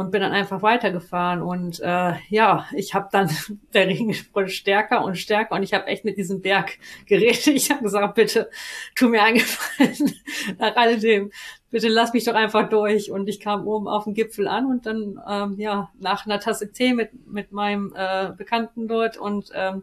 und bin dann einfach weitergefahren. Und äh, ja, ich habe dann, der Regen wurde stärker und stärker und ich habe echt mit diesem Berg geredet. Ich habe gesagt, bitte, tu mir eingefallen nach alledem. Bitte lass mich doch einfach durch. Und ich kam oben auf dem Gipfel an und dann, ähm, ja, nach einer Tasse Tee mit, mit meinem äh, Bekannten dort und ähm,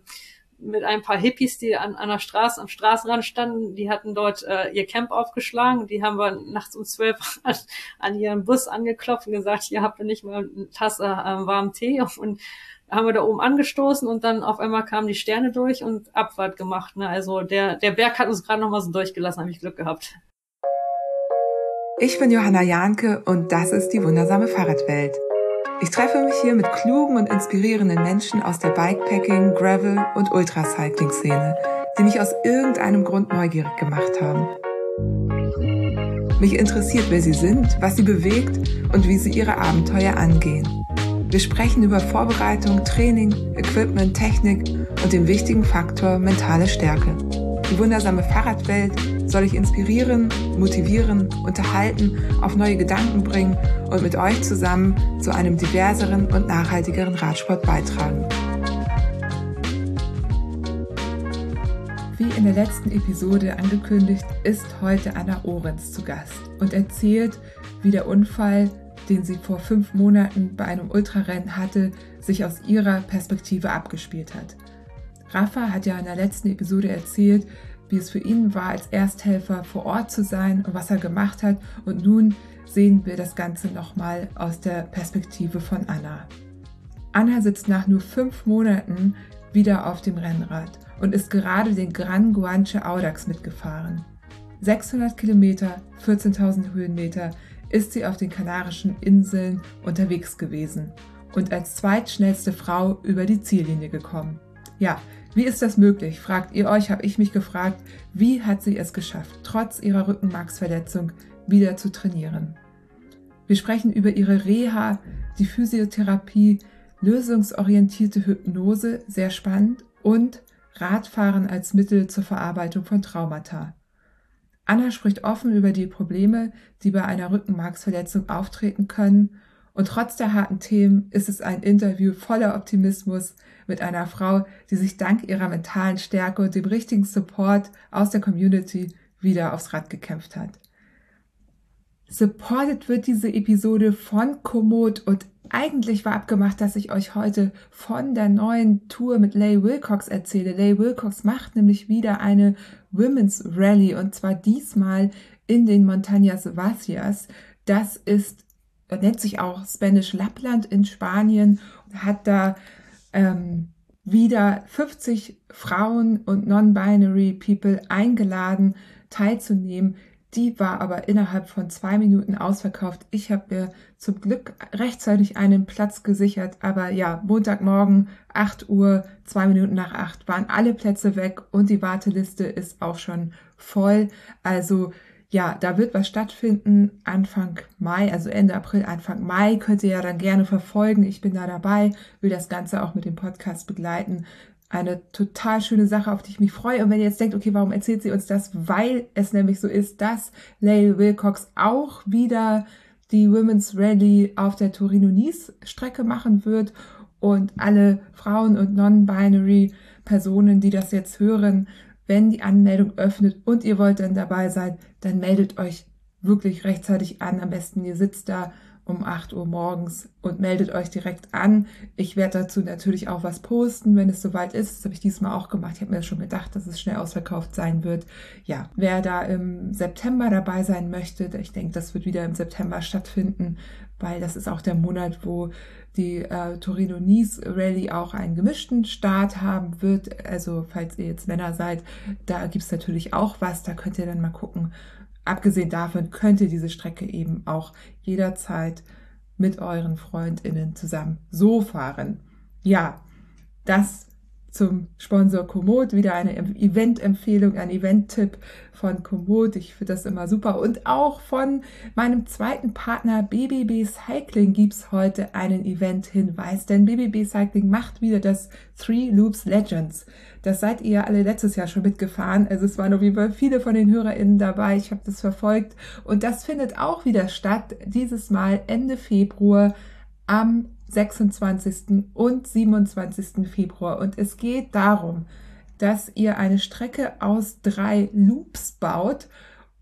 mit ein paar Hippies, die an einer Straße, am Straßenrand standen, die hatten dort äh, ihr Camp aufgeschlagen. Die haben wir nachts um zwölf an, an ihren Bus angeklopft und gesagt, ihr habt ja nicht mal eine Tasse äh, warmen Tee und haben wir da oben angestoßen und dann auf einmal kamen die Sterne durch und Abfahrt gemacht. Ne? Also der, der Berg hat uns gerade noch mal so durchgelassen, habe ich Glück gehabt. Ich bin Johanna Jahnke und das ist die wundersame Fahrradwelt. Ich treffe mich hier mit klugen und inspirierenden Menschen aus der Bikepacking, Gravel und Ultracycling-Szene, die mich aus irgendeinem Grund neugierig gemacht haben. Mich interessiert, wer sie sind, was sie bewegt und wie sie ihre Abenteuer angehen. Wir sprechen über Vorbereitung, Training, Equipment, Technik und den wichtigen Faktor mentale Stärke. Die wundersame Fahrradwelt soll ich inspirieren, motivieren, unterhalten, auf neue Gedanken bringen und mit euch zusammen zu einem diverseren und nachhaltigeren Radsport beitragen. Wie in der letzten Episode angekündigt, ist heute Anna Ohrens zu Gast und erzählt, wie der Unfall, den sie vor fünf Monaten bei einem Ultrarennen hatte, sich aus ihrer Perspektive abgespielt hat. Rafa hat ja in der letzten Episode erzählt, wie es für ihn war, als Ersthelfer vor Ort zu sein und was er gemacht hat. Und nun sehen wir das Ganze nochmal aus der Perspektive von Anna. Anna sitzt nach nur fünf Monaten wieder auf dem Rennrad und ist gerade den Gran Guanche Audax mitgefahren. 600 Kilometer, 14.000 Höhenmeter ist sie auf den Kanarischen Inseln unterwegs gewesen und als zweitschnellste Frau über die Ziellinie gekommen. Ja, wie ist das möglich? Fragt ihr euch, habe ich mich gefragt, wie hat sie es geschafft, trotz ihrer Rückenmarksverletzung wieder zu trainieren? Wir sprechen über ihre Reha, die Physiotherapie, lösungsorientierte Hypnose, sehr spannend, und Radfahren als Mittel zur Verarbeitung von Traumata. Anna spricht offen über die Probleme, die bei einer Rückenmarksverletzung auftreten können, und trotz der harten Themen ist es ein Interview voller Optimismus, mit einer Frau, die sich dank ihrer mentalen Stärke und dem richtigen Support aus der Community wieder aufs Rad gekämpft hat. Supported wird diese Episode von Komoot und eigentlich war abgemacht, dass ich euch heute von der neuen Tour mit Leigh Wilcox erzähle. Leigh Wilcox macht nämlich wieder eine Women's Rally und zwar diesmal in den Montañas Vacias. Das ist, nennt sich auch Spanish Lappland in Spanien und hat da ähm, wieder 50 Frauen und Non-Binary People eingeladen, teilzunehmen. Die war aber innerhalb von zwei Minuten ausverkauft. Ich habe mir zum Glück rechtzeitig einen Platz gesichert. Aber ja, Montagmorgen, 8 Uhr, zwei Minuten nach acht, waren alle Plätze weg und die Warteliste ist auch schon voll. Also ja, da wird was stattfinden Anfang Mai, also Ende April, Anfang Mai. Könnt ihr ja dann gerne verfolgen. Ich bin da dabei, will das Ganze auch mit dem Podcast begleiten. Eine total schöne Sache, auf die ich mich freue. Und wenn ihr jetzt denkt, okay, warum erzählt sie uns das? Weil es nämlich so ist, dass Leigh Wilcox auch wieder die Women's Rally auf der Torino-Nice-Strecke machen wird. Und alle Frauen und Non-Binary Personen, die das jetzt hören, wenn die Anmeldung öffnet und ihr wollt dann dabei sein, dann meldet euch wirklich rechtzeitig an. Am besten ihr sitzt da um 8 Uhr morgens und meldet euch direkt an. Ich werde dazu natürlich auch was posten, wenn es soweit ist. Das habe ich diesmal auch gemacht. Ich habe mir schon gedacht, dass es schnell ausverkauft sein wird. Ja, wer da im September dabei sein möchte, ich denke, das wird wieder im September stattfinden, weil das ist auch der Monat, wo die äh, Torino Nice Rally auch einen gemischten Start haben wird. Also falls ihr jetzt Männer seid, da gibt's natürlich auch was. Da könnt ihr dann mal gucken. Abgesehen davon könnt ihr diese Strecke eben auch jederzeit mit euren Freundinnen zusammen so fahren. Ja, das zum Sponsor Komoot. Wieder eine Event-Empfehlung, ein Event-Tipp von Komoot. Ich finde das immer super. Und auch von meinem zweiten Partner BBB Cycling gibt's heute einen Event-Hinweis. Denn BBB Cycling macht wieder das Three Loops Legends. Das seid ihr alle letztes Jahr schon mitgefahren. Also es waren auf jeden Fall viele von den HörerInnen dabei. Ich habe das verfolgt. Und das findet auch wieder statt. Dieses Mal Ende Februar am 26. und 27. Februar. Und es geht darum, dass ihr eine Strecke aus drei Loops baut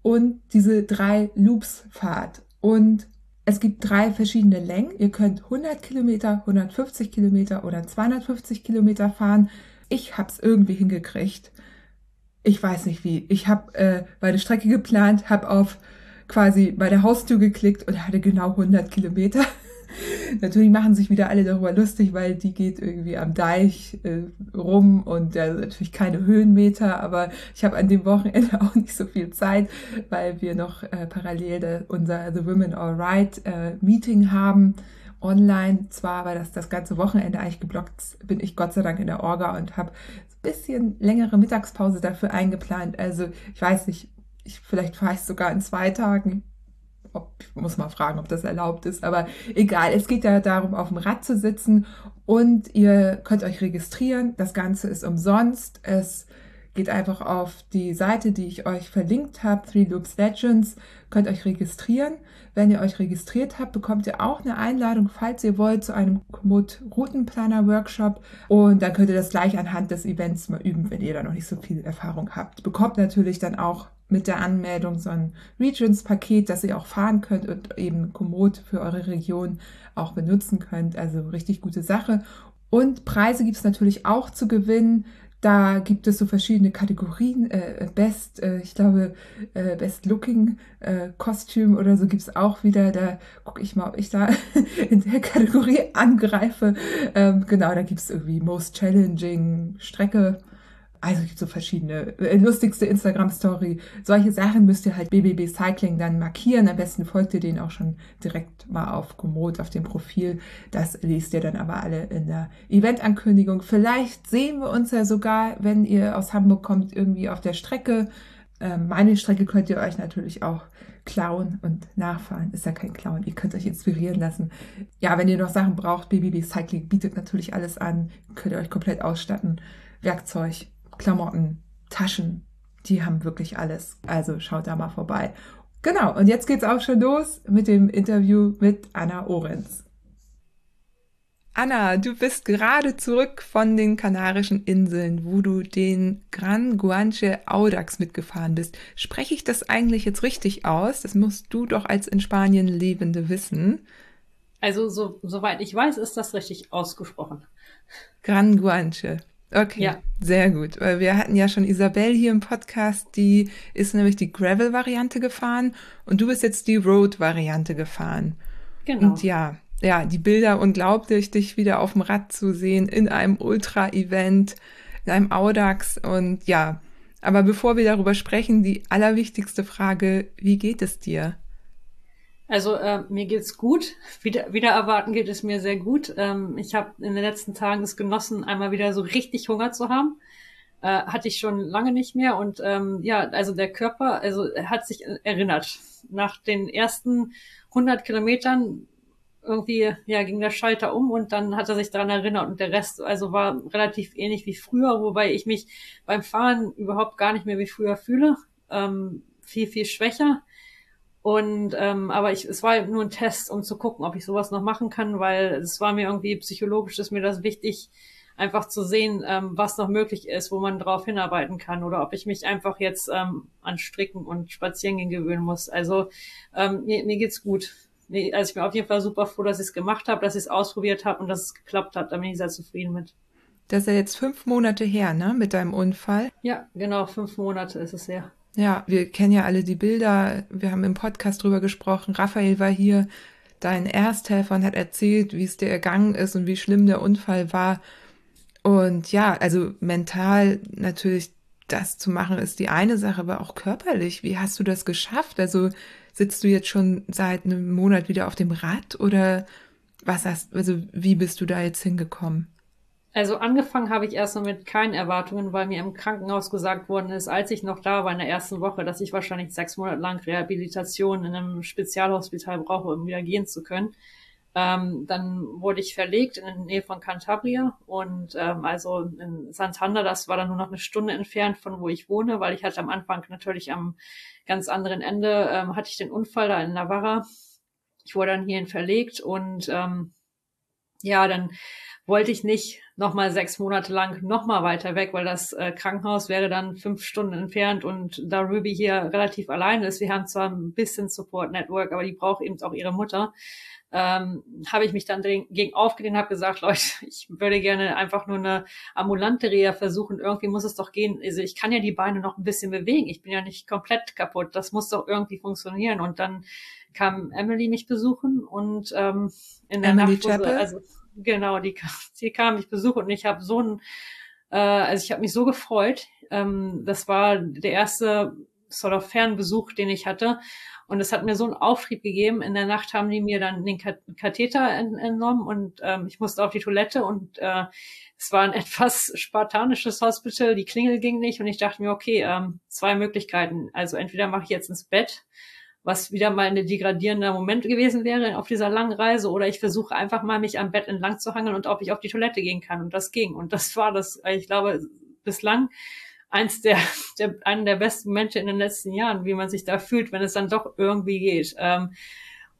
und diese drei Loops fahrt. Und es gibt drei verschiedene Längen. Ihr könnt 100 Kilometer, 150 Kilometer oder 250 Kilometer fahren. Ich habe es irgendwie hingekriegt. Ich weiß nicht wie. Ich habe äh, meine Strecke geplant, habe auf quasi bei der Haustür geklickt und hatte genau 100 Kilometer. Natürlich machen sich wieder alle darüber lustig, weil die geht irgendwie am Deich äh, rum und äh, natürlich keine Höhenmeter, aber ich habe an dem Wochenende auch nicht so viel Zeit, weil wir noch äh, parallel unser The Women Alright äh, Meeting haben online. Zwar war das das ganze Wochenende eigentlich geblockt, bin ich Gott sei Dank in der Orga und habe ein bisschen längere Mittagspause dafür eingeplant. Also ich weiß nicht, ich, vielleicht fahre ich sogar in zwei Tagen ob, ich muss mal fragen, ob das erlaubt ist, aber egal. Es geht ja darum, auf dem Rad zu sitzen und ihr könnt euch registrieren. Das Ganze ist umsonst. Es geht einfach auf die Seite, die ich euch verlinkt habe, Three Loops Legends, könnt euch registrieren. Wenn ihr euch registriert habt, bekommt ihr auch eine Einladung, falls ihr wollt, zu einem Komoot Routenplaner Workshop. Und dann könnt ihr das gleich anhand des Events mal üben, wenn ihr da noch nicht so viel Erfahrung habt. Bekommt natürlich dann auch mit der Anmeldung so ein Regions-Paket, das ihr auch fahren könnt und eben Komoot für eure Region auch benutzen könnt. Also richtig gute Sache. Und Preise gibt es natürlich auch zu gewinnen. Da gibt es so verschiedene Kategorien. Äh, Best, äh, ich glaube, äh, Best Looking äh, Kostüm oder so gibt es auch wieder. Da gucke ich mal, ob ich da in der Kategorie angreife. Ähm, genau, da gibt es irgendwie Most Challenging Strecke also gibt so verschiedene, äh, lustigste Instagram-Story. Solche Sachen müsst ihr halt BBB Cycling dann markieren. Am besten folgt ihr denen auch schon direkt mal auf Komoot, auf dem Profil. Das lest ihr dann aber alle in der Eventankündigung. Vielleicht sehen wir uns ja sogar, wenn ihr aus Hamburg kommt, irgendwie auf der Strecke. Ähm, meine Strecke könnt ihr euch natürlich auch klauen und nachfahren. Ist ja kein Clown. Ihr könnt euch inspirieren lassen. Ja, wenn ihr noch Sachen braucht, BBB Cycling bietet natürlich alles an. Könnt ihr euch komplett ausstatten. Werkzeug, Klamotten, Taschen, die haben wirklich alles. Also schaut da mal vorbei. Genau, und jetzt geht's auch schon los mit dem Interview mit Anna Orenz. Anna, du bist gerade zurück von den Kanarischen Inseln, wo du den Gran Guanche Audax mitgefahren bist. Spreche ich das eigentlich jetzt richtig aus? Das musst du doch als in Spanien Lebende wissen. Also, so, soweit ich weiß, ist das richtig ausgesprochen. Gran Guanche. Okay, ja. sehr gut. Weil wir hatten ja schon Isabel hier im Podcast, die ist nämlich die Gravel-Variante gefahren und du bist jetzt die Road-Variante gefahren. Genau. Und ja, ja, die Bilder unglaublich, dich wieder auf dem Rad zu sehen in einem Ultra-Event, in einem Audax und ja. Aber bevor wir darüber sprechen, die allerwichtigste Frage, wie geht es dir? Also äh, mir geht's gut. Wieder, wieder erwarten geht es mir sehr gut. Ähm, ich habe in den letzten Tagen es genossen, einmal wieder so richtig Hunger zu haben. Äh, hatte ich schon lange nicht mehr. Und ähm, ja, also der Körper, also hat sich erinnert. Nach den ersten 100 Kilometern irgendwie ja ging der Schalter um und dann hat er sich daran erinnert und der Rest also war relativ ähnlich wie früher, wobei ich mich beim Fahren überhaupt gar nicht mehr wie früher fühle, ähm, viel viel schwächer und ähm, aber ich, es war nur ein Test, um zu gucken, ob ich sowas noch machen kann, weil es war mir irgendwie psychologisch ist mir das wichtig, einfach zu sehen, ähm, was noch möglich ist, wo man drauf hinarbeiten kann oder ob ich mich einfach jetzt ähm, an Stricken und Spazierengehen gewöhnen muss. Also ähm, mir, mir geht's gut. Also ich bin auf jeden Fall super froh, dass ich es gemacht habe, dass ich es ausprobiert habe und dass es geklappt hat. Da bin ich sehr zufrieden mit. Das ist ja jetzt fünf Monate her, ne, mit deinem Unfall. Ja, genau, fünf Monate ist es her. Ja, wir kennen ja alle die Bilder. Wir haben im Podcast drüber gesprochen. Raphael war hier. Dein Ersthelfer und hat erzählt, wie es dir ergangen ist und wie schlimm der Unfall war. Und ja, also mental natürlich das zu machen ist die eine Sache, aber auch körperlich. Wie hast du das geschafft? Also sitzt du jetzt schon seit einem Monat wieder auf dem Rad oder was hast, also wie bist du da jetzt hingekommen? Also angefangen habe ich erstmal mit keinen Erwartungen, weil mir im Krankenhaus gesagt worden ist, als ich noch da war in der ersten Woche, dass ich wahrscheinlich sechs Monate lang Rehabilitation in einem Spezialhospital brauche, um wieder gehen zu können. Ähm, dann wurde ich verlegt in der Nähe von Cantabria und ähm, also in Santander, das war dann nur noch eine Stunde entfernt von wo ich wohne, weil ich hatte am Anfang natürlich am ganz anderen Ende ähm, hatte ich den Unfall da in Navarra. Ich wurde dann hierhin verlegt und ähm, ja, dann wollte ich nicht nochmal sechs Monate lang nochmal weiter weg, weil das äh, Krankenhaus wäre dann fünf Stunden entfernt und da Ruby hier relativ alleine ist, wir haben zwar ein bisschen Support Network, aber die braucht eben auch ihre Mutter, ähm, habe ich mich dann gegen aufgelehnt, habe gesagt, Leute, ich würde gerne einfach nur eine ambulante Reha versuchen. Irgendwie muss es doch gehen. Also ich kann ja die Beine noch ein bisschen bewegen. Ich bin ja nicht komplett kaputt. Das muss doch irgendwie funktionieren. Und dann kam Emily mich besuchen und ähm, in der Emily Nacht, also genau, die, die kam mich besuchen und ich habe so ein, äh, also ich habe mich so gefreut. Ähm, das war der erste sort of Fernbesuch, den ich hatte. Und es hat mir so einen Auftrieb gegeben. In der Nacht haben die mir dann den Katheter entnommen und ähm, ich musste auf die Toilette und äh, es war ein etwas spartanisches Hospital. Die Klingel ging nicht und ich dachte mir, okay, ähm, zwei Möglichkeiten. Also entweder mache ich jetzt ins Bett was wieder mal ein degradierender Moment gewesen wäre auf dieser langen Reise. Oder ich versuche einfach mal mich am Bett entlang zu hangeln und ob ich auf die Toilette gehen kann. Und das ging. Und das war das, ich glaube, bislang eins der, der einen der besten Momente in den letzten Jahren, wie man sich da fühlt, wenn es dann doch irgendwie geht. Ähm,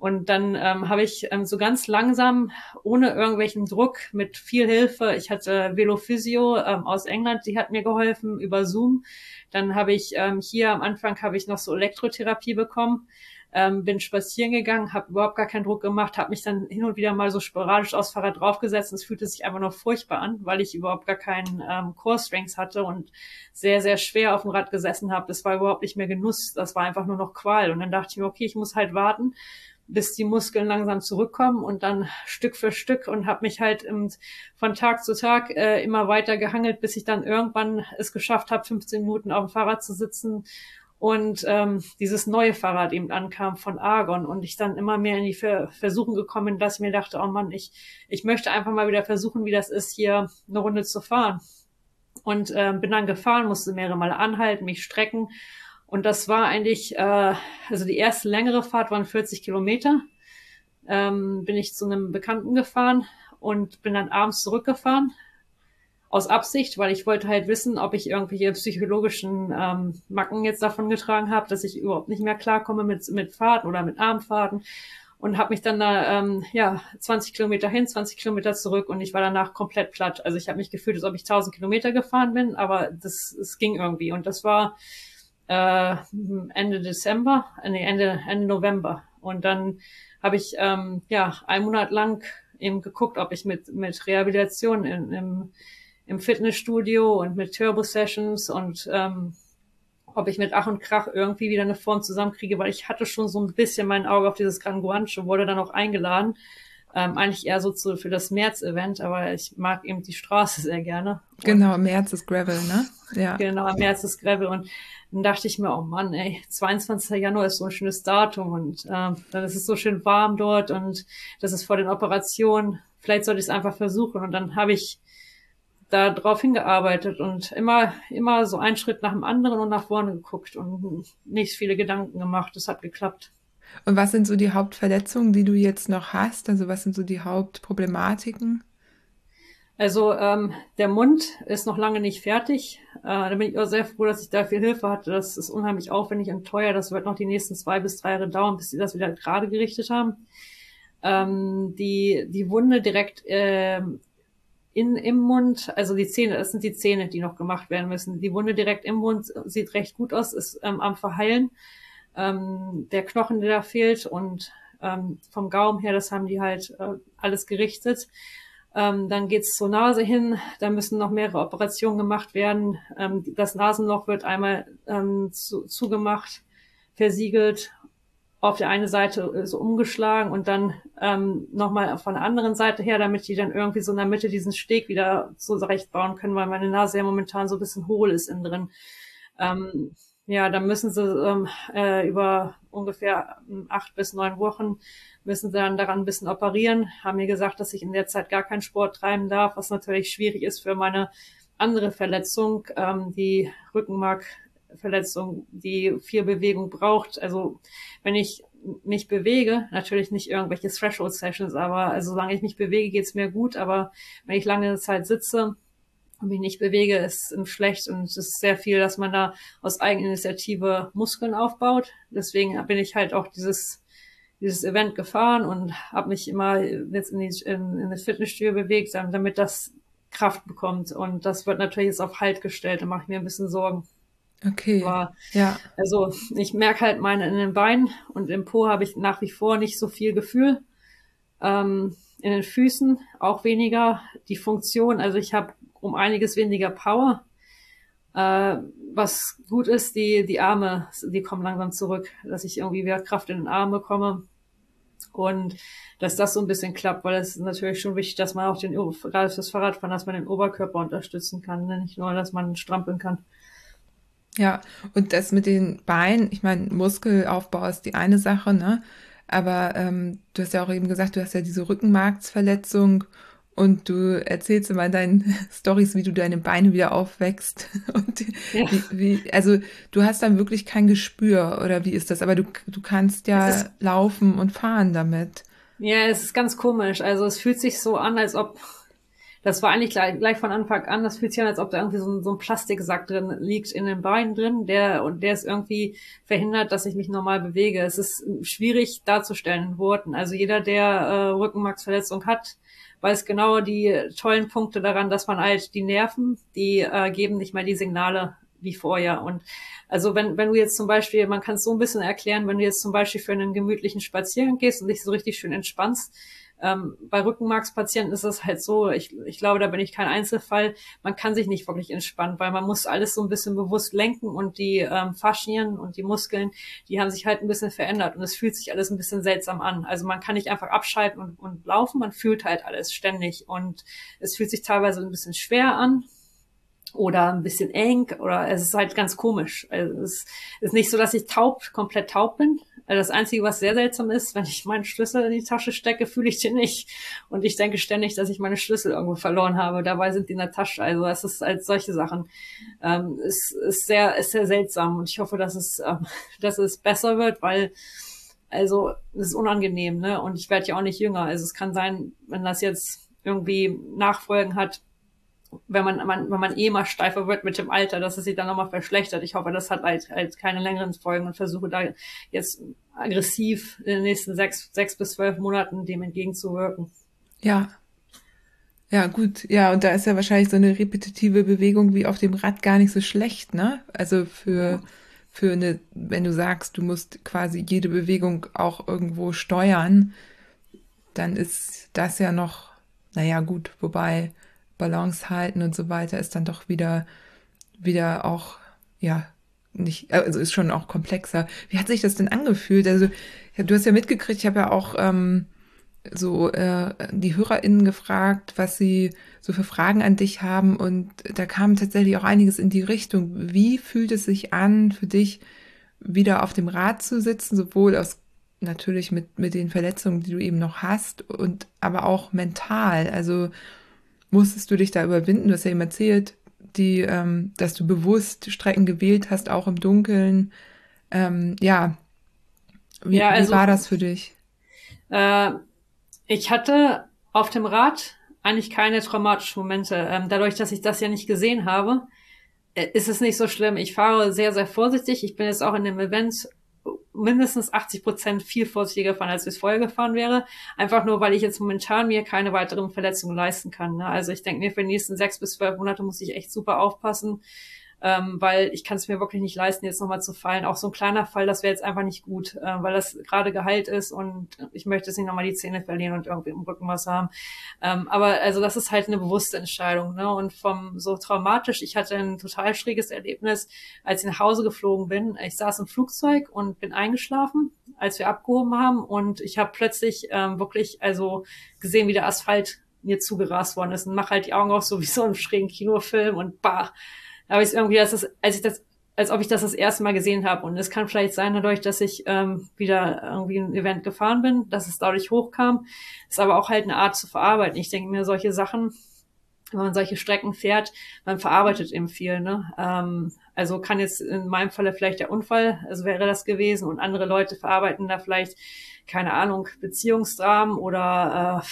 und dann ähm, habe ich ähm, so ganz langsam, ohne irgendwelchen Druck, mit viel Hilfe, ich hatte Velophysio ähm, aus England, die hat mir geholfen über Zoom. Dann habe ich ähm, hier am Anfang habe ich noch so Elektrotherapie bekommen, ähm, bin spazieren gegangen, habe überhaupt gar keinen Druck gemacht, habe mich dann hin und wieder mal so sporadisch aufs Fahrrad draufgesetzt und es fühlte sich einfach nur furchtbar an, weil ich überhaupt gar keinen ähm, Core Strengths hatte und sehr, sehr schwer auf dem Rad gesessen habe. Das war überhaupt nicht mehr Genuss, das war einfach nur noch Qual. Und dann dachte ich mir, okay, ich muss halt warten bis die Muskeln langsam zurückkommen und dann Stück für Stück und habe mich halt im, von Tag zu Tag äh, immer weiter gehangelt, bis ich dann irgendwann es geschafft habe, 15 Minuten auf dem Fahrrad zu sitzen und ähm, dieses neue Fahrrad eben ankam von Argon und ich dann immer mehr in die Ver Versuchung gekommen bin, dass ich mir dachte, oh Mann, ich, ich möchte einfach mal wieder versuchen, wie das ist, hier eine Runde zu fahren. Und äh, bin dann gefahren, musste mehrere Mal anhalten, mich strecken und das war eigentlich, äh, also die erste längere Fahrt waren 40 Kilometer. Ähm, bin ich zu einem Bekannten gefahren und bin dann abends zurückgefahren. Aus Absicht, weil ich wollte halt wissen, ob ich irgendwelche psychologischen ähm, Macken jetzt davon getragen habe, dass ich überhaupt nicht mehr klarkomme mit, mit Fahrten oder mit Armfahrten. Und habe mich dann da, ähm, ja, 20 Kilometer hin, 20 Kilometer zurück und ich war danach komplett platt. Also ich habe mich gefühlt, als ob ich 1000 Kilometer gefahren bin, aber das, es ging irgendwie. Und das war, äh, Ende Dezember, äh, nee, Ende, Ende November. Und dann habe ich ähm, ja einen Monat lang eben geguckt, ob ich mit, mit Rehabilitation in, im, im Fitnessstudio und mit Turbo-Sessions und ähm, ob ich mit Ach und Krach irgendwie wieder eine Form zusammenkriege, weil ich hatte schon so ein bisschen mein Auge auf dieses Gran Guancho, wurde dann auch eingeladen. Ähm, eigentlich eher so zu, für das März-Event, aber ich mag eben die Straße sehr gerne. Genau, März ist Gravel, ne? Ja. Genau, März ist Gravel und dann dachte ich mir, oh Mann, ey, 22. Januar ist so ein schönes Datum und äh, dann ist es so schön warm dort und das ist vor den Operationen. Vielleicht sollte ich es einfach versuchen. Und dann habe ich da drauf hingearbeitet und immer, immer so einen Schritt nach dem anderen und nach vorne geguckt und nicht viele Gedanken gemacht. Das hat geklappt. Und was sind so die Hauptverletzungen, die du jetzt noch hast? Also was sind so die Hauptproblematiken? Also ähm, der Mund ist noch lange nicht fertig. Äh, da bin ich auch sehr froh, dass ich da viel Hilfe hatte. Das ist unheimlich aufwendig und teuer. Das wird noch die nächsten zwei bis drei Jahre dauern, bis sie das wieder gerade gerichtet haben. Ähm, die, die Wunde direkt äh, in, im Mund, also die Zähne, das sind die Zähne, die noch gemacht werden müssen. Die Wunde direkt im Mund sieht recht gut aus, ist ähm, am Verheilen. Ähm, der Knochen, der da fehlt und ähm, vom Gaumen her, das haben die halt äh, alles gerichtet. Ähm, dann geht's zur Nase hin, da müssen noch mehrere Operationen gemacht werden. Ähm, das Nasenloch wird einmal ähm, zu, zugemacht, versiegelt, auf der einen Seite so umgeschlagen und dann ähm, nochmal von der anderen Seite her, damit die dann irgendwie so in der Mitte diesen Steg wieder zurecht bauen können, weil meine Nase ja momentan so ein bisschen hohl ist innen drin. Ähm, ja, dann müssen sie ähm, äh, über ungefähr ähm, acht bis neun Wochen müssen sie dann daran ein bisschen operieren. Haben mir gesagt, dass ich in der Zeit gar keinen Sport treiben darf, was natürlich schwierig ist für meine andere Verletzung, ähm, die Rückenmarkverletzung, die viel Bewegung braucht. Also wenn ich mich bewege, natürlich nicht irgendwelche Threshold Sessions, aber also solange ich mich bewege, geht's mir gut. Aber wenn ich lange Zeit sitze, mich nicht bewege, ist schlecht und es ist sehr viel, dass man da aus Eigeninitiative Muskeln aufbaut. Deswegen bin ich halt auch dieses dieses Event gefahren und habe mich immer jetzt in, die, in, in das Fitnessstudio bewegt, damit das Kraft bekommt. Und das wird natürlich jetzt auf Halt gestellt. Da mache ich mir ein bisschen Sorgen. Okay. Aber, ja. Also ich merke halt meine in den Beinen und im Po habe ich nach wie vor nicht so viel Gefühl. Ähm, in den Füßen auch weniger die Funktion. Also ich habe um einiges weniger Power. Äh, was gut ist, die, die Arme, die kommen langsam zurück, dass ich irgendwie wieder Kraft in den Arm bekomme. Und dass das so ein bisschen klappt, weil es ist natürlich schon wichtig, dass man auch den, gerade fürs Fahrradfahren, dass man den Oberkörper unterstützen kann, ne? nicht nur, dass man strampeln kann. Ja, und das mit den Beinen, ich meine, Muskelaufbau ist die eine Sache, ne? Aber ähm, du hast ja auch eben gesagt, du hast ja diese Rückenmarksverletzung und du erzählst immer in deinen Stories, wie du deine Beine wieder aufwächst. Und ja. wie, wie, also du hast dann wirklich kein Gespür oder wie ist das? Aber du, du kannst ja ist, laufen und fahren damit. Ja, es ist ganz komisch. Also es fühlt sich so an, als ob das war eigentlich gleich, gleich von Anfang an, das fühlt sich an, als ob da irgendwie so ein, so ein Plastiksack drin liegt in den Beinen drin, der und der ist irgendwie verhindert, dass ich mich normal bewege. Es ist schwierig darzustellen in Worten. Also jeder, der äh, Rückenmarksverletzung hat, weiß genau die tollen Punkte daran, dass man halt die Nerven, die äh, geben nicht mehr die Signale wie vorher. Und also wenn, wenn du jetzt zum Beispiel, man kann es so ein bisschen erklären, wenn du jetzt zum Beispiel für einen gemütlichen Spaziergang gehst und dich so richtig schön entspannst, ähm, bei Rückenmarkspatienten ist es halt so, ich, ich glaube, da bin ich kein Einzelfall, man kann sich nicht wirklich entspannen, weil man muss alles so ein bisschen bewusst lenken und die ähm, Faschien und die Muskeln, die haben sich halt ein bisschen verändert und es fühlt sich alles ein bisschen seltsam an. Also man kann nicht einfach abschalten und, und laufen, man fühlt halt alles ständig und es fühlt sich teilweise ein bisschen schwer an, oder ein bisschen eng oder es ist halt ganz komisch. Also es ist nicht so, dass ich taub, komplett taub bin. Also das Einzige, was sehr seltsam ist, wenn ich meinen Schlüssel in die Tasche stecke, fühle ich den nicht. Und ich denke ständig, dass ich meine Schlüssel irgendwo verloren habe. Dabei sind die in der Tasche. Also es ist halt solche Sachen. Ähm, es ist sehr, ist sehr seltsam. Und ich hoffe, dass es, ähm, dass es besser wird, weil also es ist unangenehm, ne? Und ich werde ja auch nicht jünger. Also es kann sein, wenn das jetzt irgendwie Nachfolgen hat, wenn man, man, wenn man eh mal steifer wird mit dem Alter, dass es sich dann nochmal verschlechtert. Ich hoffe, das hat halt, halt keine längeren Folgen und versuche da jetzt aggressiv in den nächsten sechs, sechs bis zwölf Monaten dem entgegenzuwirken. Ja. Ja, gut. Ja, und da ist ja wahrscheinlich so eine repetitive Bewegung wie auf dem Rad gar nicht so schlecht, ne? Also für, für eine, wenn du sagst, du musst quasi jede Bewegung auch irgendwo steuern, dann ist das ja noch, naja, gut, wobei, Balance halten und so weiter ist dann doch wieder, wieder auch, ja, nicht, also ist schon auch komplexer. Wie hat sich das denn angefühlt? Also, du hast ja mitgekriegt, ich habe ja auch ähm, so äh, die HörerInnen gefragt, was sie so für Fragen an dich haben und da kam tatsächlich auch einiges in die Richtung. Wie fühlt es sich an, für dich wieder auf dem Rad zu sitzen, sowohl aus natürlich mit, mit den Verletzungen, die du eben noch hast und aber auch mental. Also musstest du dich da überwinden? Du hast ja eben erzählt, die, ähm, dass du bewusst Strecken gewählt hast, auch im Dunkeln. Ähm, ja, wie, ja, also, wie war das für dich? Äh, ich hatte auf dem Rad eigentlich keine traumatischen Momente. Ähm, dadurch, dass ich das ja nicht gesehen habe, äh, ist es nicht so schlimm. Ich fahre sehr, sehr vorsichtig. Ich bin jetzt auch in dem Event mindestens 80 Prozent viel vorsichtiger fahren, als es vorher gefahren wäre. Einfach nur, weil ich jetzt momentan mir keine weiteren Verletzungen leisten kann. Ne? Also ich denke mir, für die nächsten sechs bis zwölf Monate muss ich echt super aufpassen, ähm, weil ich kann es mir wirklich nicht leisten, jetzt nochmal zu fallen. Auch so ein kleiner Fall, das wäre jetzt einfach nicht gut, äh, weil das gerade geheilt ist und ich möchte jetzt nicht nochmal die Zähne verlieren und irgendwie im Rücken was haben. Ähm, aber also das ist halt eine bewusste Entscheidung. Ne? Und vom so traumatisch, ich hatte ein total schräges Erlebnis, als ich nach Hause geflogen bin. Ich saß im Flugzeug und bin eingeschlafen, als wir abgehoben haben und ich habe plötzlich ähm, wirklich also gesehen, wie der Asphalt mir zugerast worden ist und mach halt die Augen auf so wie so einen schrägen Kinofilm und bah, habe ich irgendwie, das, als ich das, als ob ich das das erste Mal gesehen habe. Und es kann vielleicht sein, dadurch, dass ich ähm, wieder irgendwie ein Event gefahren bin, dass es dadurch hochkam. Ist aber auch halt eine Art zu verarbeiten. Ich denke mir, solche Sachen, wenn man solche Strecken fährt, man verarbeitet eben viel. Ne? Ähm, also kann jetzt in meinem Falle vielleicht der Unfall, also wäre das gewesen, und andere Leute verarbeiten da vielleicht keine Ahnung, Beziehungsdramen oder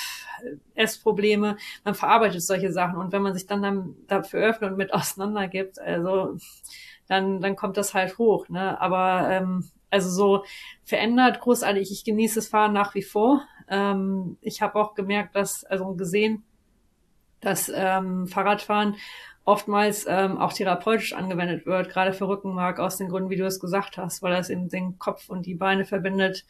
äh, Essprobleme. Man verarbeitet solche Sachen und wenn man sich dann, dann dafür öffnet und mit auseinandergibt, also dann, dann kommt das halt hoch. Ne? Aber ähm, also so verändert, großartig. Ich genieße das Fahren nach wie vor. Ähm, ich habe auch gemerkt, dass, also gesehen, dass ähm, Fahrradfahren oftmals ähm, auch therapeutisch angewendet wird, gerade für Rückenmark, aus den Gründen, wie du es gesagt hast, weil das eben den Kopf und die Beine verbindet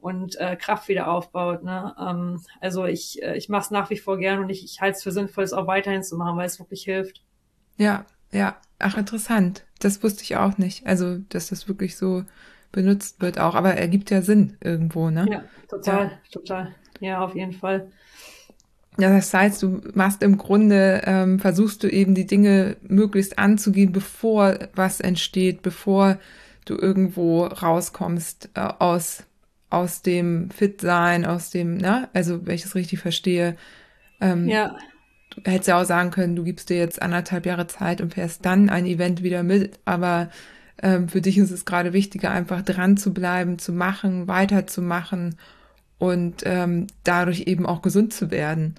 und äh, Kraft wieder aufbaut. Ne? Ähm, also ich, äh, ich mache es nach wie vor gern und ich, ich halte es für sinnvoll, es auch weiterhin zu machen, weil es wirklich hilft. Ja, ja. Ach, interessant. Das wusste ich auch nicht. Also, dass das wirklich so benutzt wird auch. Aber er gibt ja Sinn irgendwo, ne? Ja, total, ja. total. Ja, auf jeden Fall. Ja, das heißt, du machst im Grunde, ähm, versuchst du eben die Dinge möglichst anzugehen, bevor was entsteht, bevor du irgendwo rauskommst äh, aus, aus dem Fit-Sein, aus dem, ne? Also, wenn ich das richtig verstehe. Ähm, ja. Du hättest ja auch sagen können, du gibst dir jetzt anderthalb Jahre Zeit und fährst dann ein Event wieder mit, aber ähm, für dich ist es gerade wichtiger, einfach dran zu bleiben, zu machen, weiterzumachen und ähm, dadurch eben auch gesund zu werden.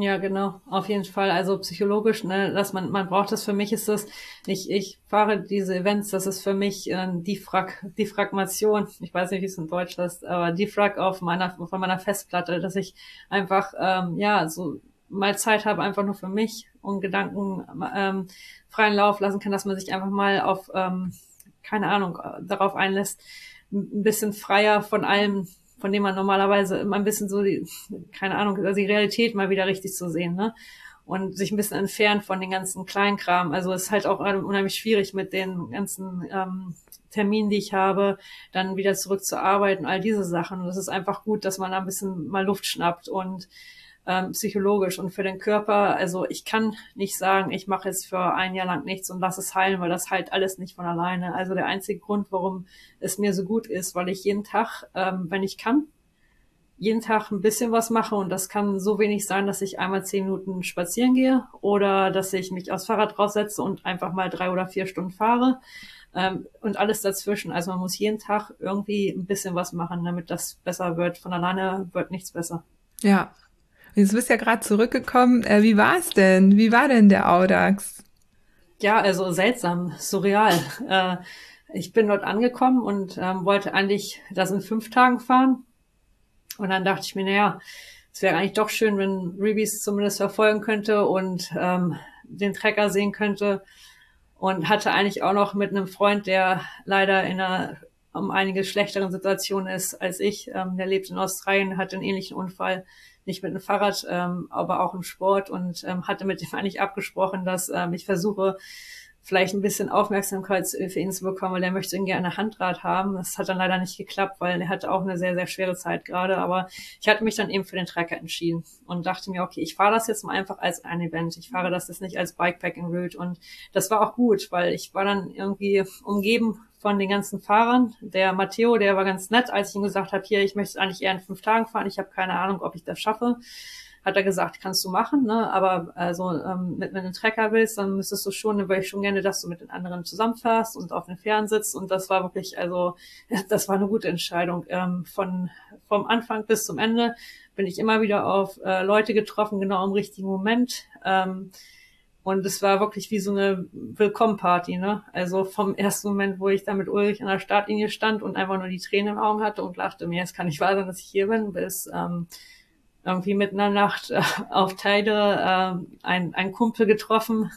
Ja, genau, auf jeden Fall. Also psychologisch, ne, dass man, man braucht das für mich ist das, ich, ich fahre diese Events, das ist für mich äh, die Frag, die Fragmation, ich weiß nicht, wie es in Deutsch ist, aber die Frag auf meiner, von meiner Festplatte, dass ich einfach, ähm, ja, so mal Zeit habe, einfach nur für mich und Gedanken ähm, freien Lauf lassen kann, dass man sich einfach mal auf, ähm, keine Ahnung, darauf einlässt, ein bisschen freier von allem von dem man normalerweise immer ein bisschen so die, keine Ahnung, also die Realität mal wieder richtig zu sehen, ne? Und sich ein bisschen entfernt von den ganzen Kleinkram. Also es ist halt auch unheimlich schwierig mit den ganzen ähm, Terminen, die ich habe, dann wieder zurück zu arbeiten, all diese Sachen. Und es ist einfach gut, dass man da ein bisschen mal Luft schnappt und ähm, psychologisch und für den Körper. Also ich kann nicht sagen, ich mache jetzt für ein Jahr lang nichts und lass es heilen, weil das heilt alles nicht von alleine. Also der einzige Grund, warum es mir so gut ist, weil ich jeden Tag, ähm, wenn ich kann, jeden Tag ein bisschen was mache und das kann so wenig sein, dass ich einmal zehn Minuten spazieren gehe oder dass ich mich aufs Fahrrad raussetze und einfach mal drei oder vier Stunden fahre ähm, und alles dazwischen. Also man muss jeden Tag irgendwie ein bisschen was machen, damit das besser wird. Von alleine wird nichts besser. Ja, Jetzt bist ja gerade zurückgekommen. Äh, wie war es denn? Wie war denn der Audax? Ja, also seltsam, surreal. Äh, ich bin dort angekommen und ähm, wollte eigentlich das in fünf Tagen fahren. Und dann dachte ich mir, naja, es wäre eigentlich doch schön, wenn Rubies zumindest verfolgen könnte und ähm, den Trecker sehen könnte. Und hatte eigentlich auch noch mit einem Freund, der leider in einer um einige schlechteren Situation ist als ich. Ähm, der lebt in Australien, hat einen ähnlichen Unfall nicht mit dem Fahrrad, ähm, aber auch im Sport und ähm, hatte mit ihm eigentlich abgesprochen, dass ähm, ich versuche, vielleicht ein bisschen Aufmerksamkeit für ihn zu bekommen, weil er möchte ihn gerne Handrad haben. Das hat dann leider nicht geklappt, weil er hatte auch eine sehr, sehr schwere Zeit gerade. Aber ich hatte mich dann eben für den Trecker entschieden und dachte mir, okay, ich fahre das jetzt mal einfach als ein Event. Ich fahre das jetzt nicht als Bikepacking Route. Und das war auch gut, weil ich war dann irgendwie umgeben von den ganzen Fahrern. Der Matteo, der war ganz nett, als ich ihm gesagt habe, hier, ich möchte eigentlich eher in fünf Tagen fahren. Ich habe keine Ahnung, ob ich das schaffe. Hat er gesagt, kannst du machen, ne? Aber also ähm, wenn du einen Trecker willst, dann müsstest du schon, dann würde ich schon gerne, dass du mit den anderen zusammenfährst und auf den Fähren sitzt. Und das war wirklich, also das war eine gute Entscheidung. Ähm, von vom Anfang bis zum Ende bin ich immer wieder auf äh, Leute getroffen, genau im richtigen Moment. Ähm, und es war wirklich wie so eine Willkommenparty, ne? Also vom ersten Moment, wo ich da mit Ulrich an der Startlinie stand und einfach nur die Tränen im Augen hatte und dachte, mir, es kann nicht wahr sein, dass ich hier bin, bis ähm, irgendwie mitten in der Nacht äh, auf Teide äh, ein, ein Kumpel getroffen,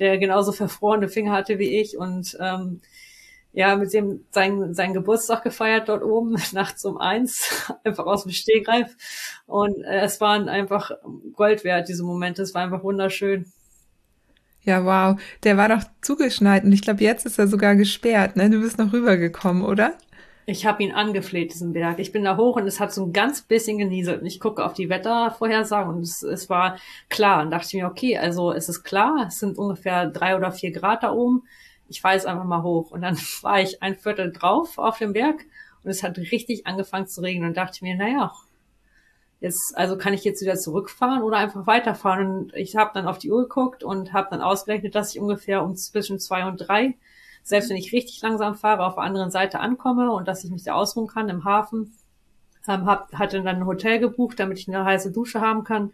der genauso verfrorene Finger hatte wie ich und ähm, ja, mit dem sein, sein Geburtstag gefeiert dort oben, nachts um eins, einfach aus dem Stehgreif. Und äh, es waren einfach Gold wert, diese Momente. Es war einfach wunderschön. Ja, wow. Der war doch zugeschneit und ich glaube, jetzt ist er sogar gesperrt, ne? Du bist noch rübergekommen, oder? Ich habe ihn angefleht, diesen Berg. Ich bin da hoch und es hat so ein ganz bisschen genieselt. Und ich gucke auf die Wettervorhersagen und es, es war klar. Und dachte mir, okay, also es ist klar, es sind ungefähr drei oder vier Grad da oben. Ich fahre jetzt einfach mal hoch. Und dann war ich ein Viertel drauf auf dem Berg und es hat richtig angefangen zu regnen und dachte mir, naja, jetzt, also kann ich jetzt wieder zurückfahren oder einfach weiterfahren? Und ich habe dann auf die Uhr geguckt und habe dann ausgerechnet, dass ich ungefähr um zwischen zwei und drei, selbst wenn ich richtig langsam fahre, auf der anderen Seite ankomme und dass ich mich da ausruhen kann im Hafen. Ähm, hab, hatte dann ein Hotel gebucht, damit ich eine heiße Dusche haben kann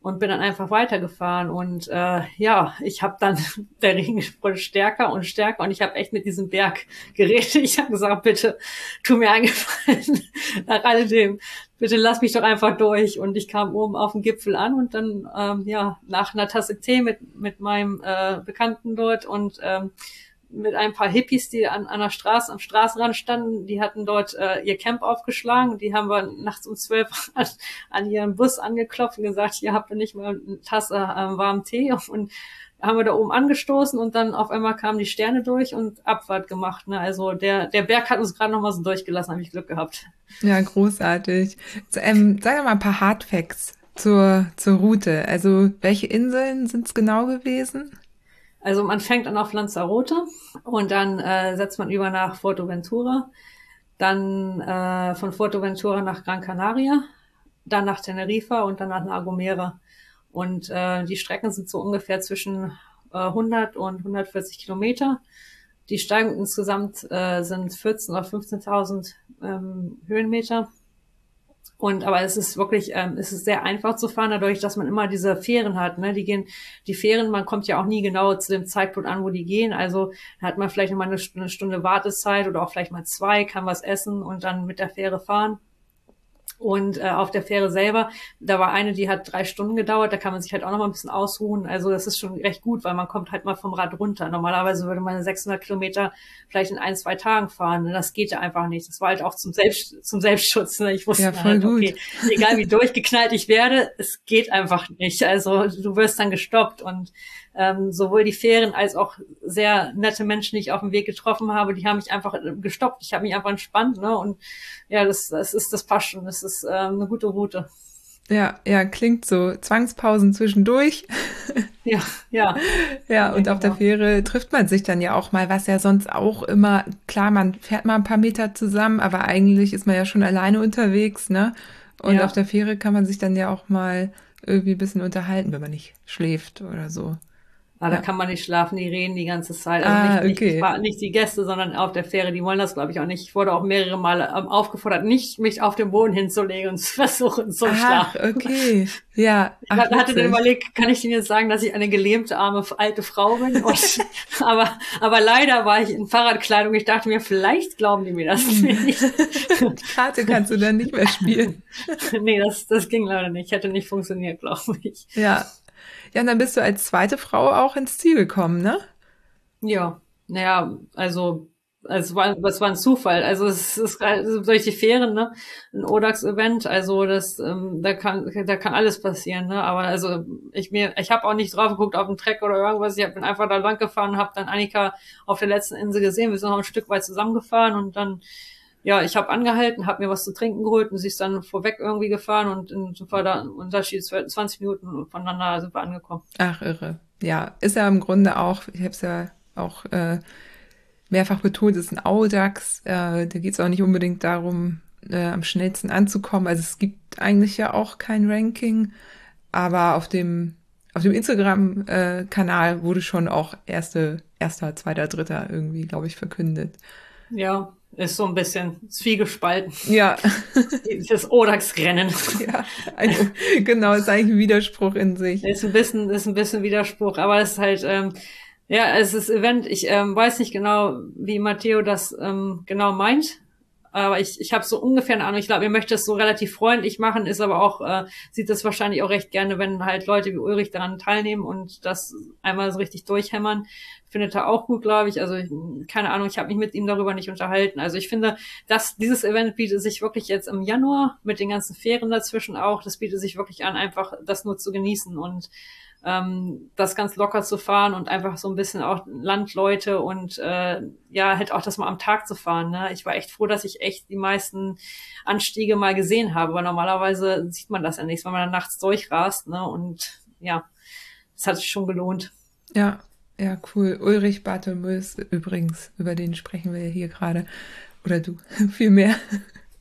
und bin dann einfach weitergefahren. Und äh, ja, ich habe dann, der Regen wurde stärker und stärker und ich habe echt mit diesem Berg geredet. Ich habe gesagt, bitte, tu mir eingefallen nach alledem. Bitte lass mich doch einfach durch. Und ich kam oben auf dem Gipfel an und dann, ähm, ja, nach einer Tasse Tee mit, mit meinem äh, Bekannten dort und ähm, mit ein paar Hippies, die an, der Straße, am Straßenrand standen, die hatten dort äh, ihr Camp aufgeschlagen. Die haben wir nachts um zwölf an, an ihren Bus angeklopft und gesagt, ihr habt ja nicht mal eine Tasse äh, warmen Tee und haben wir da oben angestoßen und dann auf einmal kamen die Sterne durch und Abfahrt gemacht. Ne? Also der, der Berg hat uns gerade noch mal so durchgelassen, habe ich Glück gehabt. Ja, großartig. Ähm, sag mal ein paar Hardfacts zur, zur Route. Also welche Inseln sind es genau gewesen? Also man fängt an auf Lanzarote und dann äh, setzt man über nach Fuerteventura, dann äh, von Fuerteventura nach Gran Canaria, dann nach Teneriffa und dann nach La Gomera. Und äh, die Strecken sind so ungefähr zwischen äh, 100 und 140 Kilometer. Die Steigung insgesamt äh, sind 14.000 oder 15.000 ähm, Höhenmeter. Und aber es ist wirklich, ähm, es ist sehr einfach zu fahren, dadurch, dass man immer diese Fähren hat. Ne? Die gehen, die Fähren, man kommt ja auch nie genau zu dem Zeitpunkt an, wo die gehen. Also hat man vielleicht noch mal eine eine Stunde Wartezeit oder auch vielleicht mal zwei, kann was essen und dann mit der Fähre fahren. Und äh, auf der Fähre selber, da war eine, die hat drei Stunden gedauert, da kann man sich halt auch noch mal ein bisschen ausruhen. Also das ist schon recht gut, weil man kommt halt mal vom Rad runter. Normalerweise würde man 600 Kilometer vielleicht in ein, zwei Tagen fahren. Und das geht ja einfach nicht. Das war halt auch zum, Selbst, zum Selbstschutz. Ne? Ich wusste ja, halt, okay, egal wie durchgeknallt ich werde, es geht einfach nicht. Also du wirst dann gestoppt und ähm, sowohl die Fähren als auch sehr nette Menschen, die ich auf dem Weg getroffen habe, die haben mich einfach gestoppt. Ich habe mich einfach entspannt, ne? Und ja, das, das ist das passt schon. Das ist ähm, eine gute Route. Ja, ja, klingt so. Zwangspausen zwischendurch. Ja, ja. ja, und ja, auf genau. der Fähre trifft man sich dann ja auch mal, was ja sonst auch immer, klar, man fährt mal ein paar Meter zusammen, aber eigentlich ist man ja schon alleine unterwegs, ne? Und ja. auf der Fähre kann man sich dann ja auch mal irgendwie ein bisschen unterhalten, wenn man nicht schläft oder so. Ja. da kann man nicht schlafen, die reden die ganze Zeit. Also ah, nicht, okay. nicht, nicht, die Gäste, sondern auf der Fähre, die wollen das, glaube ich, auch nicht. Ich wurde auch mehrere Male ähm, aufgefordert, nicht mich auf den Boden hinzulegen und zu versuchen zu schlafen. okay. Ja. Ach, ich hatte dann überlegt, kann ich Ihnen jetzt sagen, dass ich eine gelähmte, arme, alte Frau bin? Und, aber, aber leider war ich in Fahrradkleidung. Ich dachte mir, vielleicht glauben die mir das nicht. Karte kannst du dann nicht mehr spielen. nee, das, das ging leider nicht. Hätte nicht funktioniert, glaube ich. Ja, ja, und dann bist du als zweite Frau auch ins Ziel gekommen, ne? Ja, naja, also es war, es war ein Zufall. Also es ist also die Fähren, ne? Ein Odax-Event, also das, ähm, da kann, da kann alles passieren, ne? Aber also ich mir, ich habe auch nicht drauf geguckt auf den Track oder irgendwas. Ich bin einfach da lang gefahren, habe dann Annika auf der letzten Insel gesehen. Wir sind noch ein Stück weit zusammengefahren und dann ja, ich habe angehalten, habe mir was zu trinken geholt und sie ist dann vorweg irgendwie gefahren und in so war da ein Unterschied 20 Minuten voneinander sind wir angekommen. Ach, irre. Ja, ist ja im Grunde auch, ich habe es ja auch äh, mehrfach betont, ist ein Audax. Äh, da geht es auch nicht unbedingt darum, äh, am schnellsten anzukommen. Also es gibt eigentlich ja auch kein Ranking, aber auf dem auf dem Instagram-Kanal wurde schon auch erste, erster, zweiter, dritter irgendwie, glaube ich, verkündet. Ja, ist so ein bisschen zwiegespalten. Ja. Das Odax-Rennen. Ja, also, genau, ist eigentlich ein Widerspruch in sich. Ist ein bisschen, ist ein bisschen Widerspruch, aber es ist halt, ähm, ja, es ist Event. Ich ähm, weiß nicht genau, wie Matteo das ähm, genau meint aber ich, ich habe so ungefähr eine Ahnung. Ich glaube, ihr möchtet es so relativ freundlich machen, ist aber auch, äh, sieht das wahrscheinlich auch recht gerne, wenn halt Leute wie Ulrich daran teilnehmen und das einmal so richtig durchhämmern. Findet er auch gut, glaube ich. Also keine Ahnung, ich habe mich mit ihm darüber nicht unterhalten. Also ich finde, dass dieses Event bietet sich wirklich jetzt im Januar mit den ganzen Fähren dazwischen auch, das bietet sich wirklich an, einfach das nur zu genießen und ähm, das ganz locker zu fahren und einfach so ein bisschen auch Landleute und äh, ja, halt auch das mal am Tag zu fahren. Ne? Ich war echt froh, dass ich echt die meisten Anstiege mal gesehen habe, weil normalerweise sieht man das ja nicht, wenn man dann nachts durchrast. Ne? Und ja, es hat sich schon gelohnt. Ja, ja, cool. Ulrich Barthelmös übrigens, über den sprechen wir hier gerade. Oder du, viel mehr.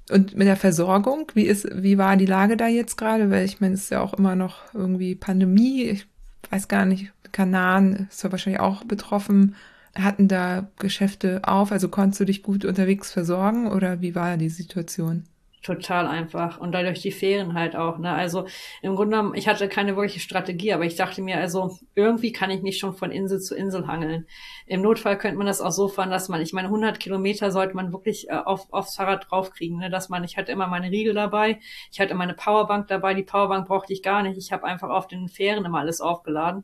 Und mit der Versorgung, wie ist, wie war die Lage da jetzt gerade? Weil ich meine, es ist ja auch immer noch irgendwie Pandemie. Ich weiß gar nicht, Kanaren ist ja wahrscheinlich auch betroffen. Hatten da Geschäfte auf? Also konntest du dich gut unterwegs versorgen oder wie war die Situation? Total einfach. Und dadurch die Fähren halt auch. Ne? Also im Grunde genommen, ich hatte keine wirkliche Strategie, aber ich dachte mir, also irgendwie kann ich mich schon von Insel zu Insel hangeln. Im Notfall könnte man das auch so fahren, dass man, ich meine, 100 Kilometer sollte man wirklich äh, auf, aufs Fahrrad draufkriegen. Ne? Dass man, ich hatte immer meine Riegel dabei, ich hatte meine Powerbank dabei. Die Powerbank brauchte ich gar nicht. Ich habe einfach auf den Fähren immer alles aufgeladen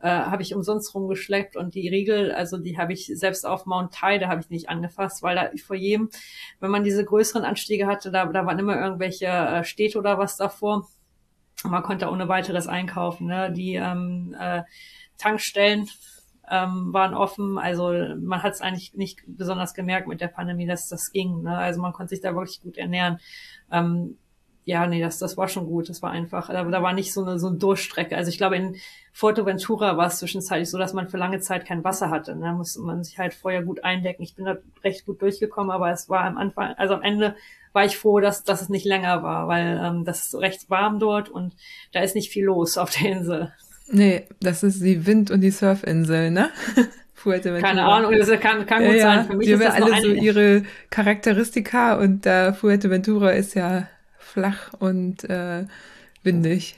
äh, habe ich umsonst rumgeschleppt und die Riegel, also die habe ich selbst auf Mount Tide habe ich nicht angefasst, weil da vor jedem, wenn man diese größeren Anstiege hatte, da, da waren immer irgendwelche äh, Städte oder was davor. Man konnte ohne weiteres einkaufen. Ne? Die ähm, äh, Tankstellen ähm, waren offen. Also man hat es eigentlich nicht besonders gemerkt mit der Pandemie, dass das ging. Ne? Also man konnte sich da wirklich gut ernähren. Ähm, ja, nee, das, das war schon gut. Das war einfach, da, da war nicht so eine, so eine Durchstrecke. Also ich glaube, in Fuerteventura war es zwischenzeitlich so, dass man für lange Zeit kein Wasser hatte. Da musste man sich halt vorher gut eindecken. Ich bin da recht gut durchgekommen, aber es war am Anfang, also am Ende war ich froh, dass, dass es nicht länger war, weil ähm, das ist recht warm dort und da ist nicht viel los auf der Insel. Nee, das ist die Wind- und die Surfinsel, ne? Fuerteventura. Keine Ahnung, das kann, kann gut ja, sein. Für mich die haben ja alle so ihre Charakteristika und äh, Fuerteventura ist ja flach und äh, windig.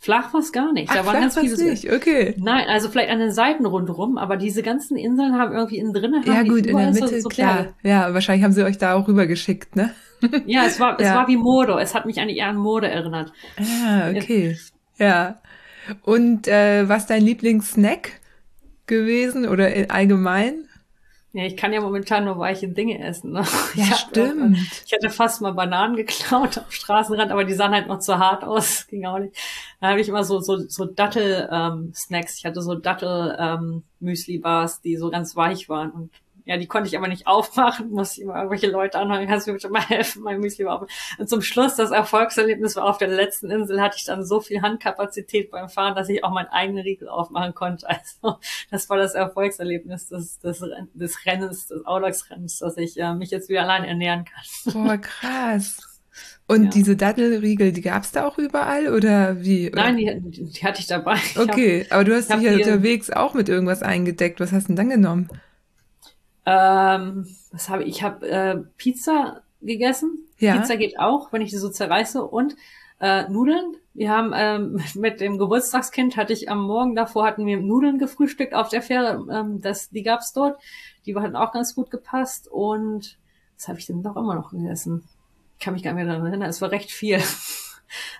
Flach war es gar nicht. Ach, da waren ganz viele. Nicht. Okay. Nein, also vielleicht an den Seiten rundherum, aber diese ganzen Inseln haben irgendwie innen drin. Ja gut, in der Mitte so, klar. Ja, wahrscheinlich haben sie euch da auch rübergeschickt, ne? Ja, es war, ja. es war wie Mode. Es hat mich eigentlich eher an Mode erinnert. Ah, okay. Ja. Und äh, was dein Lieblingssnack gewesen oder allgemein? Ja, ich kann ja momentan nur weiche Dinge essen. Ne? Ja, ich stimmt. Hab, ich hatte fast mal Bananen geklaut am Straßenrand, aber die sahen halt noch zu hart aus. Ging auch nicht. Da habe ich immer so, so, so Dattel-Snacks. Ähm, ich hatte so Dattel-Müsli-Bars, ähm, die so ganz weich waren. Und ja, die konnte ich aber nicht aufmachen, musste immer irgendwelche Leute anhören, kannst du mir bitte mal helfen, mein Müsli war auf. Und zum Schluss, das Erfolgserlebnis war auf der letzten Insel, hatte ich dann so viel Handkapazität beim Fahren, dass ich auch meinen eigenen Riegel aufmachen konnte. Also das war das Erfolgserlebnis des, des, des Rennens, des Audax-Rennens, dass ich äh, mich jetzt wieder allein ernähren kann. Boah, krass. Und ja. diese Dattelriegel, die gab's da auch überall oder wie? Nein, die, die hatte ich dabei. Okay, hab, aber du hast dich ja unterwegs auch mit irgendwas eingedeckt. Was hast du denn dann genommen? Ähm, was habe ich? Ich habe äh, Pizza gegessen. Ja. Pizza geht auch, wenn ich die so zerreiße. Und äh, Nudeln. Wir haben ähm, mit dem Geburtstagskind hatte ich am Morgen davor hatten wir Nudeln gefrühstückt auf der Fähre. Ähm, das, die gab's dort. Die hatten auch ganz gut gepasst. Und was habe ich denn doch immer noch gegessen? Ich kann mich gar nicht mehr daran erinnern. Es war recht viel.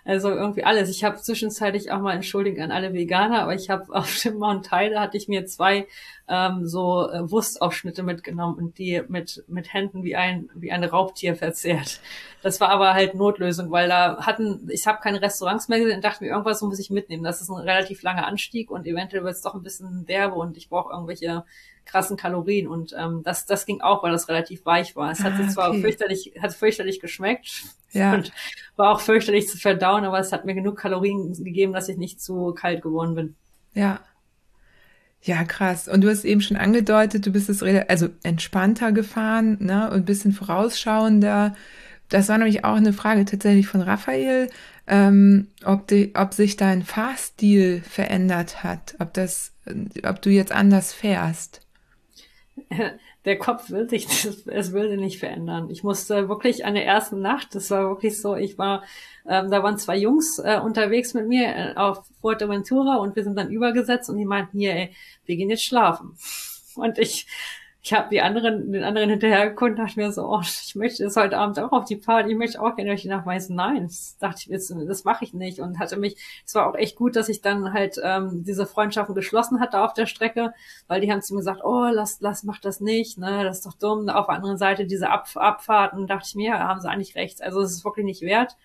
Also irgendwie alles. Ich habe zwischenzeitlich auch mal entschuldigt an alle Veganer, aber ich habe auf dem Mount Tide hatte ich mir zwei ähm, so äh, Wurstaufschnitte mitgenommen und die mit mit Händen wie ein wie ein Raubtier verzehrt. Das war aber halt Notlösung, weil da hatten ich habe keine Restaurants mehr gesehen und dachte mir irgendwas muss ich mitnehmen. Das ist ein relativ langer Anstieg und eventuell wird es doch ein bisschen derbe und ich brauche irgendwelche krassen Kalorien und ähm, das das ging auch, weil das relativ weich war. Es hat ah, zwar fürchterlich hat fürchterlich geschmeckt ja. und war auch fürchterlich zu verdauen, aber es hat mir genug Kalorien gegeben, dass ich nicht zu kalt geworden bin. Ja. Ja, krass. Und du hast eben schon angedeutet, du bist es also entspannter gefahren, ne, und ein bisschen vorausschauender. Das war nämlich auch eine Frage tatsächlich von Raphael, ähm, ob, die, ob sich dein Fahrstil verändert hat, ob das, ob du jetzt anders fährst. der Kopf will sich, es will sich nicht verändern. Ich musste wirklich an der ersten Nacht, das war wirklich so, ich war, ähm, da waren zwei Jungs äh, unterwegs mit mir äh, auf Fuerteventura und wir sind dann übergesetzt und die meinten, hier, ey, wir gehen jetzt schlafen. Und ich ich habe die anderen, den anderen hinterher geguckt, dachte mir so, oh, ich möchte jetzt heute Abend auch auf die Party, ich möchte auch gerne Nacht meisten. Nein, das dachte ich jetzt, das mache ich nicht. Und hatte mich, es war auch echt gut, dass ich dann halt ähm, diese Freundschaften geschlossen hatte auf der Strecke, weil die haben zu mir gesagt, oh, lass, lass, mach das nicht, ne, das ist doch dumm. Auf der anderen Seite diese Ab Abfahrten, dachte ich mir, ja, haben sie eigentlich recht. Also es ist wirklich nicht wert.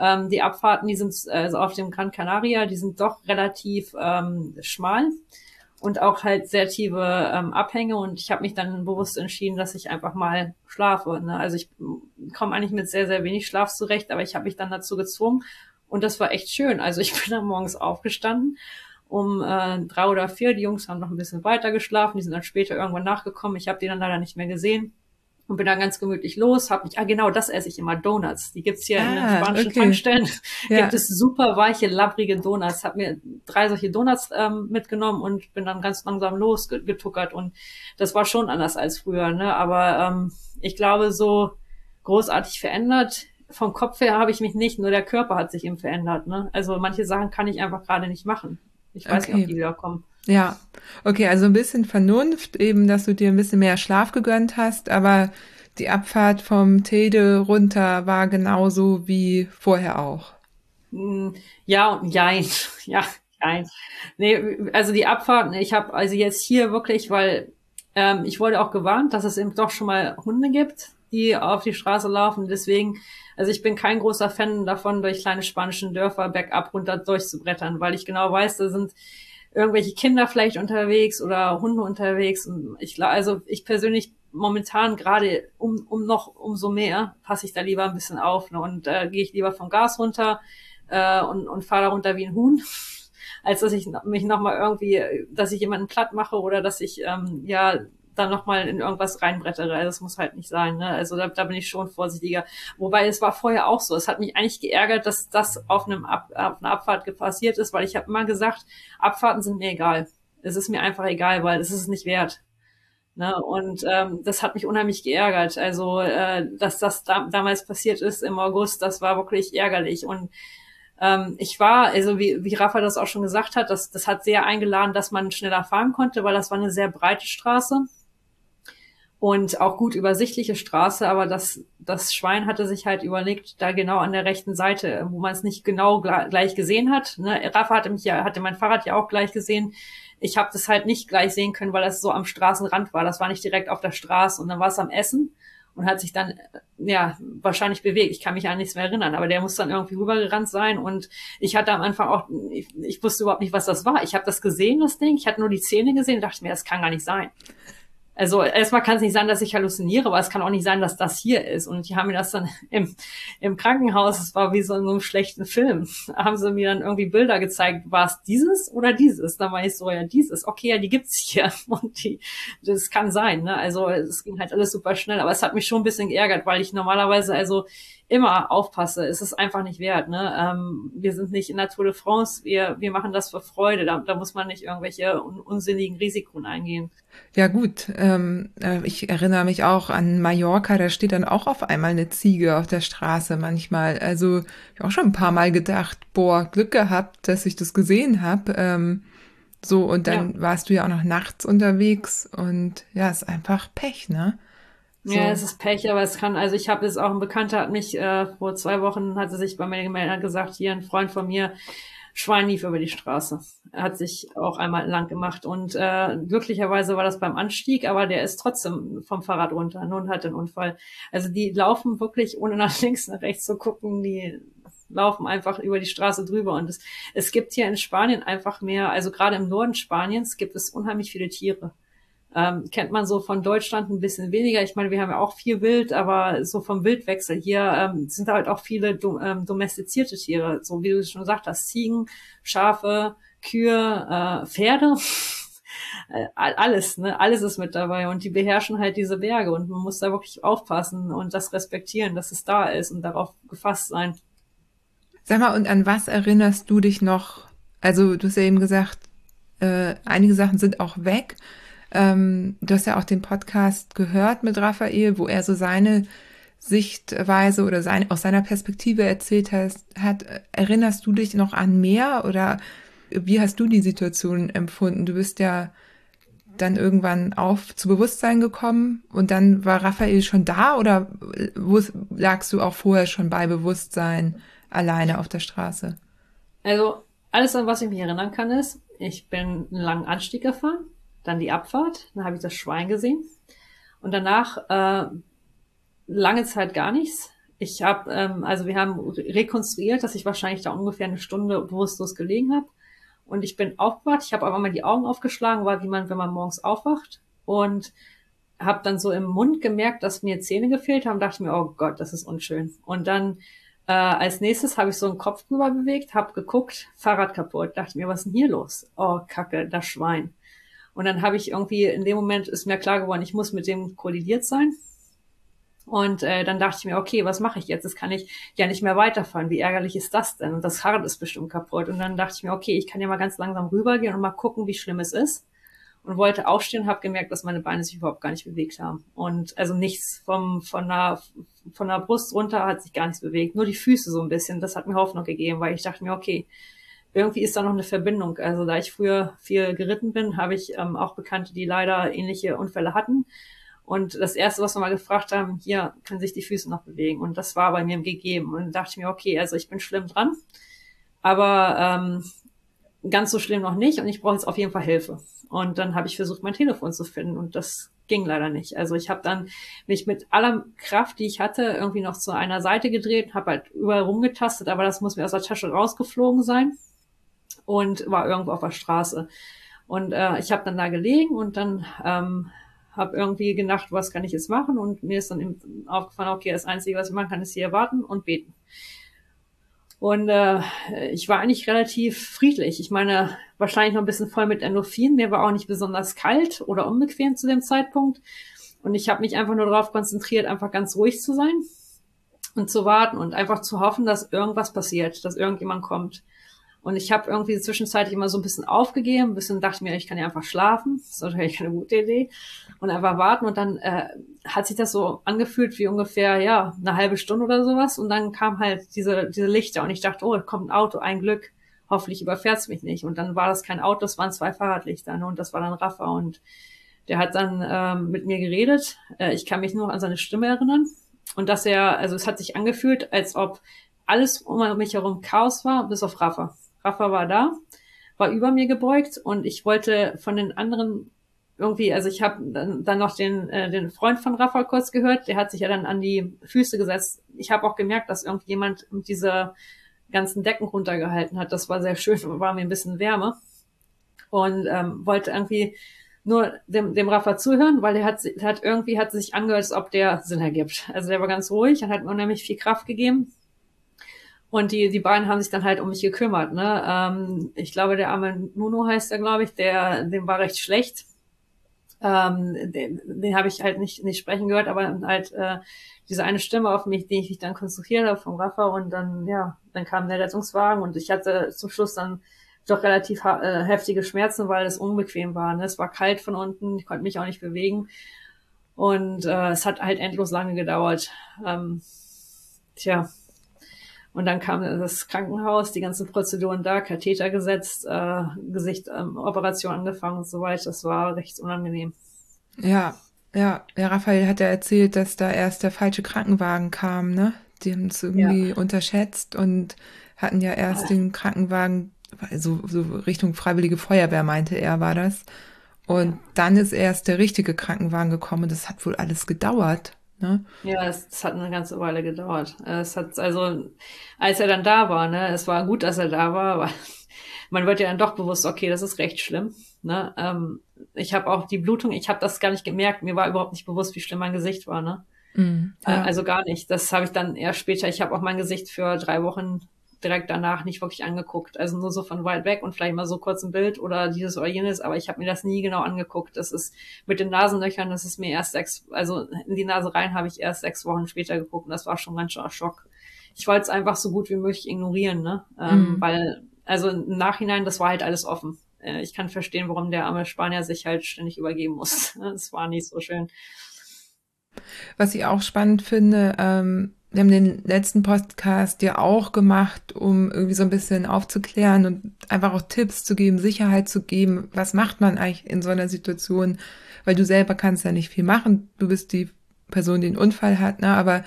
Ähm, die Abfahrten, die sind also auf dem Gran Canaria, die sind doch relativ ähm, schmal und auch halt sehr tiefe ähm, Abhänge und ich habe mich dann bewusst entschieden, dass ich einfach mal schlafe. Ne? Also ich komme eigentlich mit sehr, sehr wenig Schlaf zurecht, aber ich habe mich dann dazu gezwungen und das war echt schön. Also ich bin dann morgens aufgestanden um äh, drei oder vier. Die Jungs haben noch ein bisschen weiter geschlafen, die sind dann später irgendwann nachgekommen. Ich habe die dann leider nicht mehr gesehen und bin dann ganz gemütlich los, hab mich, ah genau, das esse ich immer, Donuts. Die gibt's hier ah, in den ah, spanischen okay. Tankstellen. Ja. Gibt es super weiche, labbrige Donuts. Hab mir drei solche Donuts ähm, mitgenommen und bin dann ganz langsam losgetuckert und das war schon anders als früher, ne? Aber ähm, ich glaube, so großartig verändert vom Kopf her habe ich mich nicht, nur der Körper hat sich eben verändert. Ne? Also manche Sachen kann ich einfach gerade nicht machen. Ich weiß okay. nicht, ob die wiederkommen. Ja, okay, also ein bisschen Vernunft, eben, dass du dir ein bisschen mehr Schlaf gegönnt hast, aber die Abfahrt vom Tede runter war genauso wie vorher auch. Hm, ja und jein. Ja, jein. Nee, also die Abfahrt, ich habe also jetzt hier wirklich, weil ähm, ich wurde auch gewarnt, dass es eben doch schon mal Hunde gibt, die auf die Straße laufen. Deswegen, also ich bin kein großer Fan davon, durch kleine spanische Dörfer bergab runter durchzubrettern, weil ich genau weiß, da sind irgendwelche Kinder vielleicht unterwegs oder Hunde unterwegs. Und ich also ich persönlich momentan gerade um, um noch umso mehr passe ich da lieber ein bisschen auf ne? und äh, gehe ich lieber vom Gas runter äh, und, und fahre da runter wie ein Huhn, als dass ich mich nochmal irgendwie, dass ich jemanden platt mache oder dass ich ähm, ja dann nochmal in irgendwas reinbrettere. Also das muss halt nicht sein. Ne? Also da, da bin ich schon vorsichtiger. Wobei es war vorher auch so. Es hat mich eigentlich geärgert, dass das auf, einem Ab, auf einer Abfahrt passiert ist, weil ich habe immer gesagt, Abfahrten sind mir egal. Es ist mir einfach egal, weil es ist nicht wert. Ne? Und ähm, das hat mich unheimlich geärgert. Also, äh, dass das da, damals passiert ist im August, das war wirklich ärgerlich. Und ähm, ich war, also wie, wie Rafa das auch schon gesagt hat, das, das hat sehr eingeladen, dass man schneller fahren konnte, weil das war eine sehr breite Straße und auch gut übersichtliche Straße, aber das, das Schwein hatte sich halt überlegt, da genau an der rechten Seite, wo man es nicht genau gleich gesehen hat. Ne? Rafa hatte mich ja, hatte mein Fahrrad ja auch gleich gesehen. Ich habe das halt nicht gleich sehen können, weil das so am Straßenrand war. Das war nicht direkt auf der Straße und dann war es am Essen und hat sich dann ja wahrscheinlich bewegt. Ich kann mich an nichts mehr erinnern, aber der muss dann irgendwie rübergerannt sein und ich hatte am Anfang auch, ich, ich wusste überhaupt nicht, was das war. Ich habe das gesehen, das Ding. Ich hatte nur die Zähne gesehen, dachte mir, das kann gar nicht sein. Also erstmal kann es nicht sein, dass ich halluziniere, aber es kann auch nicht sein, dass das hier ist. Und die haben mir das dann im, im Krankenhaus, es war wie so in so einem schlechten Film, haben sie mir dann irgendwie Bilder gezeigt, war es dieses oder dieses? Dann war ich so, ja, dieses, okay, ja, die gibt's hier. Und die, das kann sein, ne? Also es ging halt alles super schnell, aber es hat mich schon ein bisschen geärgert, weil ich normalerweise, also immer aufpasse. Es ist einfach nicht wert. Ne? Ähm, wir sind nicht in der Tour de France, wir, wir machen das für Freude. Da, da muss man nicht irgendwelche un unsinnigen Risiken eingehen. Ja gut, ähm, äh, ich erinnere mich auch an Mallorca, da steht dann auch auf einmal eine Ziege auf der Straße manchmal. Also ich habe auch schon ein paar Mal gedacht, boah, Glück gehabt, dass ich das gesehen habe. Ähm, so, und dann ja. warst du ja auch noch nachts unterwegs und ja, ist einfach Pech, ne? So. Ja, es ist Pech, aber es kann, also ich habe es auch, ein Bekannter hat mich äh, vor zwei Wochen, hat er sich bei mir gemeldet, hat gesagt, hier ein Freund von mir, Schwein lief über die Straße. Er hat sich auch einmal lang gemacht und äh, glücklicherweise war das beim Anstieg, aber der ist trotzdem vom Fahrrad runter Nun hat den Unfall. Also die laufen wirklich, ohne nach links, nach rechts zu gucken, die laufen einfach über die Straße drüber und es, es gibt hier in Spanien einfach mehr, also gerade im Norden Spaniens gibt es unheimlich viele Tiere. Ähm, kennt man so von Deutschland ein bisschen weniger. Ich meine, wir haben ja auch viel Wild, aber so vom Wildwechsel hier ähm, sind halt auch viele do, ähm, domestizierte Tiere, so wie du schon gesagt hast, Ziegen, Schafe, Kühe, äh, Pferde. Äh, alles, ne, alles ist mit dabei und die beherrschen halt diese Berge und man muss da wirklich aufpassen und das respektieren, dass es da ist und darauf gefasst sein. Sag mal, und an was erinnerst du dich noch? Also, du hast ja eben gesagt, äh, einige Sachen sind auch weg. Ähm, du hast ja auch den Podcast gehört mit Raphael, wo er so seine Sichtweise oder seine, aus seiner Perspektive erzählt hast, hat. Erinnerst du dich noch an mehr oder wie hast du die Situation empfunden? Du bist ja dann irgendwann auf zu Bewusstsein gekommen und dann war Raphael schon da oder wo lagst du auch vorher schon bei Bewusstsein alleine auf der Straße? Also alles, an was ich mich erinnern kann, ist, ich bin einen langen Anstieg gefahren dann die Abfahrt, dann habe ich das Schwein gesehen und danach äh, lange Zeit gar nichts. Ich habe, ähm, also wir haben rekonstruiert, dass ich wahrscheinlich da ungefähr eine Stunde bewusstlos gelegen habe. Und ich bin aufgewacht, ich habe aber mal die Augen aufgeschlagen, war wie man, wenn man morgens aufwacht. Und habe dann so im Mund gemerkt, dass mir Zähne gefehlt haben, dachte mir, oh Gott, das ist unschön. Und dann äh, als nächstes habe ich so einen Kopf drüber bewegt, habe geguckt, Fahrrad kaputt, dachte mir, was ist denn hier los? Oh, Kacke, das Schwein. Und dann habe ich irgendwie, in dem Moment ist mir klar geworden, ich muss mit dem kollidiert sein. Und äh, dann dachte ich mir, okay, was mache ich jetzt? Das kann ich ja nicht mehr weiterfahren. Wie ärgerlich ist das denn? Und das Fahrrad ist bestimmt kaputt. Und dann dachte ich mir, okay, ich kann ja mal ganz langsam rübergehen und mal gucken, wie schlimm es ist. und wollte aufstehen, habe gemerkt, dass meine Beine sich überhaupt gar nicht bewegt haben. Und also nichts vom, von, der, von der Brust runter hat sich gar nichts bewegt. Nur die Füße so ein bisschen. Das hat mir Hoffnung gegeben, weil ich dachte mir, okay, irgendwie ist da noch eine Verbindung. Also da ich früher viel geritten bin, habe ich ähm, auch Bekannte, die leider ähnliche Unfälle hatten. Und das erste, was wir mal gefragt haben, hier können sich die Füße noch bewegen. Und das war bei mir gegeben. Und dachte ich mir, okay, also ich bin schlimm dran. Aber ähm, ganz so schlimm noch nicht und ich brauche jetzt auf jeden Fall Hilfe. Und dann habe ich versucht, mein Telefon zu finden und das ging leider nicht. Also ich habe dann mich mit aller Kraft, die ich hatte, irgendwie noch zu einer Seite gedreht, habe halt überall rumgetastet, aber das muss mir aus der Tasche rausgeflogen sein und war irgendwo auf der Straße. Und äh, ich habe dann da gelegen und dann ähm, habe irgendwie gedacht, was kann ich jetzt machen? Und mir ist dann aufgefallen, okay, das Einzige, was ich machen kann, ist hier warten und beten. Und äh, ich war eigentlich relativ friedlich. Ich meine, wahrscheinlich noch ein bisschen voll mit Endorphin. Mir war auch nicht besonders kalt oder unbequem zu dem Zeitpunkt. Und ich habe mich einfach nur darauf konzentriert, einfach ganz ruhig zu sein und zu warten und einfach zu hoffen, dass irgendwas passiert, dass irgendjemand kommt. Und ich habe irgendwie zwischenzeitlich immer so ein bisschen aufgegeben, ein bisschen dachte mir, ich kann ja einfach schlafen. Das ist natürlich keine gute Idee. Und einfach warten. Und dann äh, hat sich das so angefühlt wie ungefähr, ja, eine halbe Stunde oder sowas. Und dann kam halt diese, diese Lichter und ich dachte, oh, kommt ein Auto, ein Glück. Hoffentlich überfährt's mich nicht. Und dann war das kein Auto, es waren zwei Fahrradlichter. Ne? Und das war dann Rafa. Und der hat dann ähm, mit mir geredet. Äh, ich kann mich nur an seine Stimme erinnern. Und dass er, also es hat sich angefühlt, als ob alles um mich herum Chaos war, bis auf Rafa. Rafa war da, war über mir gebeugt und ich wollte von den anderen irgendwie, also ich habe dann, noch den, äh, den Freund von Rafa kurz gehört, der hat sich ja dann an die Füße gesetzt. Ich habe auch gemerkt, dass irgendjemand mit dieser ganzen Decken runtergehalten hat. Das war sehr schön, war mir ein bisschen Wärme. Und ähm, wollte irgendwie nur dem, dem Rafa zuhören, weil der hat, hat irgendwie hat sich angehört, als ob der Sinn ergibt. Also der war ganz ruhig und hat mir unheimlich viel Kraft gegeben. Und die, die beiden haben sich dann halt um mich gekümmert. Ne? Ähm, ich glaube, der arme Nuno heißt er, glaube ich, der, dem war recht schlecht. Ähm, den den habe ich halt nicht, nicht sprechen gehört, aber halt äh, diese eine Stimme auf mich, die ich mich dann konstruiert habe vom Rafa und dann, ja, dann kam der Rettungswagen und ich hatte zum Schluss dann doch relativ äh, heftige Schmerzen, weil es unbequem war. Ne? Es war kalt von unten, ich konnte mich auch nicht bewegen. Und äh, es hat halt endlos lange gedauert. Ähm, tja, und dann kam das Krankenhaus, die ganzen Prozeduren da, Katheter gesetzt, äh, Gesicht, ähm, Operation angefangen und so weiter. Das war recht unangenehm. Ja, ja. Ja, Raphael hat ja erzählt, dass da erst der falsche Krankenwagen kam, ne? Die haben es irgendwie ja. unterschätzt und hatten ja erst den Krankenwagen, so, so Richtung Freiwillige Feuerwehr, meinte er, war das. Und dann ist erst der richtige Krankenwagen gekommen. Das hat wohl alles gedauert. Ne? Ja, es, es, hat eine ganze Weile gedauert. Es hat also, als er dann da war, ne, es war gut, dass er da war, aber man wird ja dann doch bewusst, okay, das ist recht schlimm. Ne? Ähm, ich habe auch die Blutung, ich habe das gar nicht gemerkt, mir war überhaupt nicht bewusst, wie schlimm mein Gesicht war. Ne? Mm, ja. äh, also gar nicht. Das habe ich dann erst später. Ich habe auch mein Gesicht für drei Wochen direkt danach nicht wirklich angeguckt. Also nur so von weit weg und vielleicht mal so kurz ein Bild oder dieses oder jenes, aber ich habe mir das nie genau angeguckt. Das ist mit den Nasenlöchern, das ist mir erst sechs, also in die Nase rein habe ich erst sechs Wochen später geguckt und das war schon ganz schön Schock. Ich wollte es einfach so gut wie möglich ignorieren, ne? Ähm, mhm. Weil, also im Nachhinein, das war halt alles offen. Äh, ich kann verstehen, warum der arme Spanier sich halt ständig übergeben muss. Das war nicht so schön. Was ich auch spannend finde, ähm, wir haben den letzten Podcast ja auch gemacht, um irgendwie so ein bisschen aufzuklären und einfach auch Tipps zu geben, Sicherheit zu geben. Was macht man eigentlich in so einer Situation? Weil du selber kannst ja nicht viel machen. Du bist die Person, die einen Unfall hat, ne? Aber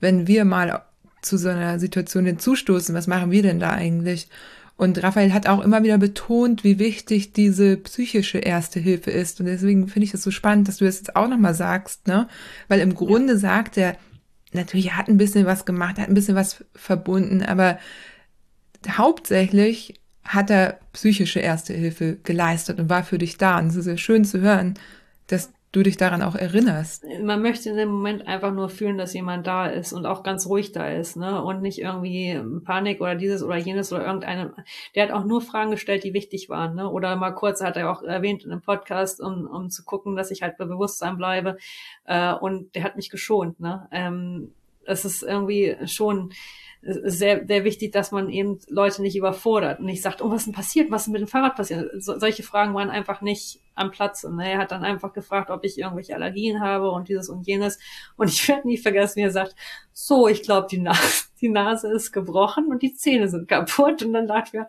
wenn wir mal zu so einer Situation hinzustoßen, was machen wir denn da eigentlich? Und Raphael hat auch immer wieder betont, wie wichtig diese psychische Erste Hilfe ist. Und deswegen finde ich es so spannend, dass du das jetzt auch nochmal sagst, ne? Weil im Grunde ja. sagt er, natürlich, er hat ein bisschen was gemacht, hat ein bisschen was verbunden, aber hauptsächlich hat er psychische Erste Hilfe geleistet und war für dich da. Und es ist sehr schön zu hören, dass du dich daran auch erinnerst. Man möchte in dem Moment einfach nur fühlen, dass jemand da ist und auch ganz ruhig da ist, ne? Und nicht irgendwie Panik oder dieses oder jenes oder irgendeine. Der hat auch nur Fragen gestellt, die wichtig waren, ne? Oder mal kurz hat er auch erwähnt in einem Podcast, um, um zu gucken, dass ich halt bei Bewusstsein bleibe. Äh, und der hat mich geschont, ne? Ähm, es ist irgendwie schon sehr, sehr wichtig, dass man eben Leute nicht überfordert und nicht sagt, oh, was ist denn passiert? Was ist mit dem Fahrrad passiert? So, solche Fragen waren einfach nicht am Platz. Und er hat dann einfach gefragt, ob ich irgendwelche Allergien habe und dieses und jenes. Und ich werde nie vergessen, wie er sagt, so, ich glaube, die, Nase, die Nase ist gebrochen und die Zähne sind kaputt. Und dann dachte ich mir,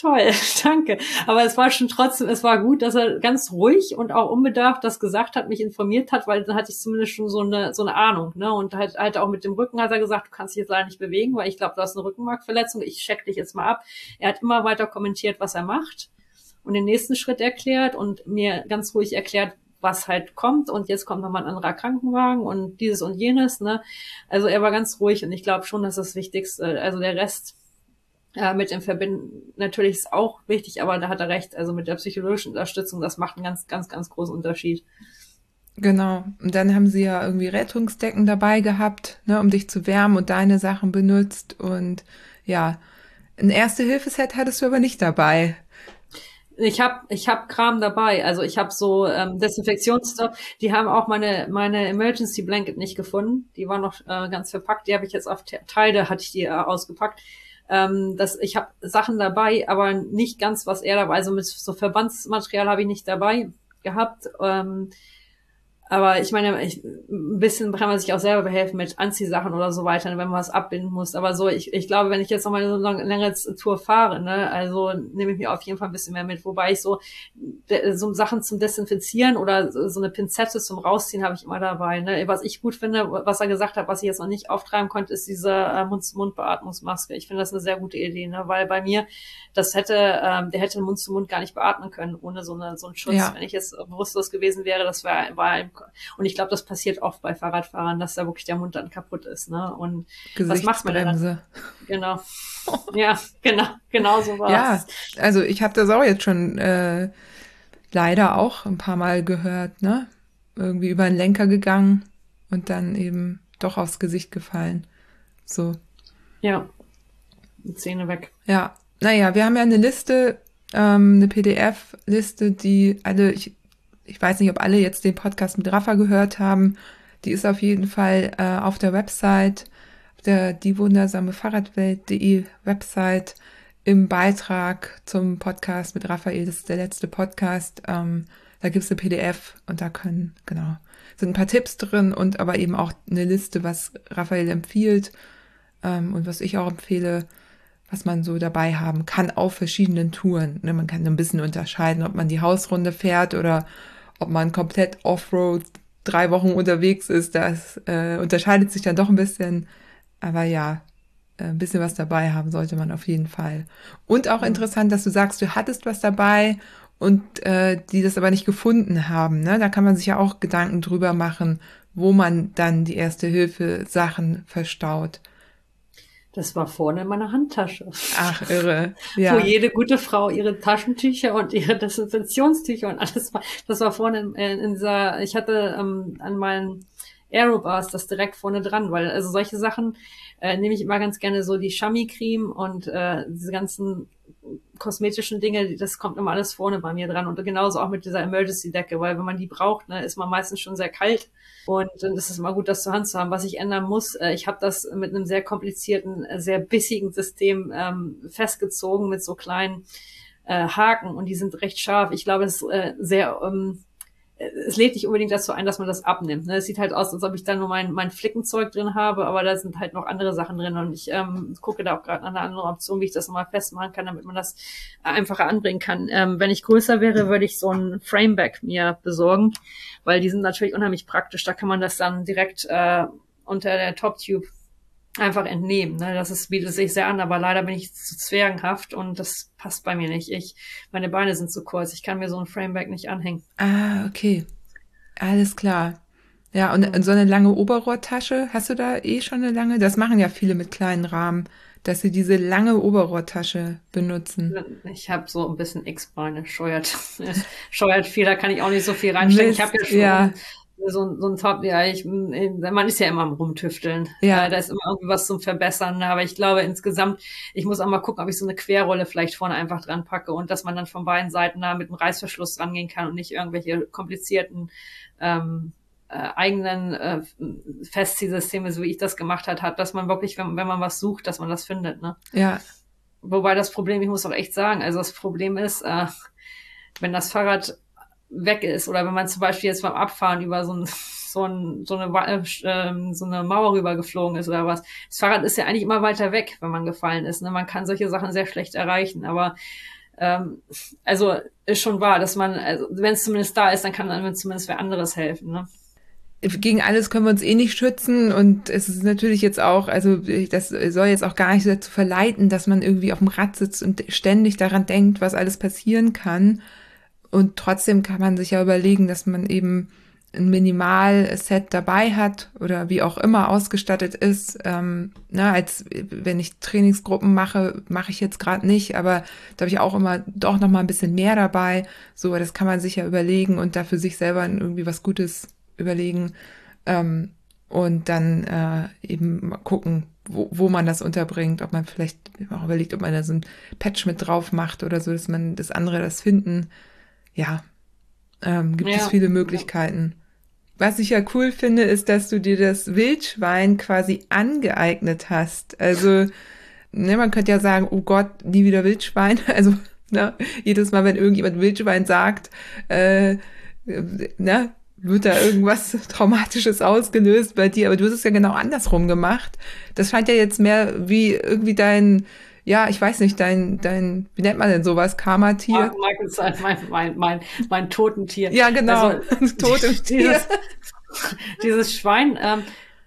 Toll, danke. Aber es war schon trotzdem, es war gut, dass er ganz ruhig und auch unbedarft das gesagt hat, mich informiert hat, weil dann hatte ich zumindest schon so eine, so eine Ahnung, ne? Und halt, halt auch mit dem Rücken hat er gesagt, du kannst dich jetzt leider nicht bewegen, weil ich glaube, du hast eine Rückenmarkverletzung, ich check dich jetzt mal ab. Er hat immer weiter kommentiert, was er macht und den nächsten Schritt erklärt und mir ganz ruhig erklärt, was halt kommt und jetzt kommt nochmal ein anderer Krankenwagen und dieses und jenes, ne? Also er war ganz ruhig und ich glaube schon, dass das Wichtigste, also der Rest, äh, mit dem Verbinden natürlich ist auch wichtig, aber da hat er recht. Also mit der psychologischen Unterstützung, das macht einen ganz, ganz, ganz großen Unterschied. Genau. Und dann haben sie ja irgendwie Rettungsdecken dabei gehabt, ne, um dich zu wärmen und deine Sachen benutzt. Und ja, ein Erste-Hilfe-Set hattest du aber nicht dabei. Ich habe ich hab Kram dabei. Also ich habe so ähm, Desinfektionsstoff. Die haben auch meine meine Emergency Blanket nicht gefunden. Die war noch äh, ganz verpackt. Die habe ich jetzt auf Teile hatte ich die äh, ausgepackt ähm, dass ich habe Sachen dabei, aber nicht ganz, was er dabei, also mit so Verbandsmaterial habe ich nicht dabei gehabt. Ähm, aber ich meine, ich, ein bisschen kann man sich auch selber behelfen mit Anziehsachen oder so weiter, wenn man was abbinden muss. Aber so, ich, ich glaube, wenn ich jetzt nochmal so eine längere Tour fahre, ne, also nehme ich mir auf jeden Fall ein bisschen mehr mit. Wobei ich so, so Sachen zum Desinfizieren oder so eine Pinzette zum Rausziehen habe ich immer dabei. Ne. Was ich gut finde, was er gesagt hat, was ich jetzt noch nicht auftreiben konnte, ist diese äh, Mund-zu-Mund-Beatmungsmaske. Ich finde das eine sehr gute Idee, ne, weil bei mir, das hätte, ähm, der hätte Mund zu Mund gar nicht beatmen können, ohne so, eine, so einen Schutz. Ja. Wenn ich jetzt bewusstlos gewesen wäre, das war, war und ich glaube, das passiert oft bei Fahrradfahrern, dass da wirklich der Mund dann kaputt ist. Ne? Und was macht man dann? Genau. ja, genau, genau so war Ja, also ich habe das auch jetzt schon äh, leider auch ein paar Mal gehört, ne? Irgendwie über den Lenker gegangen und dann eben doch aufs Gesicht gefallen. So. Ja. Die Zähne weg. Ja. Naja, wir haben ja eine Liste, ähm, eine PDF-Liste, die alle, ich ich weiß nicht, ob alle jetzt den Podcast mit Rafa gehört haben. Die ist auf jeden Fall äh, auf der Website, der die wundersame Fahrradwelt.de Website im Beitrag zum Podcast mit Raphael. Das ist der letzte Podcast. Ähm, da gibt's eine PDF und da können, genau, sind ein paar Tipps drin und aber eben auch eine Liste, was Raphael empfiehlt ähm, und was ich auch empfehle, was man so dabei haben kann auf verschiedenen Touren. Ne, man kann ein bisschen unterscheiden, ob man die Hausrunde fährt oder ob man komplett Offroad drei Wochen unterwegs ist, das äh, unterscheidet sich dann doch ein bisschen. Aber ja, äh, ein bisschen was dabei haben sollte man auf jeden Fall. Und auch interessant, dass du sagst, du hattest was dabei und äh, die das aber nicht gefunden haben. Ne? Da kann man sich ja auch Gedanken drüber machen, wo man dann die erste Hilfe Sachen verstaut. Das war vorne in meiner Handtasche. Ach, irre. Ja. Wo jede gute Frau ihre Taschentücher und ihre Desinfektionstücher und alles war. Das war vorne in, in dieser, ich hatte ähm, an meinen Aerobars das direkt vorne dran, weil also solche Sachen äh, nehme ich immer ganz gerne so die Chami-Creme und äh, diese ganzen kosmetischen Dinge, das kommt immer alles vorne bei mir dran. Und genauso auch mit dieser Emergency-Decke, weil wenn man die braucht, ne, ist man meistens schon sehr kalt. Und dann ist es immer gut, das zur Hand zu haben. Was ich ändern muss, äh, ich habe das mit einem sehr komplizierten, äh, sehr bissigen System ähm, festgezogen mit so kleinen äh, Haken und die sind recht scharf. Ich glaube, es ist äh, sehr ähm, es lädt nicht unbedingt dazu ein, dass man das abnimmt. Ne? Es sieht halt aus, als ob ich da nur mein, mein Flickenzeug drin habe, aber da sind halt noch andere Sachen drin und ich ähm, gucke da auch gerade nach einer anderen Option, wie ich das nochmal festmachen kann, damit man das einfacher anbringen kann. Ähm, wenn ich größer wäre, würde ich so ein Frameback mir besorgen, weil die sind natürlich unheimlich praktisch. Da kann man das dann direkt äh, unter der Top-Tube einfach entnehmen. Ne? Das ist, bietet sich sehr an, aber leider bin ich zu zwergenhaft und das passt bei mir nicht. Ich, meine Beine sind zu kurz. Ich kann mir so ein Frameback nicht anhängen. Ah, okay. Alles klar. Ja, und mhm. so eine lange Oberrohrtasche, hast du da eh schon eine lange? Das machen ja viele mit kleinen Rahmen, dass sie diese lange Oberrohrtasche benutzen. Ich habe so ein bisschen X-Beine, scheuert, scheuert viel, da kann ich auch nicht so viel reinstecken. Mist, ich habe ja schon ja so, so ein Top, ja, ich, man ist ja immer am Rumtüfteln. Ja. Äh, da ist immer irgendwie was zum Verbessern. Aber ich glaube insgesamt, ich muss auch mal gucken, ob ich so eine Querrolle vielleicht vorne einfach dran packe und dass man dann von beiden Seiten da mit einem Reißverschluss rangehen kann und nicht irgendwelche komplizierten ähm, äh, eigenen äh, Festzielsysteme, so wie ich das gemacht hat, hat, dass man wirklich, wenn, wenn man was sucht, dass man das findet. Ne? Ja. Wobei das Problem, ich muss auch echt sagen, also das Problem ist, äh, wenn das Fahrrad weg ist oder wenn man zum Beispiel jetzt beim Abfahren über so, ein, so, ein, so, eine, äh, so eine Mauer rübergeflogen ist oder was. Das Fahrrad ist ja eigentlich immer weiter weg, wenn man gefallen ist. Ne? Man kann solche Sachen sehr schlecht erreichen, aber ähm, also ist schon wahr, dass man, also, wenn es zumindest da ist, dann kann dann zumindest wer anderes helfen. Ne? gegen alles können wir uns eh nicht schützen und es ist natürlich jetzt auch, also das soll jetzt auch gar nicht dazu verleiten, dass man irgendwie auf dem Rad sitzt und ständig daran denkt, was alles passieren kann. Und trotzdem kann man sich ja überlegen, dass man eben ein Minimal-Set dabei hat oder wie auch immer ausgestattet ist. Ähm, ne, als wenn ich Trainingsgruppen mache, mache ich jetzt gerade nicht, aber da habe ich auch immer doch noch mal ein bisschen mehr dabei. So, das kann man sich ja überlegen und da für sich selber irgendwie was Gutes überlegen ähm, und dann äh, eben gucken, wo, wo man das unterbringt, ob man vielleicht auch überlegt, ob man da so ein Patch mit drauf macht oder so, dass man das andere das finden. Ja, ähm, gibt ja. es viele Möglichkeiten. Was ich ja cool finde, ist, dass du dir das Wildschwein quasi angeeignet hast. Also, ne, man könnte ja sagen, oh Gott, nie wieder Wildschwein. Also, ne, jedes Mal, wenn irgendjemand Wildschwein sagt, äh, ne, wird da irgendwas Traumatisches ausgelöst bei dir, aber du hast es ja genau andersrum gemacht. Das scheint ja jetzt mehr wie irgendwie dein, ja, ich weiß nicht, dein, dein, wie nennt man denn sowas, Karma-Tier? Halt mein, mein, mein, mein Totentier. Ja, genau, also, Totentier. Dieses, dieses Schwein, ähm,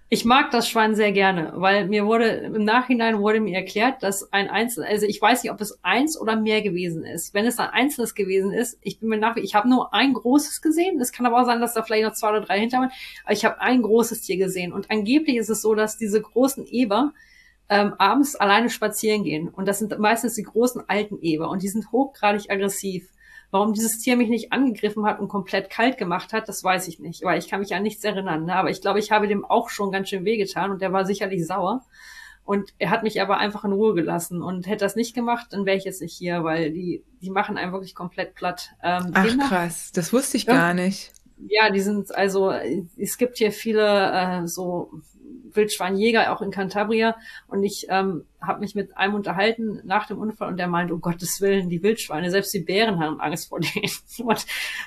ich mag das Schwein sehr gerne, weil mir wurde im Nachhinein wurde mir erklärt, dass ein Einzel, also ich weiß nicht, ob es eins oder mehr gewesen ist. Wenn es ein einzelnes gewesen ist, ich bin mir nach, ich habe nur ein großes gesehen. Es kann aber auch sein, dass da vielleicht noch zwei oder drei hinter waren. Aber ich habe ein großes Tier gesehen und angeblich ist es so, dass diese großen Eber ähm, abends alleine spazieren gehen und das sind meistens die großen alten Eber und die sind hochgradig aggressiv. Warum dieses Tier mich nicht angegriffen hat und komplett kalt gemacht hat, das weiß ich nicht. Weil ich kann mich an nichts erinnern. Ne? Aber ich glaube, ich habe dem auch schon ganz schön wehgetan und der war sicherlich sauer. Und er hat mich aber einfach in Ruhe gelassen. Und hätte das nicht gemacht, dann wäre ich jetzt nicht hier, weil die, die machen einen wirklich komplett platt. Ähm, Ach demnach, krass, das wusste ich gar nicht. Ja, die sind also, es gibt hier viele äh, so Wildschweinjäger, auch in Cantabria. Und ich ähm, habe mich mit einem unterhalten nach dem Unfall und der meint, um Gottes Willen, die Wildschweine, selbst die Bären haben Angst vor denen. Und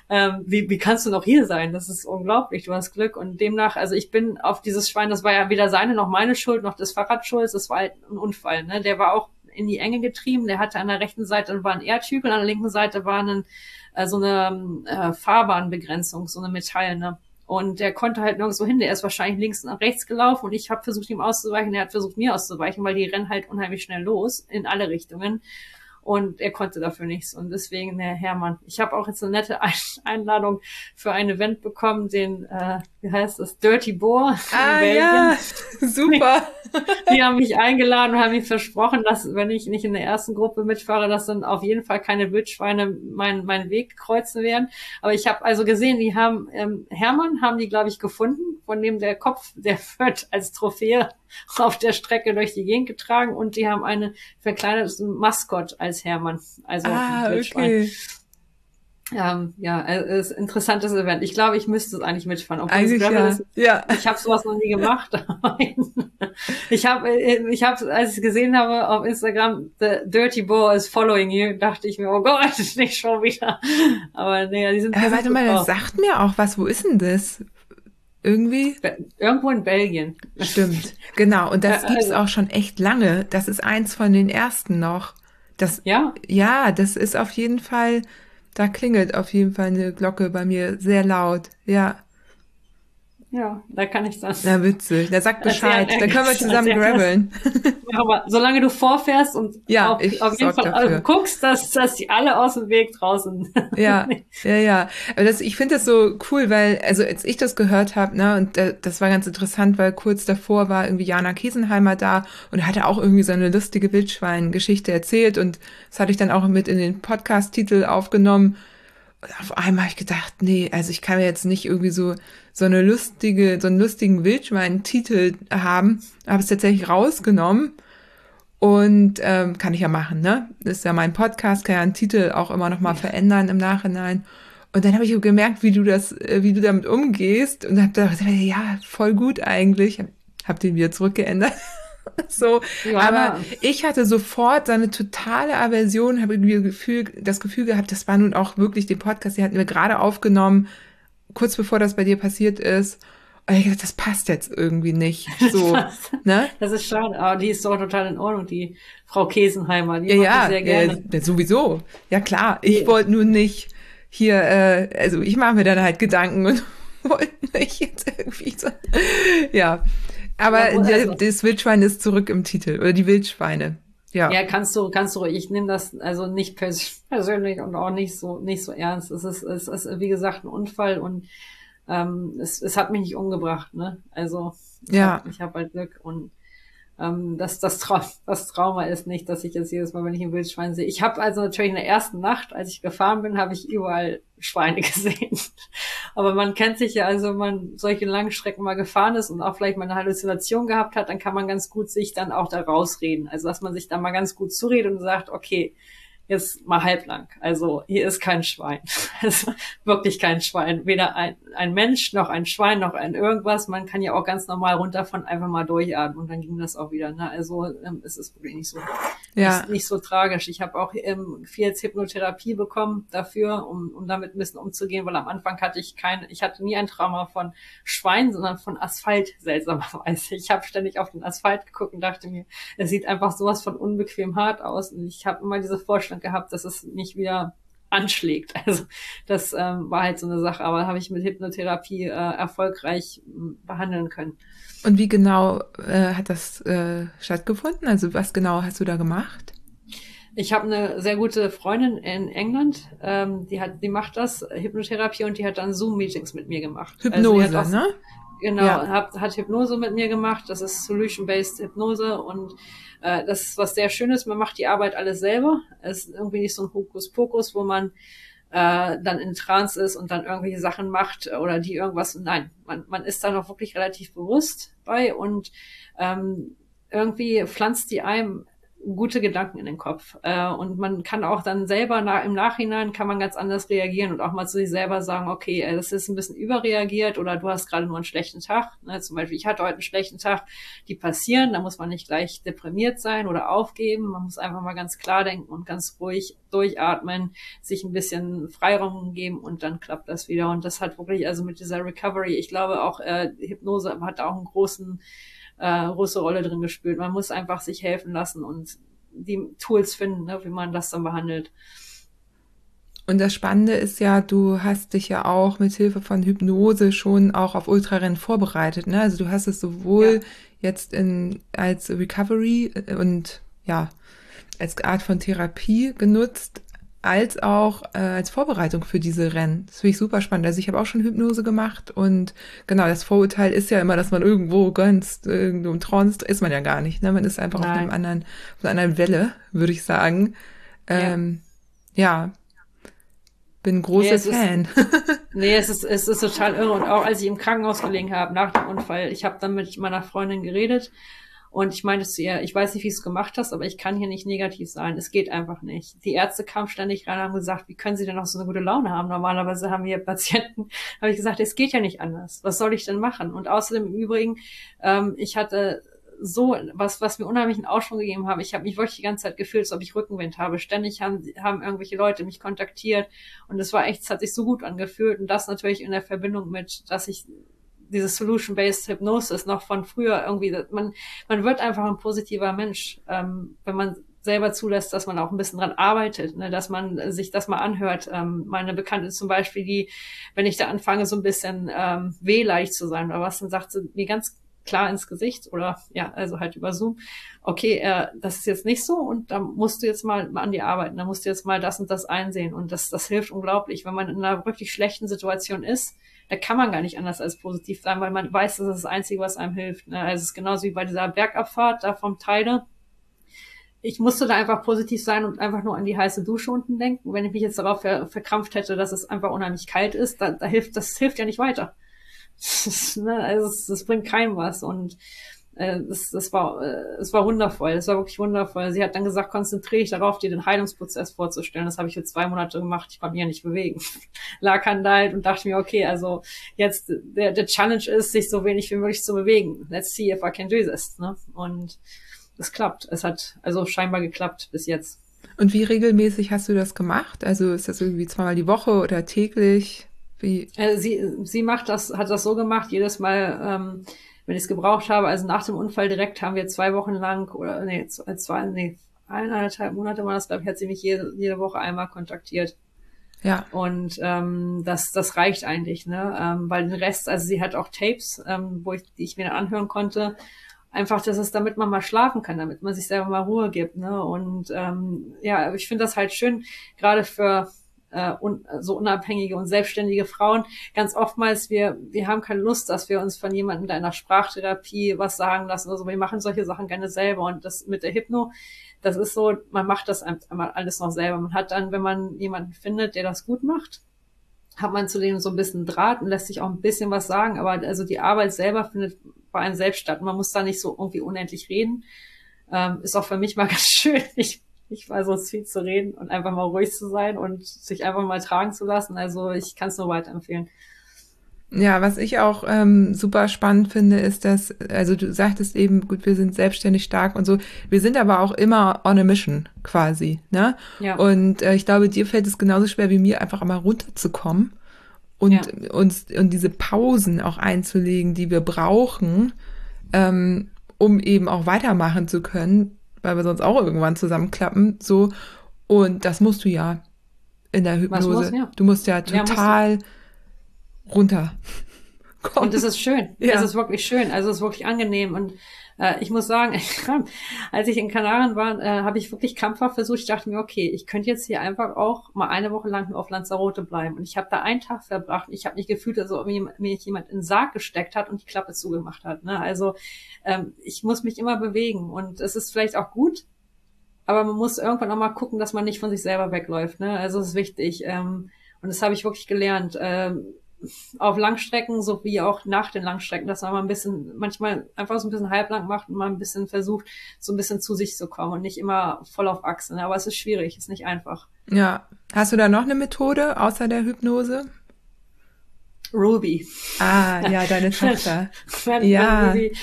ähm, wie, wie kannst du noch hier sein? Das ist unglaublich, du hast Glück. Und demnach, also ich bin auf dieses Schwein, das war ja weder seine noch meine Schuld, noch des Fahrrads Schuld, das war halt ein Unfall. Ne? Der war auch in die Enge getrieben. Der hatte an der rechten Seite war ein Erdhügel, an der linken Seite war ein, äh, so eine äh, Fahrbahnbegrenzung, so eine Metall. Und der konnte halt nirgendwo hin. Der ist wahrscheinlich links nach rechts gelaufen und ich habe versucht, ihm auszuweichen. Er hat versucht, mir auszuweichen, weil die rennen halt unheimlich schnell los in alle Richtungen und er konnte dafür nichts. Und deswegen, Herr Hermann, ich habe auch jetzt eine nette Einladung für ein Event bekommen, den, äh, wie heißt das, Dirty Boar. Ah ja, super. Die haben mich eingeladen und haben mir versprochen, dass wenn ich nicht in der ersten Gruppe mitfahre, dass dann auf jeden Fall keine Wildschweine meinen meinen Weg kreuzen werden. Aber ich habe also gesehen, die haben ähm, Hermann haben die, glaube ich, gefunden, von dem der Kopf, der wird als Trophäe auf der Strecke durch die Gegend getragen und die haben eine verkleinertes Maskott als Hermann. Also ah, okay. Ähm, ja, es ist ein interessantes Event. Ich glaube, ich müsste es eigentlich mitfahren. Obwohl eigentlich ja. Ist, ja. Ich habe sowas noch nie gemacht. ich habe, ich habe, als ich es gesehen habe auf Instagram, The Dirty Boar is following you, dachte ich mir, oh Gott, nicht schon wieder. Aber nee, die sind. Äh, warte mal, das sagt mir auch was. Wo ist denn das? Irgendwie? Irgendwo in Belgien. Stimmt, genau. Und das gibt's also, auch schon echt lange. Das ist eins von den ersten noch. Das, ja? Ja, das ist auf jeden Fall, da klingelt auf jeden Fall eine Glocke bei mir sehr laut. Ja. Ja, da kann ich das. Na, witzig. Der sagt Bescheid. Da können wir zusammen graveln. Ja, aber solange du vorfährst und ja, auf, auf jeden Fall also guckst, dass, dass die alle aus dem Weg draußen. Ja, ja, ja. Aber das, ich finde das so cool, weil, also als ich das gehört habe, ne, und äh, das war ganz interessant, weil kurz davor war irgendwie Jana Kiesenheimer da und hatte auch irgendwie so eine lustige Wildschwein-Geschichte erzählt und das hatte ich dann auch mit in den Podcast-Titel aufgenommen auf einmal habe ich gedacht, nee, also ich kann mir jetzt nicht irgendwie so so eine lustige, so einen lustigen Wildschwein-Titel haben. Habe es tatsächlich rausgenommen und ähm, kann ich ja machen, ne? Das ist ja mein Podcast, kann ja einen Titel auch immer noch mal verändern im Nachhinein. Und dann habe ich gemerkt, wie du das, äh, wie du damit umgehst und habe gedacht, ja, voll gut eigentlich. Hab den wieder zurückgeändert. so, ja. aber ich hatte sofort eine totale Aversion, habe irgendwie Gefühl, das Gefühl gehabt, das war nun auch wirklich den Podcast, den hatten wir gerade aufgenommen, kurz bevor das bei dir passiert ist. Und ich dachte, das passt jetzt irgendwie nicht. So, ne? Das ist schade, aber die ist doch total in Ordnung, die Frau Kesenheimer. Die ja, ja, sehr gerne. Äh, sowieso. Ja klar, ich wollte nur nicht hier, äh, also ich mache mir dann halt Gedanken und wollte nicht jetzt irgendwie so. Ja. Aber ja, also, das Wildschwein ist zurück im Titel. Oder die Wildschweine. Ja. Ja, kannst du, kannst du, ich nehme das also nicht persönlich und auch nicht so, nicht so ernst. Es ist, es ist, wie gesagt, ein Unfall und ähm, es, es hat mich nicht umgebracht, ne? Also ich ja. Hab, ich habe halt Glück und ähm, das, das, Trau das Trauma ist nicht, dass ich jetzt jedes Mal, wenn ich ein Wildschwein sehe. Ich habe also natürlich in der ersten Nacht, als ich gefahren bin, habe ich überall Schweine gesehen. Aber man kennt sich ja, also wenn man solche langen Strecken mal gefahren ist und auch vielleicht mal eine Halluzination gehabt hat, dann kann man ganz gut sich dann auch da rausreden. Also dass man sich da mal ganz gut zuredet und sagt, okay, jetzt mal halblang. Also hier ist kein Schwein. Also wirklich kein Schwein. Weder ein, ein Mensch noch ein Schwein noch ein irgendwas. Man kann ja auch ganz normal runter von einfach mal durchatmen und dann ging das auch wieder. Ne? Also ähm, es ist wirklich nicht so, ja. nicht, nicht so tragisch. Ich habe auch ähm, viel Hypnotherapie bekommen dafür, um, um damit ein bisschen umzugehen, weil am Anfang hatte ich kein, ich hatte nie ein Trauma von Schwein, sondern von Asphalt seltsamerweise. Ich habe ständig auf den Asphalt geguckt und dachte mir, es sieht einfach sowas von unbequem hart aus. Und ich habe immer diese Vorstellung, gehabt, dass es nicht wieder anschlägt. Also das ähm, war halt so eine Sache, aber habe ich mit Hypnotherapie äh, erfolgreich äh, behandeln können. Und wie genau äh, hat das äh, stattgefunden? Also was genau hast du da gemacht? Ich habe eine sehr gute Freundin in England, ähm, die hat, die macht das Hypnotherapie und die hat dann Zoom-Meetings mit mir gemacht. Hypnose, also ne? Genau, ja. hat, hat Hypnose mit mir gemacht. Das ist Solution-Based Hypnose und äh, das ist was sehr Schönes. Man macht die Arbeit alles selber. Es ist irgendwie nicht so ein Hokuspokus, wo man äh, dann in Trance ist und dann irgendwelche Sachen macht oder die irgendwas. Nein, man, man ist da noch wirklich relativ bewusst bei und ähm, irgendwie pflanzt die einem gute Gedanken in den Kopf. Äh, und man kann auch dann selber na, im Nachhinein kann man ganz anders reagieren und auch mal zu sich selber sagen, okay, äh, das ist ein bisschen überreagiert oder du hast gerade nur einen schlechten Tag. Ne? Zum Beispiel, ich hatte heute einen schlechten Tag, die passieren, da muss man nicht gleich deprimiert sein oder aufgeben. Man muss einfach mal ganz klar denken und ganz ruhig durchatmen, sich ein bisschen Freiraum geben und dann klappt das wieder. Und das hat wirklich, also mit dieser Recovery, ich glaube auch, äh, Hypnose hat auch einen großen äh, große Rolle drin gespielt. Man muss einfach sich helfen lassen und die Tools finden, ne, wie man das dann behandelt. Und das Spannende ist ja, du hast dich ja auch mit Hilfe von Hypnose schon auch auf Ultrarennen vorbereitet. Ne? Also du hast es sowohl ja. jetzt in, als Recovery und ja, als Art von Therapie genutzt, als auch äh, als Vorbereitung für diese Rennen. Das finde ich super spannend. Also ich habe auch schon Hypnose gemacht und genau, das Vorurteil ist ja immer, dass man irgendwo ganz irgendwo im Trance ist man ja gar nicht. Ne? Man ist einfach Nein. auf einem anderen, auf einer anderen Welle, würde ich sagen. Ähm, ja. ja. Bin großer nee, Fan. Ist, nee, es ist, es ist total irre. Und auch als ich im Krankenhaus gelegen habe nach dem Unfall, ich habe dann mit meiner Freundin geredet und ich meinte zu ihr, ich weiß nicht, wie du es gemacht hast, aber ich kann hier nicht negativ sein. Es geht einfach nicht. Die Ärzte kamen ständig rein und haben gesagt, wie können sie denn noch so eine gute Laune haben? Normalerweise haben wir Patienten, habe ich gesagt, es geht ja nicht anders. Was soll ich denn machen? Und außerdem im Übrigen, ähm, ich hatte so was, was mir unheimlichen Ausschwung gegeben habe. Ich habe mich wirklich die ganze Zeit gefühlt, als ob ich Rückenwind habe. Ständig haben, haben irgendwelche Leute mich kontaktiert und es war echt, es hat sich so gut angefühlt und das natürlich in der Verbindung mit, dass ich diese Solution-Based Hypnosis noch von früher irgendwie, man, man wird einfach ein positiver Mensch, ähm, wenn man selber zulässt, dass man auch ein bisschen dran arbeitet, ne, dass man sich das mal anhört. Ähm, meine Bekannte zum Beispiel, die, wenn ich da anfange, so ein bisschen ähm, wehleidig zu sein oder was, dann sagt sie mir ganz klar ins Gesicht oder ja, also halt über Zoom, okay, äh, das ist jetzt nicht so und da musst du jetzt mal, an die arbeiten, da musst du jetzt mal das und das einsehen und das, das hilft unglaublich, wenn man in einer wirklich schlechten Situation ist, da kann man gar nicht anders als positiv sein, weil man weiß, das ist das Einzige, was einem hilft. Ne? Also es ist genauso wie bei dieser Bergabfahrt da vom Teile. Ich musste da einfach positiv sein und einfach nur an die heiße Dusche unten denken. Wenn ich mich jetzt darauf ver verkrampft hätte, dass es einfach unheimlich kalt ist, da, da hilft, das hilft ja nicht weiter. ne? Also es, das bringt keinem was. Und äh, das, das war, äh, es war wundervoll, es war wirklich wundervoll. Sie hat dann gesagt, konzentriere dich darauf, dir den Heilungsprozess vorzustellen. Das habe ich für zwei Monate gemacht. Ich konnte mich ja nicht bewegen. Lag an halt und dachte mir, okay, also jetzt der, der Challenge ist, sich so wenig wie möglich zu bewegen. Let's see if I can do this. Ne? Und es klappt. Es hat also scheinbar geklappt bis jetzt. Und wie regelmäßig hast du das gemacht? Also ist das irgendwie zweimal die Woche oder täglich? Wie? Also sie, sie macht das, hat das so gemacht, jedes Mal, ähm, wenn ich es gebraucht habe, also nach dem Unfall direkt haben wir zwei Wochen lang oder nee, zwei, nee, eineinhalb Monate war das, glaube ich, hat sie mich jede, jede Woche einmal kontaktiert. Ja. Und ähm, das, das reicht eigentlich, ne? Ähm, weil den Rest, also sie hat auch Tapes, ähm, wo ich, die ich mir dann anhören konnte. Einfach, dass es, damit man mal schlafen kann, damit man sich selber mal Ruhe gibt, ne? Und ähm, ja, ich finde das halt schön, gerade für äh, un, so unabhängige und selbstständige Frauen. Ganz oftmals, wir, wir haben keine Lust, dass wir uns von jemandem mit einer Sprachtherapie was sagen lassen. Also wir machen solche Sachen gerne selber. Und das mit der Hypno, das ist so, man macht das einmal alles noch selber. Man hat dann, wenn man jemanden findet, der das gut macht, hat man zu dem so ein bisschen Draht und lässt sich auch ein bisschen was sagen. Aber also die Arbeit selber findet bei einem selbst statt. Man muss da nicht so irgendwie unendlich reden. Ähm, ist auch für mich mal ganz schön. Ich ich weiß sonst viel zu reden und einfach mal ruhig zu sein und sich einfach mal tragen zu lassen. Also ich kann es nur weiterempfehlen. Ja, was ich auch ähm, super spannend finde, ist, dass, also du sagtest eben, gut, wir sind selbstständig stark und so, wir sind aber auch immer on a mission quasi, ne? Ja. Und äh, ich glaube, dir fällt es genauso schwer wie mir, einfach einmal runterzukommen und ja. uns und diese Pausen auch einzulegen, die wir brauchen, ähm, um eben auch weitermachen zu können, weil wir sonst auch irgendwann zusammenklappen. So. Und das musst du ja in der Hypnose. Muss, ja. Du musst ja total ja, musst runter. Kommen. Und es ist schön. Ja. Es ist wirklich schön. Also es ist wirklich angenehm. Und äh, ich muss sagen, als ich in Kanaren war, äh, habe ich wirklich krampfhaft versucht. Ich dachte mir, okay, ich könnte jetzt hier einfach auch mal eine Woche lang auf Lanzarote bleiben. Und ich habe da einen Tag verbracht. Ich habe mich gefühlt, als ob mir jemand in den Sarg gesteckt hat und die Klappe zugemacht hat. Ne? Also ähm, ich muss mich immer bewegen. Und es ist vielleicht auch gut, aber man muss irgendwann auch mal gucken, dass man nicht von sich selber wegläuft. Ne? Also es ist wichtig. Ähm, und das habe ich wirklich gelernt. Ähm, auf Langstrecken sowie auch nach den Langstrecken, dass man mal ein bisschen, manchmal einfach so ein bisschen halblang macht und mal ein bisschen versucht, so ein bisschen zu sich zu kommen und nicht immer voll auf Achsen. Aber es ist schwierig, ist nicht einfach. Ja. Hast du da noch eine Methode außer der Hypnose? Ruby. Ah, ja, deine Tochter. wenn, ja. Wenn Ruby,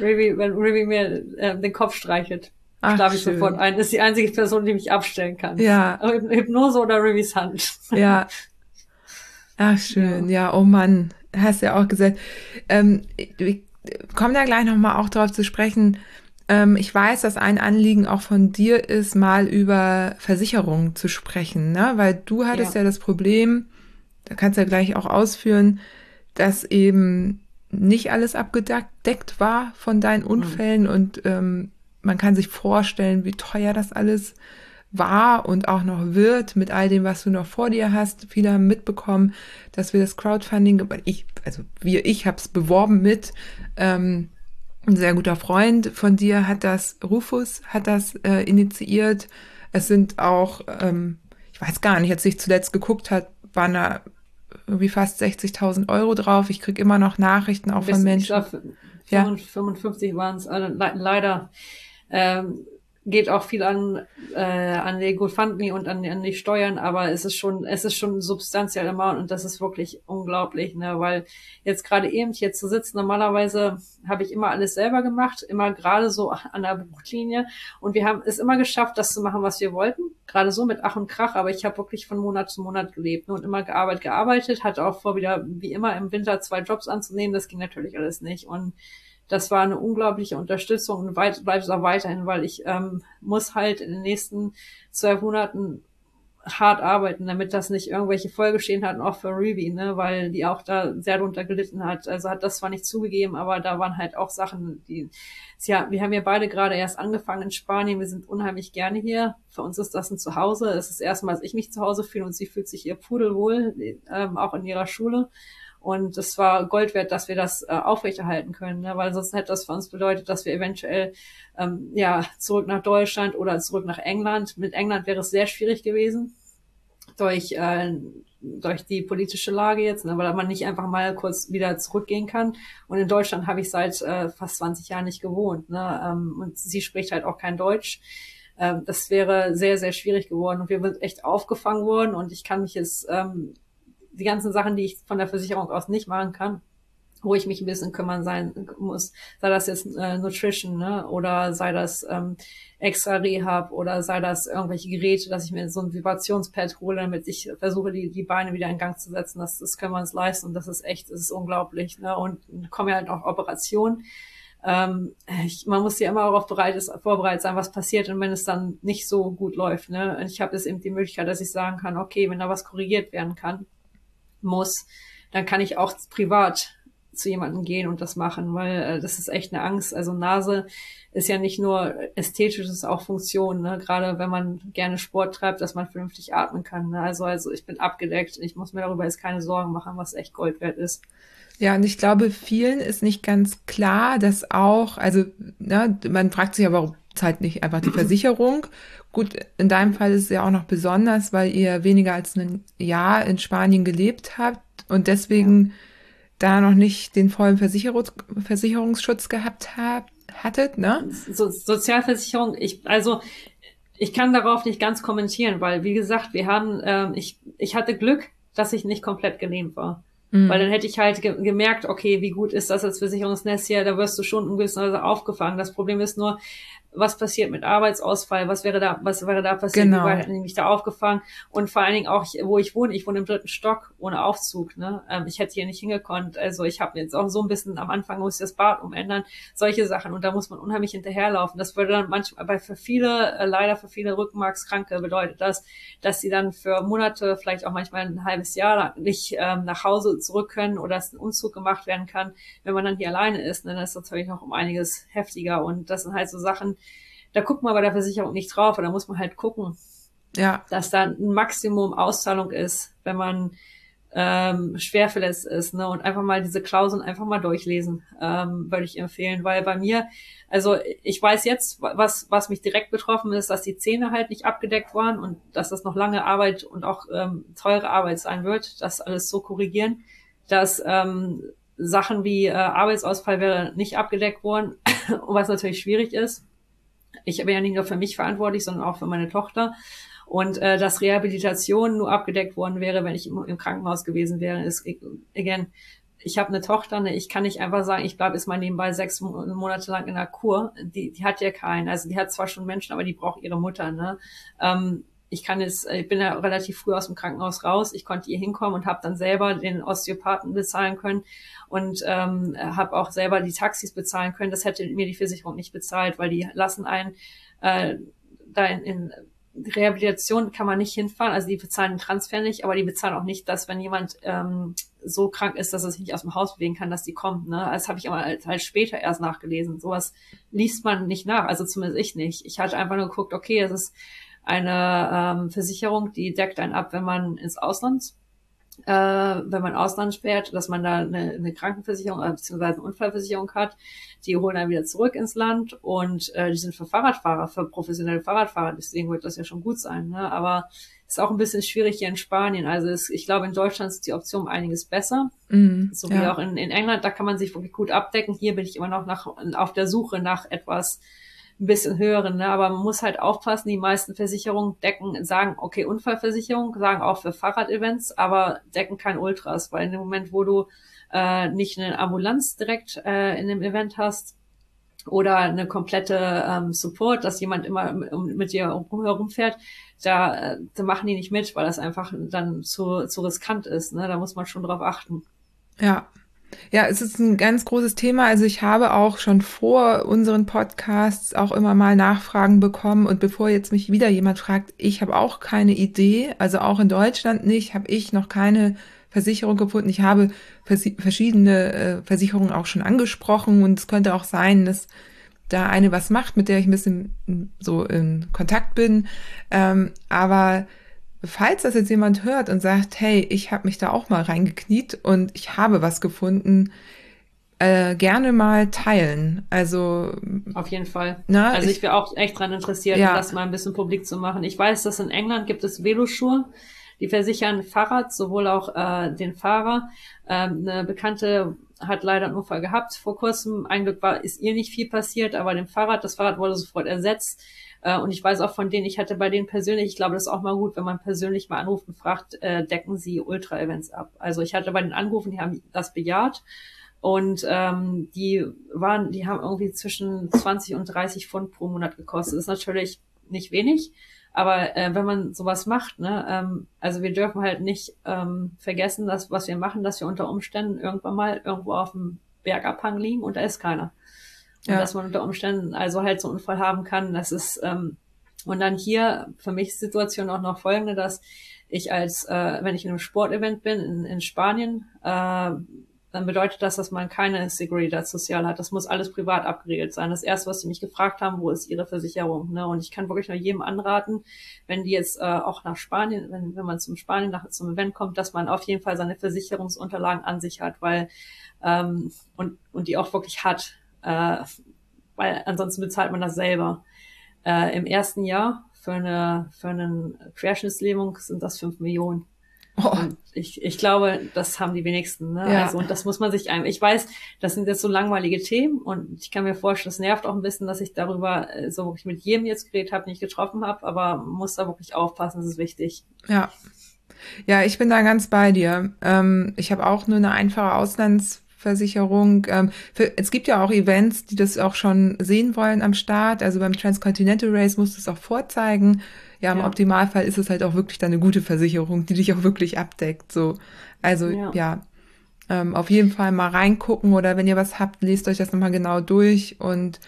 Ruby, wenn Ruby mir äh, den Kopf streichelt, schlafe ich schön. sofort ein. Das ist die einzige Person, die mich abstellen kann. Ja. Hypnose oder Rubys Hand. Ja, Ach, schön. Ja, ja oh Mann. Hast ja auch gesagt. Ähm, ich komme da gleich nochmal auch drauf zu sprechen. Ähm, ich weiß, dass ein Anliegen auch von dir ist, mal über Versicherungen zu sprechen, ne? Weil du hattest ja, ja das Problem, da kannst du ja gleich auch ausführen, dass eben nicht alles abgedeckt war von deinen mhm. Unfällen mhm. und ähm, man kann sich vorstellen, wie teuer das alles war und auch noch wird mit all dem, was du noch vor dir hast. Viele haben mitbekommen, dass wir das Crowdfunding, ich, also wir, ich habe es beworben mit. Ähm, ein sehr guter Freund von dir hat das, Rufus hat das äh, initiiert. Es sind auch, ähm, ich weiß gar nicht, als ich zuletzt geguckt hat, waren da irgendwie fast 60.000 Euro drauf. Ich krieg immer noch Nachrichten auch Bis, von Menschen. Ich glaub, ja. 55 waren es, also leider. Ähm, geht auch viel an, äh, an die GoFundMe und an, an die Steuern, aber es ist schon, es ist schon ein substanzieller Amount und das ist wirklich unglaublich, ne, weil jetzt gerade eben hier zu sitzen, normalerweise habe ich immer alles selber gemacht, immer gerade so an der Buchlinie. Und wir haben es immer geschafft, das zu machen, was wir wollten, gerade so mit Ach und Krach, aber ich habe wirklich von Monat zu Monat gelebt ne, und immer gearbeitet, gearbeitet, hatte auch vor wieder, wie immer im Winter zwei Jobs anzunehmen, das ging natürlich alles nicht. Und das war eine unglaubliche Unterstützung und weit, bleibt es auch weiterhin, weil ich ähm, muss halt in den nächsten zwölf Monaten hart arbeiten, damit das nicht irgendwelche Folgeschäden hatten, auch für Ruby, ne, weil die auch da sehr drunter gelitten hat. Also hat das zwar nicht zugegeben, aber da waren halt auch Sachen, die, ja, wir haben ja beide gerade erst angefangen in Spanien, wir sind unheimlich gerne hier. Für uns ist das ein Zuhause. Es ist erstmal, dass ich mich zu Hause fühle und sie fühlt sich ihr pudelwohl, ähm, auch in ihrer Schule. Und es war Gold wert, dass wir das äh, aufrechterhalten können, ne? weil sonst hätte das für uns bedeutet, dass wir eventuell ähm, ja zurück nach Deutschland oder zurück nach England. Mit England wäre es sehr schwierig gewesen. durch, äh, durch die politische Lage jetzt, ne, weil man nicht einfach mal kurz wieder zurückgehen kann. Und in Deutschland habe ich seit äh, fast 20 Jahren nicht gewohnt. Ne? Ähm, und sie spricht halt auch kein Deutsch. Ähm, das wäre sehr, sehr schwierig geworden. Und wir sind echt aufgefangen worden. Und ich kann mich jetzt ähm, die ganzen Sachen, die ich von der Versicherung aus nicht machen kann, wo ich mich ein bisschen kümmern sein muss. Sei das jetzt äh, Nutrition, ne? Oder sei das ähm, extra Rehab oder sei das irgendwelche Geräte, dass ich mir so ein Vibrationspad hole, damit ich versuche, die, die Beine wieder in Gang zu setzen. Das, das können wir uns leisten. Und das ist echt, das ist unglaublich. Ne? Und kommen ja halt auch Operationen. Ähm, ich, man muss ja immer darauf bereit ist, vorbereitet sein, was passiert und wenn es dann nicht so gut läuft. Ne? Ich habe jetzt eben die Möglichkeit, dass ich sagen kann, okay, wenn da was korrigiert werden kann, muss, dann kann ich auch privat zu jemandem gehen und das machen, weil äh, das ist echt eine Angst. Also Nase ist ja nicht nur ästhetisch, es ist auch Funktion, ne? gerade wenn man gerne Sport treibt, dass man vernünftig atmen kann. Ne? Also, also ich bin abgedeckt, ich muss mir darüber jetzt keine Sorgen machen, was echt Gold wert ist. Ja, und ich glaube, vielen ist nicht ganz klar, dass auch, also ne, man fragt sich ja, warum zahlt nicht einfach die Versicherung? Gut, in deinem Fall ist es ja auch noch besonders, weil ihr weniger als ein Jahr in Spanien gelebt habt und deswegen ja da noch nicht den vollen Versicherungs Versicherungsschutz gehabt habt, hattet, ne? So, Sozialversicherung, ich, also ich kann darauf nicht ganz kommentieren, weil wie gesagt, wir haben, ähm, ich, ich hatte Glück, dass ich nicht komplett gelähmt war. Mhm. Weil dann hätte ich halt ge gemerkt, okay, wie gut ist das als Versicherungsnetz hier, da wirst du schon in gewisser Weise aufgefangen. Das Problem ist nur, was passiert mit Arbeitsausfall, was wäre da, was wäre da passiert, genau. wie war nämlich da aufgefangen? Und vor allen Dingen auch, wo ich wohne, ich wohne im dritten Stock ohne Aufzug, ne, ähm, ich hätte hier nicht hingekonnt, also ich habe jetzt auch so ein bisschen, am Anfang muss ich das Bad umändern, solche Sachen. Und da muss man unheimlich hinterherlaufen, das würde dann manchmal, aber für viele, äh, leider für viele Rückenmarkskranke bedeutet das, dass sie dann für Monate, vielleicht auch manchmal ein halbes Jahr nicht ähm, nach Hause zurück können oder dass ein Umzug gemacht werden kann, wenn man dann hier alleine ist, ne, dann ist das natürlich noch um einiges heftiger. Und das sind halt so Sachen, da guckt man bei der Versicherung nicht drauf, und da muss man halt gucken, ja. dass da ein Maximum Auszahlung ist, wenn man ähm, schwer verletzt ist, ne? Und einfach mal diese Klauseln einfach mal durchlesen, ähm, würde ich empfehlen, weil bei mir, also ich weiß jetzt, was, was mich direkt betroffen ist, dass die Zähne halt nicht abgedeckt waren und dass das noch lange Arbeit und auch ähm, teure Arbeit sein wird, das alles so korrigieren, dass ähm, Sachen wie äh, Arbeitsausfall wäre nicht abgedeckt worden, was natürlich schwierig ist ich bin ja nicht nur für mich verantwortlich, sondern auch für meine Tochter. Und äh, dass Rehabilitation nur abgedeckt worden wäre, wenn ich im, im Krankenhaus gewesen wäre, ist, again, ich habe eine Tochter, ne, ich kann nicht einfach sagen, ich bleibe jetzt mal nebenbei sechs Monate lang in der Kur. Die, die hat ja keinen. Also die hat zwar schon Menschen, aber die braucht ihre Mutter. Ne? Ähm, ich kann jetzt, ich bin ja relativ früh aus dem Krankenhaus raus. Ich konnte hier hinkommen und habe dann selber den Osteopathen bezahlen können und ähm, habe auch selber die Taxis bezahlen können. Das hätte mir die Versicherung nicht bezahlt, weil die lassen einen äh, da in, in Rehabilitation kann man nicht hinfahren, also die bezahlen den Transfer nicht, aber die bezahlen auch nicht, dass wenn jemand ähm, so krank ist, dass er sich nicht aus dem Haus bewegen kann, dass die kommt. Ne? Das habe ich aber halt, halt später erst nachgelesen. Sowas liest man nicht nach, also zumindest ich nicht. Ich hatte einfach nur geguckt, okay, es ist eine ähm, Versicherung, die deckt einen ab, wenn man ins Ausland, äh, wenn man Ausland fährt, dass man da eine, eine Krankenversicherung äh, beziehungsweise eine Unfallversicherung hat. Die holen einen wieder zurück ins Land und äh, die sind für Fahrradfahrer, für professionelle Fahrradfahrer. Deswegen wird das ja schon gut sein. Ne? Aber ist auch ein bisschen schwierig hier in Spanien. Also es, ich glaube, in Deutschland ist die Option einiges besser. Mm, so wie ja. auch in, in England, da kann man sich wirklich gut abdecken. Hier bin ich immer noch nach, auf der Suche nach etwas, ein bisschen höheren, ne? aber man muss halt aufpassen, die meisten Versicherungen decken, sagen, okay, Unfallversicherung, sagen auch für Fahrradevents, aber decken kein Ultras, weil in dem Moment, wo du äh, nicht eine Ambulanz direkt äh, in dem Event hast, oder eine komplette ähm, Support, dass jemand immer mit dir herumfährt, da, äh, da machen die nicht mit, weil das einfach dann zu, zu riskant ist. Ne? Da muss man schon drauf achten. Ja, ja, es ist ein ganz großes Thema. Also ich habe auch schon vor unseren Podcasts auch immer mal Nachfragen bekommen. Und bevor jetzt mich wieder jemand fragt, ich habe auch keine Idee, also auch in Deutschland nicht, habe ich noch keine Versicherung gefunden. Ich habe vers verschiedene äh, Versicherungen auch schon angesprochen und es könnte auch sein, dass da eine was macht, mit der ich ein bisschen so in Kontakt bin. Ähm, aber falls das jetzt jemand hört und sagt, hey, ich habe mich da auch mal reingekniet und ich habe was gefunden, äh, gerne mal teilen. Also auf jeden Fall. Na, also ich, ich wäre auch echt dran interessiert, ja. das mal ein bisschen publik zu machen. Ich weiß, dass in England gibt es Veloschuhe. Die versichern Fahrrad, sowohl auch äh, den Fahrer. Ähm, eine Bekannte hat leider einen Unfall gehabt vor kurzem. Ein Glück war, ist ihr nicht viel passiert, aber dem Fahrrad, das Fahrrad wurde sofort ersetzt. Äh, und ich weiß auch von denen, ich hatte bei denen persönlich, ich glaube, das ist auch mal gut, wenn man persönlich mal anruft und fragt, äh, decken sie Ultra-Events ab. Also ich hatte bei den Anrufen, die haben das bejaht. Und ähm, die waren, die haben irgendwie zwischen 20 und 30 Pfund pro Monat gekostet. Das ist natürlich nicht wenig. Aber äh, wenn man sowas macht, ne, ähm, also wir dürfen halt nicht ähm, vergessen, dass was wir machen, dass wir unter Umständen irgendwann mal irgendwo auf dem Bergabhang liegen und da ist keiner. Ja. dass man unter Umständen also halt so einen Unfall haben kann, das ist ähm, und dann hier für mich Situation auch noch folgende, dass ich als, äh, wenn ich in einem Sportevent bin in, in Spanien, äh, dann bedeutet das, dass man keine Security Social hat. Das muss alles privat abgeregelt sein. Das erste, was sie mich gefragt haben, wo ist ihre Versicherung? Ne? Und ich kann wirklich nur jedem anraten, wenn die jetzt äh, auch nach Spanien, wenn, wenn man zum Spanien nach, zum Event kommt, dass man auf jeden Fall seine Versicherungsunterlagen an sich hat, weil ähm, und, und die auch wirklich hat. Äh, weil ansonsten bezahlt man das selber. Äh, Im ersten Jahr für eine für einen Querschnittslähmung sind das fünf Millionen. Oh. ich, ich glaube, das haben die wenigsten. Ne? Ja. Also, und das muss man sich einem. Ich weiß, das sind jetzt so langweilige Themen und ich kann mir vorstellen, das nervt auch ein bisschen, dass ich darüber äh, so wirklich mit jedem jetzt geredet habe, nicht getroffen habe, aber muss da wirklich aufpassen, das ist wichtig. Ja. Ja, ich bin da ganz bei dir. Ähm, ich habe auch nur eine einfache Auslandsversicherung. Ähm, für, es gibt ja auch Events, die das auch schon sehen wollen am Start. Also beim Transcontinental Race muss es auch vorzeigen ja, im ja. Optimalfall ist es halt auch wirklich dann eine gute Versicherung, die dich auch wirklich abdeckt. So, also ja, ja ähm, auf jeden Fall mal reingucken oder wenn ihr was habt, lest euch das nochmal genau durch und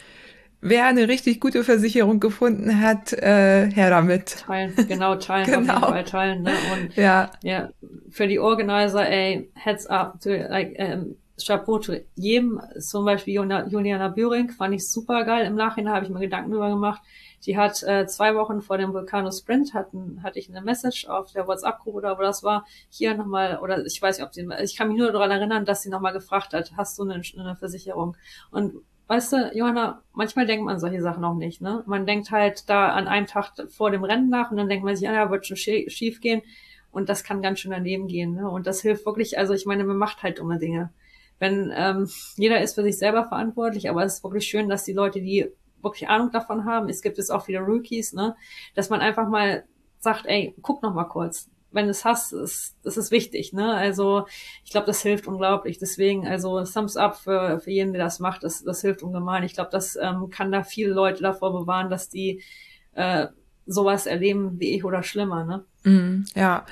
wer eine richtig gute Versicherung gefunden hat, äh, her damit. Teilen, genau, teilen, genau. auf jeden genau. Fall teilen. Ne? Und ja. ja, für die Organizer, ey, heads up, to, like, ähm, Chapeau jedem, zum Beispiel Juliana Büring, fand ich super geil. Im Nachhinein habe ich mir Gedanken drüber gemacht. Die hat äh, zwei Wochen vor dem Vulcano Sprint hatten, hatte ich eine Message auf der WhatsApp-Gruppe oder wo das war, hier nochmal, oder ich weiß nicht, ob sie, ich kann mich nur daran erinnern, dass sie nochmal gefragt hat, hast du eine, eine Versicherung? Und weißt du, Johanna, manchmal denkt man solche Sachen auch nicht, ne? Man denkt halt da an einen Tag vor dem Rennen nach und dann denkt man sich, ah, ja, wird schon schief gehen. Und das kann ganz schön daneben gehen, ne? Und das hilft wirklich, also ich meine, man macht halt dumme Dinge. Wenn ähm, jeder ist für sich selber verantwortlich, aber es ist wirklich schön, dass die Leute, die wirklich Ahnung davon haben, es gibt es auch viele Rookies, ne, dass man einfach mal sagt, ey, guck noch mal kurz. Wenn du es hast, ist, das ist wichtig, ne? Also ich glaube, das hilft unglaublich. Deswegen, also Thumbs up für, für jeden, der das macht, das, das hilft ungemein. Ich glaube, das ähm, kann da viele Leute davor bewahren, dass die äh, sowas erleben wie ich oder schlimmer, ne? Mm, ja,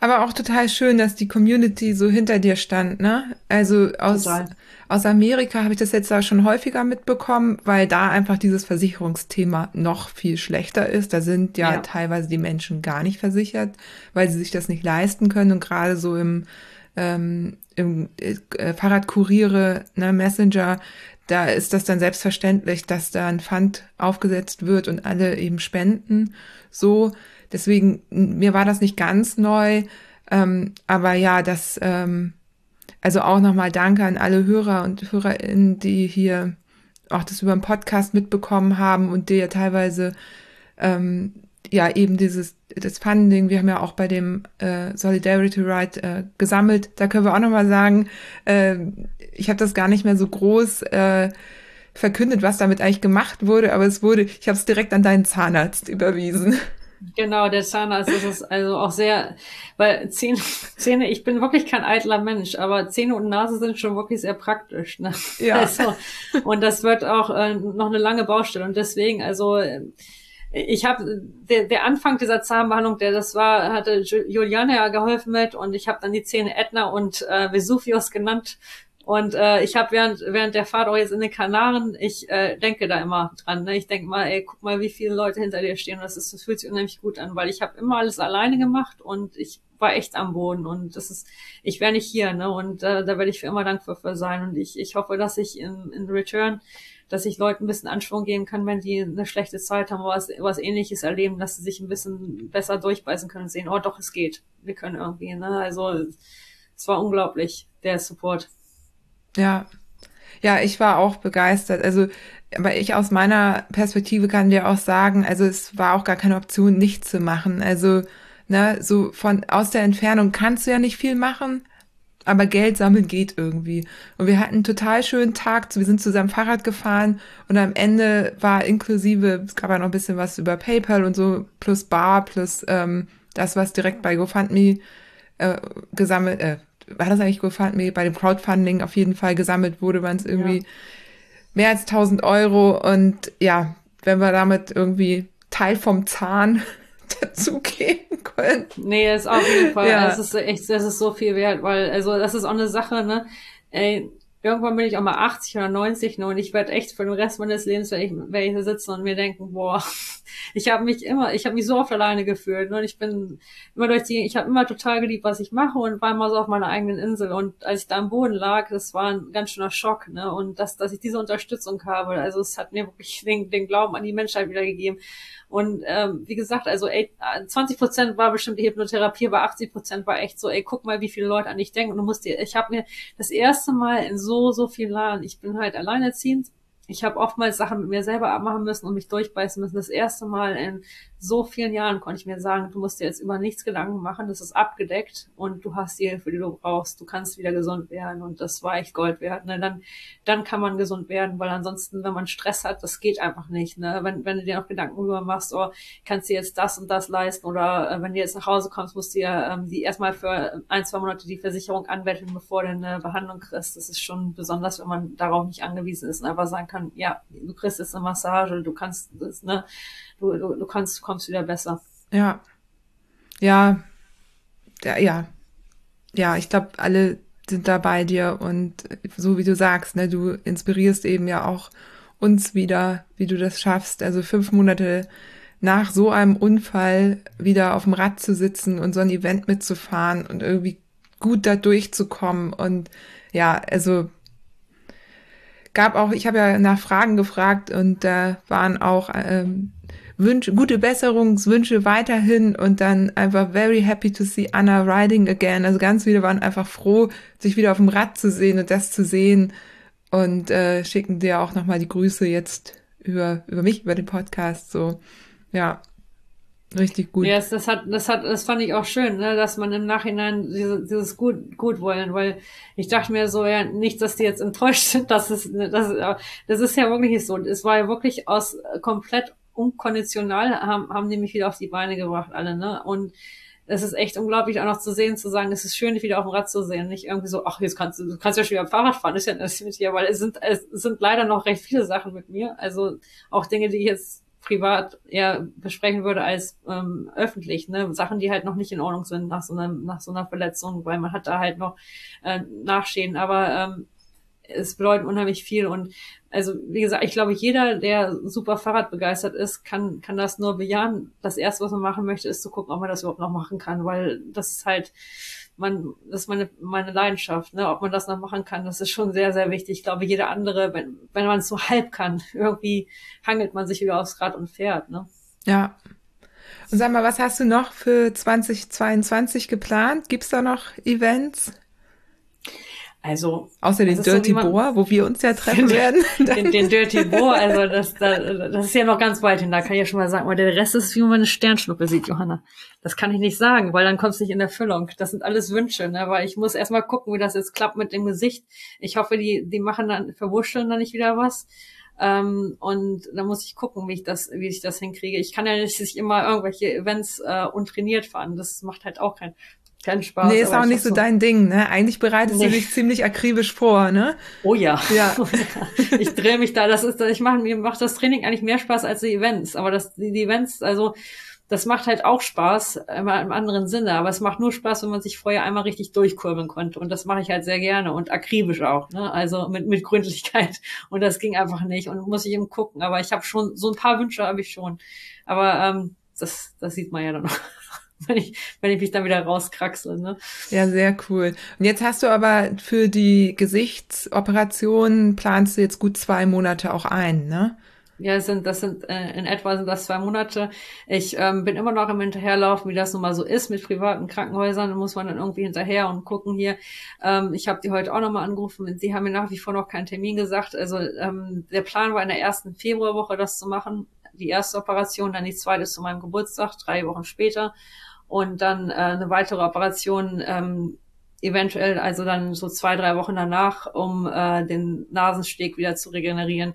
aber auch total schön, dass die Community so hinter dir stand, ne? Also aus, aus Amerika habe ich das jetzt auch schon häufiger mitbekommen, weil da einfach dieses Versicherungsthema noch viel schlechter ist. Da sind ja, ja. teilweise die Menschen gar nicht versichert, weil sie sich das nicht leisten können und gerade so im ähm, im äh, Fahrradkuriere, ne, Messenger, da ist das dann selbstverständlich, dass da ein Pfand aufgesetzt wird und alle eben spenden. So, deswegen, mir war das nicht ganz neu. Ähm, aber ja, das, ähm, also auch nochmal Danke an alle Hörer und Hörerinnen, die hier auch das über den Podcast mitbekommen haben und die ja teilweise ähm, ja eben dieses das Funding, wir haben ja auch bei dem äh, Solidarity Ride äh, gesammelt. Da können wir auch nochmal sagen, äh, ich habe das gar nicht mehr so groß äh, verkündet, was damit eigentlich gemacht wurde, aber es wurde, ich habe es direkt an deinen Zahnarzt überwiesen. Genau, der Zahnarzt ist es also auch sehr, weil Zähne, Zähne, ich bin wirklich kein eitler Mensch, aber Zähne und Nase sind schon wirklich sehr praktisch. Ne? Ja. Also, und das wird auch äh, noch eine lange Baustelle und deswegen, also ich habe der, der Anfang dieser Zahnbehandlung, der das war, hatte Juliane ja geholfen mit und ich habe dann die Zähne Edna und äh, Vesuvius genannt. Und äh, ich habe während während der Fahrt auch jetzt in den Kanaren, ich äh, denke da immer dran. Ne? Ich denke mal, ey, guck mal, wie viele Leute hinter dir stehen. Und das ist, das fühlt sich unheimlich gut an, weil ich habe immer alles alleine gemacht und ich war echt am Boden und das ist, ich wäre nicht hier, ne? Und äh, da werde ich für immer dankbar für sein. Und ich, ich hoffe, dass ich in, in Return dass ich Leuten ein bisschen Anschwung geben kann, wenn die eine schlechte Zeit haben, was, was ähnliches erleben, dass sie sich ein bisschen besser durchbeißen können und sehen, oh doch, es geht. Wir können irgendwie, ne? Also es war unglaublich, der Support. Ja. Ja, ich war auch begeistert. Also, aber ich aus meiner Perspektive kann dir auch sagen, also es war auch gar keine Option, nichts zu machen. Also, Ne, so von aus der Entfernung kannst du ja nicht viel machen, aber Geld sammeln geht irgendwie. Und wir hatten einen total schönen Tag. Wir sind zusammen Fahrrad gefahren und am Ende war inklusive, es gab ja noch ein bisschen was über PayPal und so, plus Bar, plus ähm, das, was direkt bei GoFundMe äh, gesammelt, äh, war das eigentlich GoFundMe, bei dem Crowdfunding auf jeden Fall gesammelt wurde, waren es irgendwie ja. mehr als 1000 Euro. Und ja, wenn wir damit irgendwie Teil vom Zahn dazugeben können. Nee, ist auf jeden Fall. Ja. Es ist echt, das ist so viel wert, weil, also das ist auch eine Sache, ne? Ey, irgendwann bin ich auch mal 80 oder 90 ne, und ich werde echt für den Rest meines Lebens, wenn ich, wenn ich hier sitze und mir denken, boah, ich habe mich immer, ich habe mich so oft alleine gefühlt ne, und ich bin immer durch die, ich habe immer total geliebt, was ich mache und war immer so auf meiner eigenen Insel und als ich da am Boden lag, das war ein ganz schöner Schock ne und dass, dass ich diese Unterstützung habe, also es hat mir wirklich den, den Glauben an die Menschheit wiedergegeben und ähm, wie gesagt, also ey, 20 Prozent war bestimmt die Hypnotherapie, aber 80 Prozent war echt so, ey, guck mal, wie viele Leute an dich denken. Und du musst dir, ich habe mir das erste Mal in so, so vielen Jahren, ich bin halt alleinerziehend, ich habe oftmals Sachen mit mir selber abmachen müssen und mich durchbeißen müssen. Das erste Mal in so vielen Jahren konnte ich mir sagen, du musst dir jetzt über nichts Gedanken machen, das ist abgedeckt und du hast die Hilfe, die du brauchst. Du kannst wieder gesund werden und das war echt Gold wert. Ne? Dann, dann kann man gesund werden, weil ansonsten, wenn man Stress hat, das geht einfach nicht. Ne? Wenn, wenn du dir noch Gedanken darüber machst, oh, kannst du jetzt das und das leisten oder äh, wenn du jetzt nach Hause kommst, musst du ja ähm, die erstmal für ein, zwei Monate die Versicherung anwenden, bevor du eine Behandlung kriegst. Das ist schon besonders, wenn man darauf nicht angewiesen ist und einfach sagen kann, ja, du kriegst jetzt eine Massage, du kannst das, ne, du, du, du kannst, kommst wieder besser. Ja. Ja. Ja, ja. Ja, ich glaube, alle sind da bei dir und so wie du sagst, ne, du inspirierst eben ja auch uns wieder, wie du das schaffst. Also fünf Monate nach so einem Unfall wieder auf dem Rad zu sitzen und so ein Event mitzufahren und irgendwie gut da durchzukommen. Und ja, also gab auch, ich habe ja nach Fragen gefragt und da waren auch ähm, Wünsche, gute Besserungswünsche weiterhin und dann einfach very happy to see Anna riding again. Also ganz viele waren einfach froh, sich wieder auf dem Rad zu sehen und das zu sehen und äh, schicken dir auch nochmal die Grüße jetzt über, über mich, über den Podcast. So, ja, richtig gut. Ja, yes, das hat, das hat, das fand ich auch schön, ne, dass man im Nachhinein diese, dieses gut, gut wollen, weil ich dachte mir so, ja, nicht, dass die jetzt enttäuscht sind, dass es, das, das ist ja wirklich nicht so. Es war ja wirklich aus komplett unkonditional haben, haben die mich wieder auf die Beine gebracht, alle, ne? Und es ist echt unglaublich auch noch zu sehen, zu sagen, es ist schön, dich wieder auf dem Rad zu sehen. Nicht irgendwie so, ach, jetzt kannst du, du kannst ja schon wieder Fahrrad fahren, ist ja das mit dir, weil es sind, es sind leider noch recht viele Sachen mit mir. Also auch Dinge, die ich jetzt privat eher besprechen würde als ähm, öffentlich, ne? Sachen, die halt noch nicht in Ordnung sind nach so einer, nach so einer Verletzung, weil man hat da halt noch äh, Nachschäden. Aber ähm, es bedeutet unheimlich viel und also wie gesagt, ich glaube, jeder, der super Fahrrad begeistert ist, kann kann das nur bejahen. Das erste, was man machen möchte, ist zu gucken, ob man das überhaupt noch machen kann, weil das ist halt man, das ist meine, meine Leidenschaft, ne? Ob man das noch machen kann, das ist schon sehr, sehr wichtig. Ich glaube, jeder andere, wenn, wenn man es so halb kann, irgendwie hangelt man sich wieder aufs Rad und fährt, ne? Ja. Und sag mal, was hast du noch für 2022 geplant? Gibt's da noch Events? Also außer den Dirty so, Boar, wo wir uns ja treffen werden. Den, den Dirty Boar, also das, das ist ja noch ganz weit hin. Da kann ich ja schon mal sagen, aber der Rest ist wie man eine Sternschnuppe sieht, Johanna. Das kann ich nicht sagen, weil dann kommst du nicht in Erfüllung. Das sind alles Wünsche, ne? Weil ich muss erstmal gucken, wie das jetzt klappt mit dem Gesicht. Ich hoffe, die, die machen dann, verwurschteln dann nicht wieder was. Ähm, und da muss ich gucken, wie ich das, wie ich das hinkriege. Ich kann ja nicht immer irgendwelche Events äh, untrainiert fahren. Das macht halt auch keinen kein Spaß. Nee, ist auch nicht so, dein Ding, ne? Eigentlich bereitest nee. du dich ziemlich akribisch vor, ne? Oh ja. Ja. ich drehe mich da, das ist, ich mache, mir macht das Training eigentlich mehr Spaß als die Events. Aber das, die, die Events, also, das macht halt auch Spaß, immer im anderen Sinne. Aber es macht nur Spaß, wenn man sich vorher einmal richtig durchkurbeln konnte. Und das mache ich halt sehr gerne und akribisch auch, ne? Also mit, mit Gründlichkeit. Und das ging einfach nicht. Und muss ich eben gucken. Aber ich habe schon, so ein paar Wünsche habe ich schon. Aber ähm, das, das sieht man ja dann noch. wenn ich, wenn ich mich dann wieder rauskraxle. Ne? Ja, sehr cool. Und jetzt hast du aber für die Gesichtsoperation planst du jetzt gut zwei Monate auch ein, ne? Ja, das sind, das sind äh, in etwa sind das zwei Monate. Ich ähm, bin immer noch im Hinterherlaufen, wie das nun mal so ist mit privaten Krankenhäusern. Da muss man dann irgendwie hinterher und gucken hier. Ähm, ich habe die heute auch nochmal angerufen. Sie haben mir nach wie vor noch keinen Termin gesagt. Also ähm, der Plan war in der ersten Februarwoche das zu machen. Die erste Operation, dann die zweite zu meinem Geburtstag, drei Wochen später. Und dann äh, eine weitere Operation ähm, eventuell also dann so zwei, drei Wochen danach, um äh, den Nasensteg wieder zu regenerieren.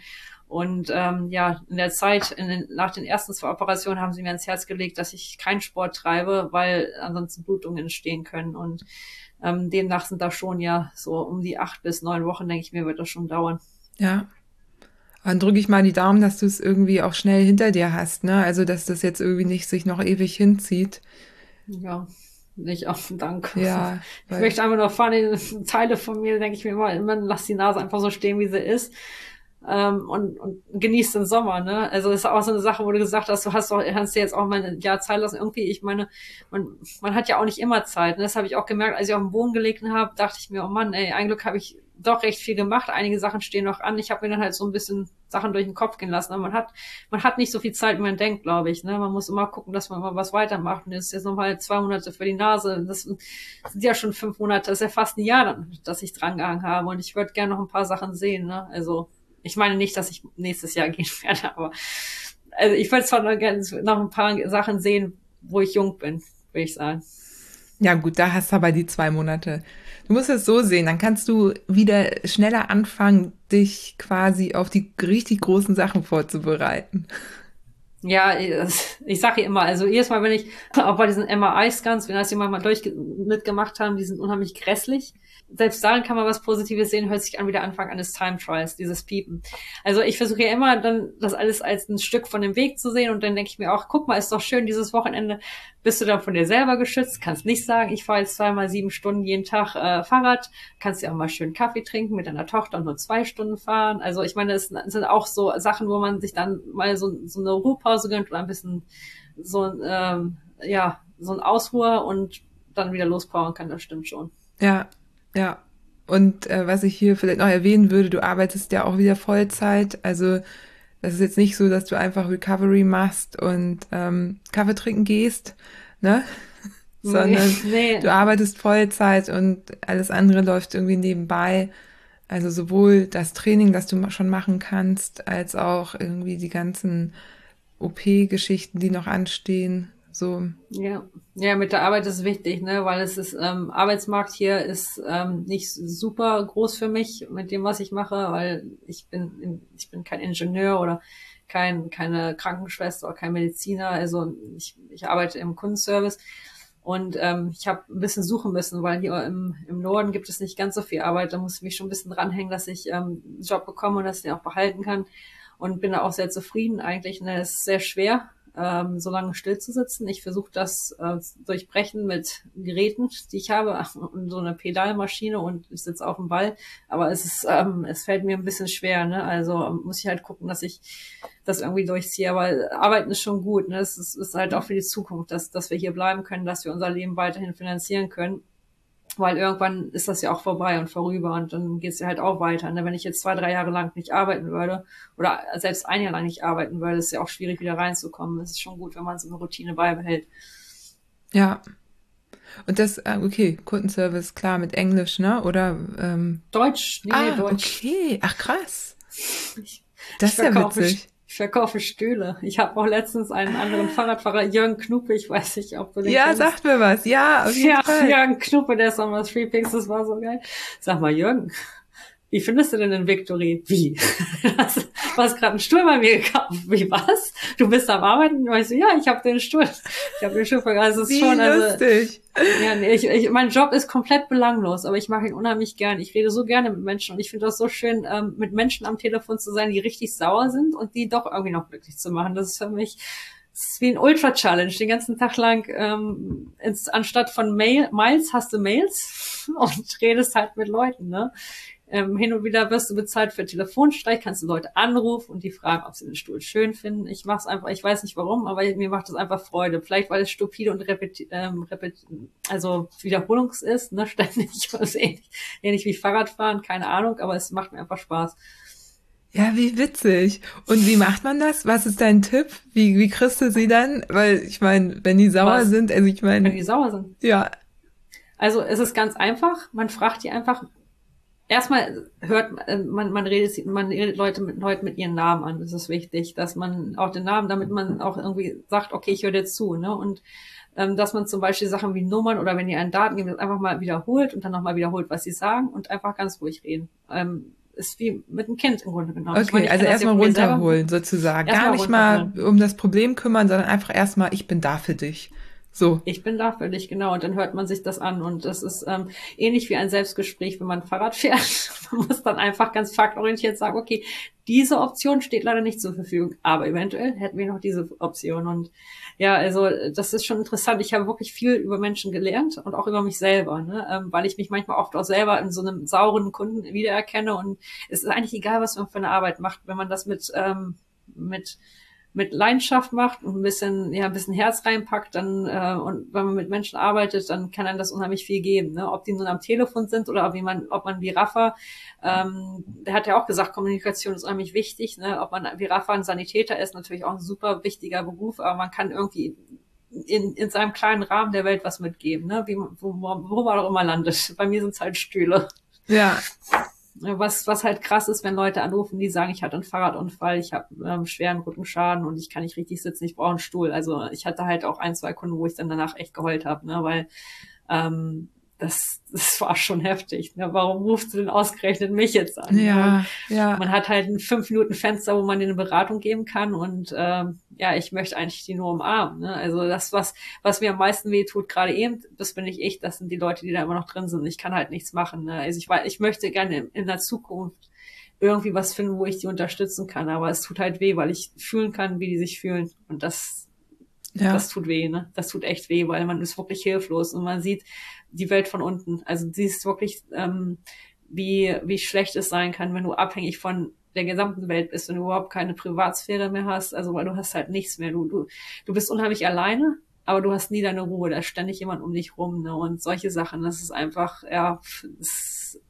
Und ähm, ja, in der Zeit, in den, nach den ersten zwei Operationen haben sie mir ans Herz gelegt, dass ich keinen Sport treibe, weil ansonsten Blutungen entstehen können. Und ähm, demnach sind da schon ja so um die acht bis neun Wochen, denke ich mir, wird das schon dauern. Ja. Dann drücke ich mal die Daumen, dass du es irgendwie auch schnell hinter dir hast, ne? Also dass das jetzt irgendwie nicht sich noch ewig hinzieht. Ja, nicht auf Dank. Ja. Ich möchte einfach nur fahren, Teile von mir, denke ich mir immer, immer lass die Nase einfach so stehen, wie sie ist ähm, und, und genießt den Sommer, ne? Also das ist auch so eine Sache, wo du gesagt hast, du hast doch, kannst dir jetzt auch mal ein Jahr Zeit lassen. Irgendwie, ich meine, man, man hat ja auch nicht immer Zeit. Ne? Das habe ich auch gemerkt, als ich auf dem Boden gelegen habe, dachte ich mir, oh Mann, ey, ein Glück habe ich doch recht viel gemacht. Einige Sachen stehen noch an. Ich habe mir dann halt so ein bisschen Sachen durch den Kopf gehen lassen. Aber man hat, man hat nicht so viel Zeit, wie man denkt, glaube ich. Ne? Man muss immer gucken, dass man mal was weitermacht. Und jetzt jetzt nochmal zwei Monate für die Nase. Das sind ja schon fünf Monate. Das ist ja fast ein Jahr, dass ich dran gehangen habe. Und ich würde gerne noch ein paar Sachen sehen. Ne? Also ich meine nicht, dass ich nächstes Jahr gehen werde, aber also ich würde zwar noch, gerne noch ein paar Sachen sehen, wo ich jung bin, würde ich sagen. Ja gut, da hast du aber die zwei Monate. Du musst es so sehen, dann kannst du wieder schneller anfangen, dich quasi auf die richtig großen Sachen vorzubereiten. Ja, ich sage immer, also jedes Mal, wenn ich auch bei diesen MRI-Scans, wenn das jemand mal durch mitgemacht haben, die sind unheimlich grässlich selbst darin kann man was Positives sehen, hört sich an wie der Anfang eines Time Trials, dieses Piepen. Also ich versuche ja immer dann das alles als ein Stück von dem Weg zu sehen und dann denke ich mir auch, guck mal, ist doch schön, dieses Wochenende bist du dann von dir selber geschützt, kannst nicht sagen, ich fahre jetzt zweimal sieben Stunden jeden Tag äh, Fahrrad, kannst ja auch mal schön Kaffee trinken mit deiner Tochter und nur zwei Stunden fahren. Also ich meine, es sind auch so Sachen, wo man sich dann mal so, so eine Ruhepause gönnt oder ein bisschen so, ähm, ja, so ein Ausruhe und dann wieder lospowern kann, das stimmt schon. Ja, ja. Und äh, was ich hier vielleicht noch erwähnen würde, du arbeitest ja auch wieder Vollzeit. Also das ist jetzt nicht so, dass du einfach Recovery machst und ähm, Kaffee trinken gehst, ne? Sondern nee. du arbeitest Vollzeit und alles andere läuft irgendwie nebenbei. Also sowohl das Training, das du schon machen kannst, als auch irgendwie die ganzen OP-Geschichten, die noch anstehen. So. Ja. ja, mit der Arbeit ist wichtig, ne, weil es ist, ähm, Arbeitsmarkt hier ist ähm, nicht super groß für mich mit dem, was ich mache, weil ich bin, ich bin kein Ingenieur oder kein, keine Krankenschwester oder kein Mediziner. Also ich, ich arbeite im Kundenservice. Und ähm, ich habe ein bisschen suchen müssen, weil hier im, im Norden gibt es nicht ganz so viel Arbeit. Da muss ich mich schon ein bisschen dranhängen, dass ich ähm, einen Job bekomme und dass ich den auch behalten kann. Und bin da auch sehr zufrieden eigentlich. Ne, es ist sehr schwer, ähm, so lange still zu sitzen. Ich versuche das äh, durchbrechen mit Geräten, die ich habe, so eine Pedalmaschine und ich sitze auf dem Ball. Aber es ist, ähm, es fällt mir ein bisschen schwer, ne? Also muss ich halt gucken, dass ich das irgendwie durchziehe. Aber arbeiten ist schon gut, ne? Es ist, ist halt auch für die Zukunft, dass, dass wir hier bleiben können, dass wir unser Leben weiterhin finanzieren können weil irgendwann ist das ja auch vorbei und vorüber und dann geht es ja halt auch weiter. Ne? Wenn ich jetzt zwei, drei Jahre lang nicht arbeiten würde oder selbst ein Jahr lang nicht arbeiten würde, ist ja auch schwierig wieder reinzukommen. Es ist schon gut, wenn man so eine Routine beibehält. Ja. Und das, äh, okay, Kundenservice, klar, mit Englisch, ne? Oder ähm Deutsch, nee, ah, Deutsch. Okay, ach krass. Ich, das ist ja witzig. Ich verkaufe Stühle. Ich habe auch letztens einen anderen Fahrradfahrer, Jürgen Knuppe, ich weiß nicht, ob du den Ja, kennst. sagt mir was. Ja, auf jeden ja, Fall. Jürgen Knuppe, der ist nochmal Three Picks, das war so geil. Sag mal, Jürgen, wie findest du denn den Victory? Wie? Du hast gerade einen Stuhl bei mir gekauft. Wie was? Du bist am Arbeiten? Und ich so, ja, ich habe den Stuhl. Ich habe den Stuhl verkauft. Also es ist schon, also, lustig. Ja, nee, ich, ich, mein Job ist komplett belanglos, aber ich mache ihn unheimlich gern. Ich rede so gerne mit Menschen und ich finde das so schön, ähm, mit Menschen am Telefon zu sein, die richtig sauer sind und die doch irgendwie noch glücklich zu machen. Das ist für mich das ist wie ein Ultra-Challenge. Den ganzen Tag lang, ähm, ins, anstatt von Mail, Miles hast du Mails und redest halt mit Leuten, ne? Ähm, hin und wieder wirst du bezahlt für Telefonstreich, kannst du Leute anrufen und die fragen, ob sie den Stuhl schön finden. Ich mache es einfach, ich weiß nicht warum, aber mir macht es einfach Freude. Vielleicht weil es stupide und repeti ähm, repeti also Wiederholungs ist, ne, ständig, also ähnlich, ähnlich wie Fahrradfahren, keine Ahnung, aber es macht mir einfach Spaß. Ja, wie witzig. Und wie macht man das? Was ist dein Tipp? Wie, wie kriegst du sie dann? Weil ich meine, wenn die sauer Was? sind, also ich meine. Wenn die sauer sind. Ja. Also es ist ganz einfach. Man fragt die einfach, erstmal hört äh, man, man redet, man redet Leute mit, Leute mit ihren Namen an. Das ist wichtig, dass man auch den Namen, damit man auch irgendwie sagt, okay, ich höre dir zu, ne? Und ähm, dass man zum Beispiel Sachen wie Nummern oder wenn ihr einen Daten gibt, einfach mal wiederholt und dann nochmal wiederholt, was sie sagen und einfach ganz ruhig reden. Ähm, ist wie mit einem Kind im Grunde genommen. Okay, meine, also erstmal runterholen sozusagen. Erst Gar nicht mal um das Problem kümmern, sondern einfach erstmal, ich bin da für dich. So. Ich bin da für dich, genau. Und dann hört man sich das an. Und das ist ähm, ähnlich wie ein Selbstgespräch, wenn man Fahrrad fährt. man muss dann einfach ganz faktorientiert sagen, okay, diese Option steht leider nicht zur Verfügung, aber eventuell hätten wir noch diese Option. Und ja, also das ist schon interessant. Ich habe wirklich viel über Menschen gelernt und auch über mich selber, ne? ähm, weil ich mich manchmal oft auch selber in so einem sauren Kunden wiedererkenne. Und es ist eigentlich egal, was man für eine Arbeit macht, wenn man das mit ähm, mit mit Leidenschaft macht und ein bisschen, ja, ein bisschen Herz reinpackt, dann, äh, und wenn man mit Menschen arbeitet, dann kann einem das unheimlich viel geben, ne? Ob die nun am Telefon sind oder ob man, ob man wie Rafa, ähm, der hat ja auch gesagt, Kommunikation ist unheimlich wichtig, ne? Ob man wie Rafa ein Sanitäter ist, natürlich auch ein super wichtiger Beruf, aber man kann irgendwie in, in seinem kleinen Rahmen der Welt was mitgeben, ne? Wie, wo, wo man auch immer landet. Bei mir sind es halt Stühle. Ja. Was, was halt krass ist, wenn Leute anrufen, die sagen, ich hatte einen Fahrradunfall, ich habe ähm, schweren Rückenschaden und ich kann nicht richtig sitzen, ich brauche einen Stuhl. Also ich hatte halt auch ein, zwei Kunden, wo ich dann danach echt geheult habe, ne, weil ähm, das, das war schon heftig. Ne? Warum rufst du denn ausgerechnet mich jetzt an? Ja, ja. Man hat halt ein fünf Minuten Fenster, wo man eine Beratung geben kann und ähm, ja, ich möchte eigentlich die nur umarmen. Ne? Also das, was, was mir am meisten weh tut, gerade eben, das bin ich ich, das sind die Leute, die da immer noch drin sind. Ich kann halt nichts machen. Ne? Also ich, ich möchte gerne in, in der Zukunft irgendwie was finden, wo ich die unterstützen kann, aber es tut halt weh, weil ich fühlen kann, wie die sich fühlen und das ja. das tut weh, ne? Das tut echt weh, weil man ist wirklich hilflos und man sieht, die Welt von unten. Also siehst wirklich, ähm, wie, wie schlecht es sein kann, wenn du abhängig von der gesamten Welt bist und du überhaupt keine Privatsphäre mehr hast, also weil du hast halt nichts mehr. Du, du, du bist unheimlich alleine, aber du hast nie deine Ruhe, da ist ständig jemand um dich rum, ne? Und solche Sachen, das ist einfach, ja, ist,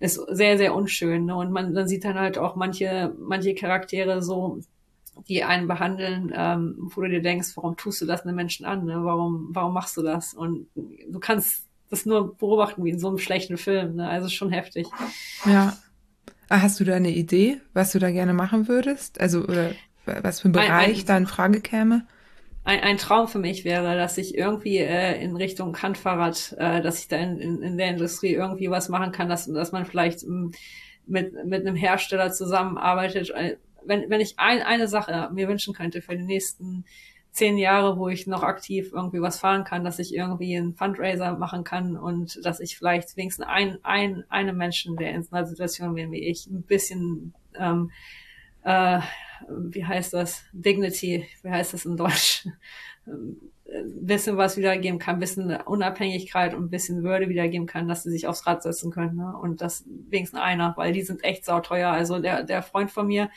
ist sehr, sehr unschön. Ne? Und man, dann sieht dann halt auch manche, manche Charaktere so, die einen behandeln, ähm, wo du dir denkst, warum tust du das einem Menschen an? Ne? Warum, warum machst du das? Und du kannst das nur beobachten wie in so einem schlechten Film. Ne? Also schon heftig. Ja. Ah, hast du da eine Idee, was du da gerne machen würdest? Also, oder was für ein Bereich ein, ein, da in Frage käme? Ein, ein Traum für mich wäre, dass ich irgendwie äh, in Richtung Handfahrrad, äh, dass ich da in, in, in der Industrie irgendwie was machen kann, dass, dass man vielleicht m, mm, mit, mit einem Hersteller zusammenarbeitet. Äh, wenn, wenn ich ein, eine Sache mir wünschen könnte für die nächsten zehn Jahre, wo ich noch aktiv irgendwie was fahren kann, dass ich irgendwie einen Fundraiser machen kann und dass ich vielleicht wenigstens ein, ein, einem Menschen, der in einer Situation bin wie ich, ein bisschen, ähm, äh, wie heißt das, Dignity, wie heißt das in Deutsch, ähm, bisschen was wiedergeben kann, bisschen Unabhängigkeit und bisschen Würde wiedergeben kann, dass sie sich aufs Rad setzen können. Ne? Und das wenigstens einer, weil die sind echt sauteuer. Also der, der Freund von mir,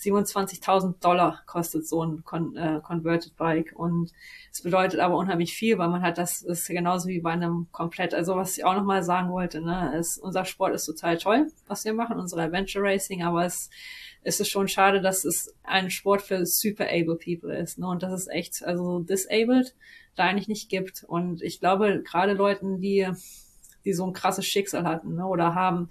27.000 Dollar kostet so ein Con äh, Converted Bike. Und es bedeutet aber unheimlich viel, weil man hat das ist genauso wie bei einem komplett, also was ich auch nochmal sagen wollte, ne, ist, unser Sport ist total toll, was wir machen, unsere Adventure Racing, aber es ist es schon schade, dass es ein Sport für super able people ist. Ne? Und dass es echt, also disabled, da eigentlich nicht gibt. Und ich glaube, gerade Leuten, die, die so ein krasses Schicksal hatten ne, oder haben,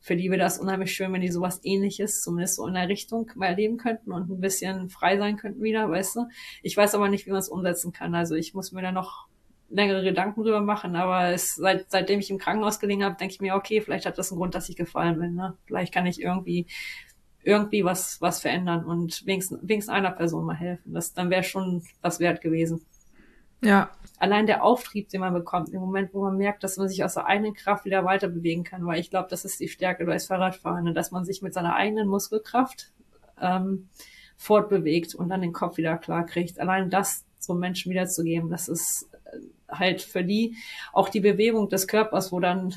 für die wäre das unheimlich schön, wenn die sowas ähnliches, zumindest so in der Richtung mal erleben könnten und ein bisschen frei sein könnten wieder, weißt du. Ich weiß aber nicht, wie man es umsetzen kann. Also ich muss mir da noch längere Gedanken drüber machen, aber es, seit, seitdem ich im Krankenhaus gelegen habe, denke ich mir, okay, vielleicht hat das einen Grund, dass ich gefallen bin. Ne? Vielleicht kann ich irgendwie irgendwie was, was verändern und wenigstens, wenigstens einer Person mal helfen. Das, dann wäre schon was wert gewesen. Ja. Allein der Auftrieb, den man bekommt, im Moment, wo man merkt, dass man sich aus der eigenen Kraft wieder weiter bewegen kann, weil ich glaube, das ist die Stärke durchs Fahrradfahren, ne? dass man sich mit seiner eigenen Muskelkraft ähm, fortbewegt und dann den Kopf wieder klar kriegt. Allein das so Menschen wiederzugeben, das ist äh, halt für die auch die Bewegung des Körpers, wo dann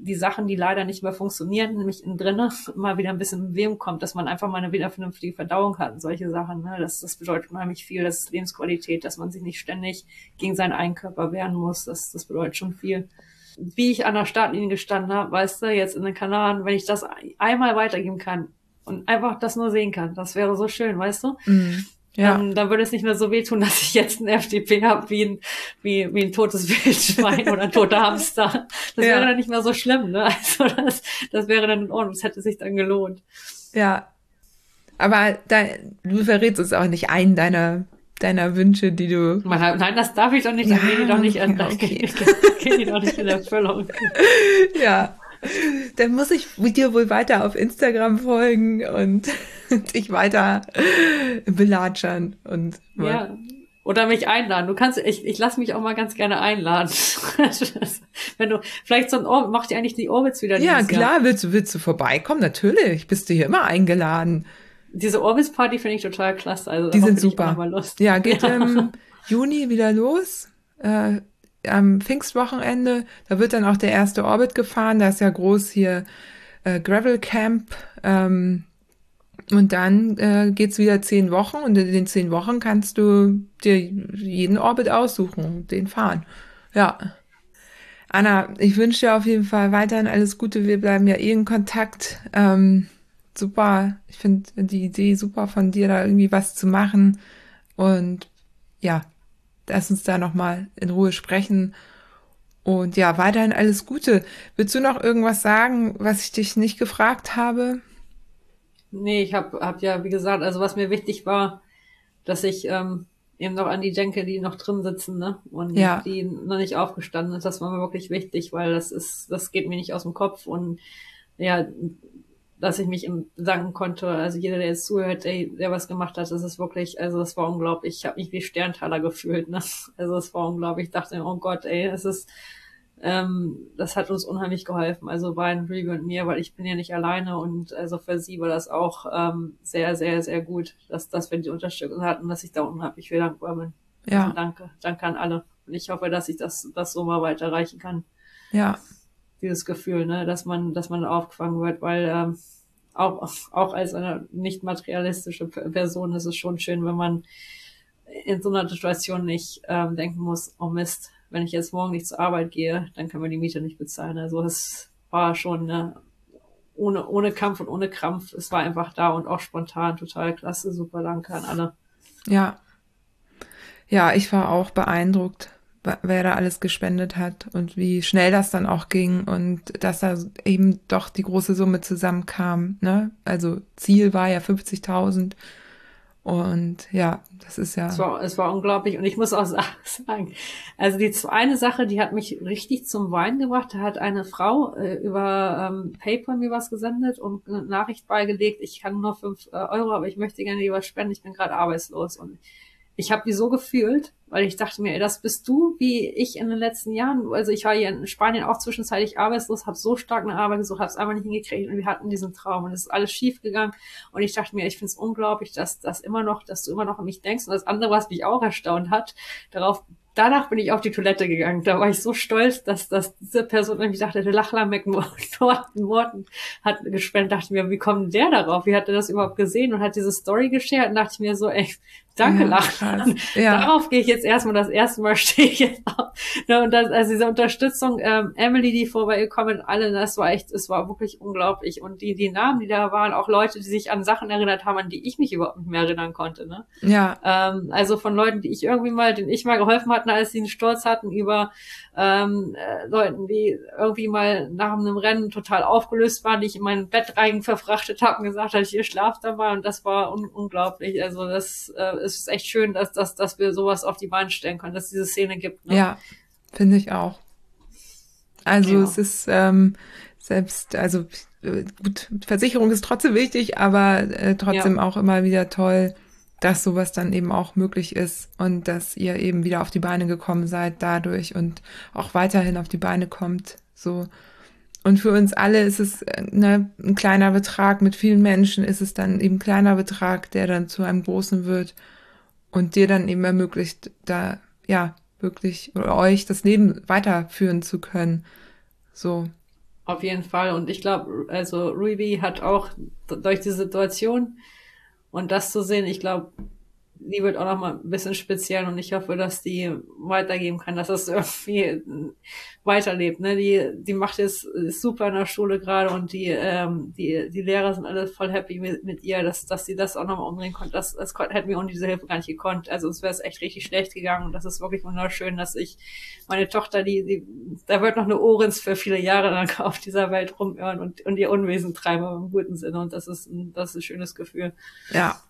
die Sachen, die leider nicht mehr funktionieren, nämlich innen drinne mal wieder ein bisschen Bewegung kommt, dass man einfach mal eine wieder vernünftige Verdauung hat und solche Sachen. Ne? Das, das bedeutet unheimlich viel, das ist Lebensqualität, dass man sich nicht ständig gegen seinen Eigenkörper wehren muss. Das, das bedeutet schon viel. Wie ich an der Startlinie gestanden habe, weißt du, jetzt in den Kanaren, wenn ich das einmal weitergeben kann und einfach das nur sehen kann, das wäre so schön, weißt du? Mhm. Ja. dann, dann würde es nicht mehr so wehtun, dass ich jetzt ein FDP habe wie ein, wie, wie ein totes Wildschwein oder ein toter Hamster. Das ja. wäre dann nicht mehr so schlimm, ne? Also das, das wäre dann in Ordnung, das hätte sich dann gelohnt. Ja. Aber da, du verrätst uns auch nicht einen deiner deiner Wünsche, die du. Nein, das darf ich doch nicht. Dann ja, gehen die doch nicht, in, okay. gehen die doch nicht in Erfüllung. Ja. Dann muss ich dir wohl weiter auf Instagram folgen und dich weiter belatschern und. Ja. Oder mich einladen. Du kannst, ich, ich lasse mich auch mal ganz gerne einladen. Wenn du, vielleicht so ein Orbit, macht ihr eigentlich die Orbits wieder Ja, klar, Jahr? willst du, willst du vorbeikommen? Natürlich, bist du hier immer eingeladen. Diese Orbis Party finde ich total klasse. Also die sind super. Ja, geht ja. im Juni wieder los. Äh, am Pfingstwochenende. Da wird dann auch der erste Orbit gefahren. Da ist ja groß hier äh, Gravel Camp. Ähm, und dann äh, geht's wieder zehn Wochen und in den zehn Wochen kannst du dir jeden Orbit aussuchen den fahren. Ja. Anna, ich wünsche dir auf jeden Fall weiterhin alles Gute. Wir bleiben ja eh in Kontakt. Ähm, super. Ich finde die Idee super von dir, da irgendwie was zu machen. Und ja, lass uns da nochmal in Ruhe sprechen. Und ja, weiterhin alles Gute. Willst du noch irgendwas sagen, was ich dich nicht gefragt habe? Nee, ich habe hab ja, wie gesagt, also was mir wichtig war, dass ich ähm, eben noch an die denke, die noch drin sitzen, ne? Und ja. die noch nicht aufgestanden ist. Das war mir wirklich wichtig, weil das ist, das geht mir nicht aus dem Kopf und ja, dass ich mich im bedanken konnte. Also jeder, der jetzt zuhört, ey, der was gemacht hat, das ist wirklich, also das war unglaublich. Ich habe mich wie Sterntaler gefühlt, ne? Also es war unglaublich. Ich dachte, oh Gott, ey, es ist ähm, das hat uns unheimlich geholfen. Also bei Rigo und mir, weil ich bin ja nicht alleine und also für sie war das auch ähm, sehr, sehr, sehr gut, dass, dass wir die Unterstützung hatten, dass ich da unheimlich viel dankbar bin. Ja. Also danke, danke an alle. Und ich hoffe, dass ich das, das so mal weiterreichen kann. Ja. Dieses Gefühl, ne, dass man, dass man aufgefangen wird, weil ähm, auch, auch als eine nicht materialistische Person ist es schon schön, wenn man in so einer Situation nicht ähm, denken muss, oh Mist, wenn ich jetzt morgen nicht zur Arbeit gehe, dann können wir die Miete nicht bezahlen. Also es war schon ne, ohne, ohne Kampf und ohne Krampf. Es war einfach da und auch spontan total klasse. Super, danke an alle. Ja. Ja, ich war auch beeindruckt, wer da alles gespendet hat und wie schnell das dann auch ging und dass da eben doch die große Summe zusammenkam. Ne? Also Ziel war ja 50.000 und ja, das ist ja. Es war, es war unglaublich. Und ich muss auch sagen, also die eine Sache, die hat mich richtig zum Wein gebracht. Da hat eine Frau äh, über ähm, PayPal mir was gesendet und eine Nachricht beigelegt. Ich kann nur fünf äh, Euro, aber ich möchte gerne lieber spenden. Ich bin gerade arbeitslos. Und ich habe die so gefühlt, weil ich dachte mir, ey, das bist du, wie ich in den letzten Jahren. Also ich war hier in Spanien auch zwischenzeitlich arbeitslos, habe so stark eine Arbeit gesucht, habe es einfach nicht hingekriegt und wir hatten diesen Traum und es ist alles schief gegangen und ich dachte mir, ich finde es unglaublich, dass das immer noch, dass du immer noch an mich denkst und das andere, was mich auch erstaunt hat, darauf danach bin ich auf die Toilette gegangen. Da war ich so stolz, dass, dass diese Person nämlich dachte, der Lachler McMorton Morton hat gespendet. Dachte mir, wie kommt der darauf? Wie hat er das überhaupt gesehen und hat diese Story geshared? Und dachte ich mir so, ey, danke ja, Lachler. Ja. Darauf gehe ich jetzt erstmal, das erste Mal stehe ich jetzt auf. Ne, und das, also diese Unterstützung, ähm, Emily, die vorbeigekommen, alle, das war echt, es war wirklich unglaublich. Und die, die Namen, die da waren, auch Leute, die sich an Sachen erinnert haben, an die ich mich überhaupt nicht mehr erinnern konnte. Ne? Ja. Ähm, also von Leuten, die ich irgendwie mal, denen ich mal geholfen hatte, hatten, als sie einen Sturz hatten, über ähm, äh, Leuten, die irgendwie mal nach einem Rennen total aufgelöst waren, die ich in mein Bett rein verfrachtet habe und gesagt habe, ihr schlaft dabei und das war un unglaublich. Also das äh, ist echt schön, dass, dass, dass wir sowas auf die Bahn stellen können, dass es diese Szene gibt. Ne? Ja, finde ich auch. Also ja. es ist ähm, selbst, also äh, gut, Versicherung ist trotzdem wichtig, aber äh, trotzdem ja. auch immer wieder toll, dass sowas dann eben auch möglich ist und dass ihr eben wieder auf die Beine gekommen seid dadurch und auch weiterhin auf die Beine kommt. So. Und für uns alle ist es ne, ein kleiner Betrag, mit vielen Menschen ist es dann eben ein kleiner Betrag, der dann zu einem großen wird und dir dann eben ermöglicht, da ja wirklich oder euch das Leben weiterführen zu können. So. Auf jeden Fall. Und ich glaube, also Ruby hat auch durch die Situation und das zu sehen, ich glaube, die wird auch noch mal ein bisschen speziell und ich hoffe, dass die weitergeben kann, dass das irgendwie weiterlebt. Ne? Die, die macht jetzt super in der Schule gerade und die, ähm, die, die Lehrer sind alle voll happy mit, mit ihr, dass, dass sie das auch nochmal umdrehen konnte. Das, das hätten wir ohne diese Hilfe gar nicht gekonnt. Also es wäre es echt richtig schlecht gegangen und das ist wirklich wunderschön, dass ich meine Tochter, die, die, da wird noch eine Ohrens für viele Jahre lang auf dieser Welt rumirren und, und ihr Unwesen treiben im guten Sinne und das ist das ist ein schönes Gefühl. Ja,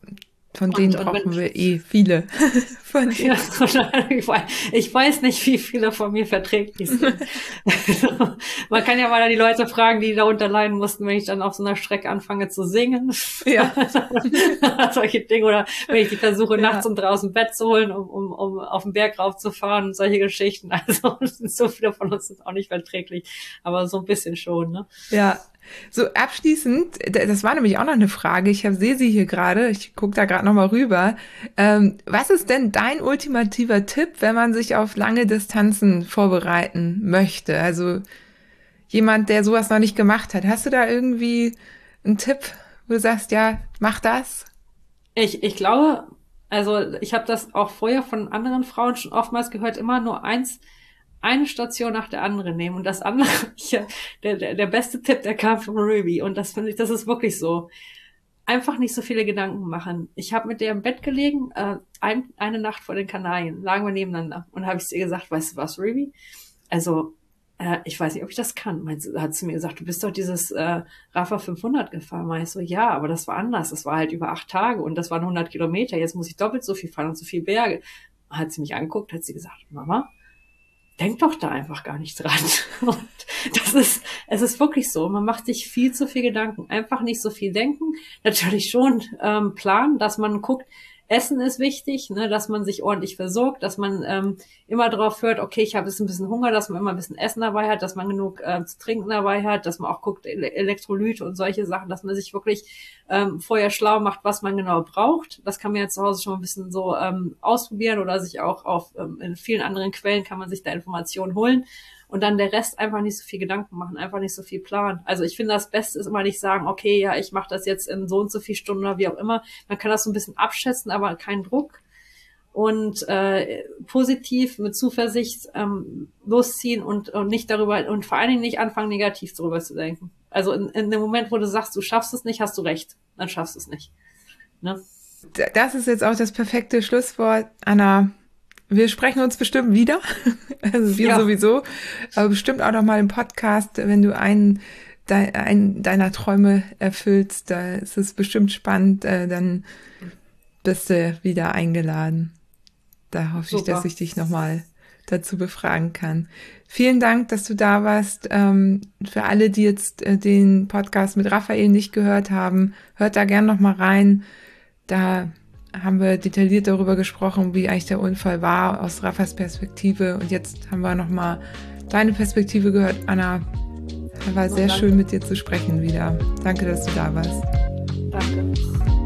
von denen und, brauchen und wir eh viele. von denen. Ich weiß nicht, wie viele von mir verträglich sind. Man kann ja mal die Leute fragen, die darunter leiden mussten, wenn ich dann auf so einer Strecke anfange zu singen. Ja. solche Dinge. Oder wenn ich die versuche, ja. nachts um draußen Bett zu holen, um, um, um auf den Berg raufzufahren. Solche Geschichten. Also so viele von uns sind auch nicht verträglich. Aber so ein bisschen schon. Ne? Ja, so abschließend, das war nämlich auch noch eine Frage. Ich sehe sie hier gerade. Ich gucke da gerade noch mal rüber. Ähm, was ist denn dein ultimativer Tipp, wenn man sich auf lange Distanzen vorbereiten möchte? Also jemand, der sowas noch nicht gemacht hat. Hast du da irgendwie einen Tipp, wo du sagst, ja, mach das? Ich, ich glaube, also ich habe das auch vorher von anderen Frauen schon oftmals gehört, immer nur eins eine Station nach der anderen nehmen. Und das andere, ja, der, der, der beste Tipp, der kam von Ruby. Und das finde ich, das ist wirklich so. Einfach nicht so viele Gedanken machen. Ich habe mit der im Bett gelegen, äh, ein, eine Nacht vor den Kanarien, lagen wir nebeneinander. Und habe ich ihr gesagt, weißt du was, Ruby? Also, äh, ich weiß nicht, ob ich das kann. Meinst, hat sie mir gesagt, du bist doch dieses äh, Rafa 500 gefahren. Meinst so, ja, aber das war anders. Das war halt über acht Tage und das waren 100 Kilometer. Jetzt muss ich doppelt so viel fahren und so viel Berge. Hat sie mich angeguckt, hat sie gesagt, Mama, denk doch da einfach gar nicht dran. Und das ist, es ist wirklich so. Man macht sich viel zu viel Gedanken. Einfach nicht so viel denken. Natürlich schon ähm, planen, dass man guckt, Essen ist wichtig, ne, dass man sich ordentlich versorgt, dass man ähm, immer darauf hört, okay, ich habe jetzt ein bisschen Hunger, dass man immer ein bisschen Essen dabei hat, dass man genug äh, zu trinken dabei hat, dass man auch guckt, Elektrolyte und solche Sachen, dass man sich wirklich ähm, vorher schlau macht, was man genau braucht. Das kann man ja zu Hause schon ein bisschen so ähm, ausprobieren oder sich auch auf ähm, in vielen anderen Quellen kann man sich da Informationen holen und dann der Rest einfach nicht so viel Gedanken machen, einfach nicht so viel planen. Also ich finde, das Beste ist immer nicht sagen, okay, ja, ich mache das jetzt in so und so viel Stunden oder wie auch immer. Man kann das so ein bisschen abschätzen, aber kein Druck. Und äh, positiv mit Zuversicht ähm, losziehen und, und nicht darüber und vor allen Dingen nicht anfangen, negativ darüber zu denken. Also in, in dem Moment, wo du sagst, du schaffst es nicht, hast du recht. Dann schaffst du es nicht. Ne? Das ist jetzt auch das perfekte Schlusswort, Anna. Wir sprechen uns bestimmt wieder. Also wir ja. sowieso. Aber bestimmt auch noch mal im Podcast, wenn du einen, de, einen deiner Träume erfüllst. Da ist es bestimmt spannend. Äh, dann bist du wieder eingeladen. Da hoffe Super. ich, dass ich dich noch mal dazu befragen kann. Vielen Dank, dass du da warst. Ähm, für alle, die jetzt äh, den Podcast mit Raphael nicht gehört haben, hört da gern noch mal rein. Da haben wir detailliert darüber gesprochen, wie eigentlich der Unfall war aus Raffas Perspektive. Und jetzt haben wir nochmal deine Perspektive gehört, Anna. War sehr schön mit dir zu sprechen wieder. Danke, dass du da warst. Danke.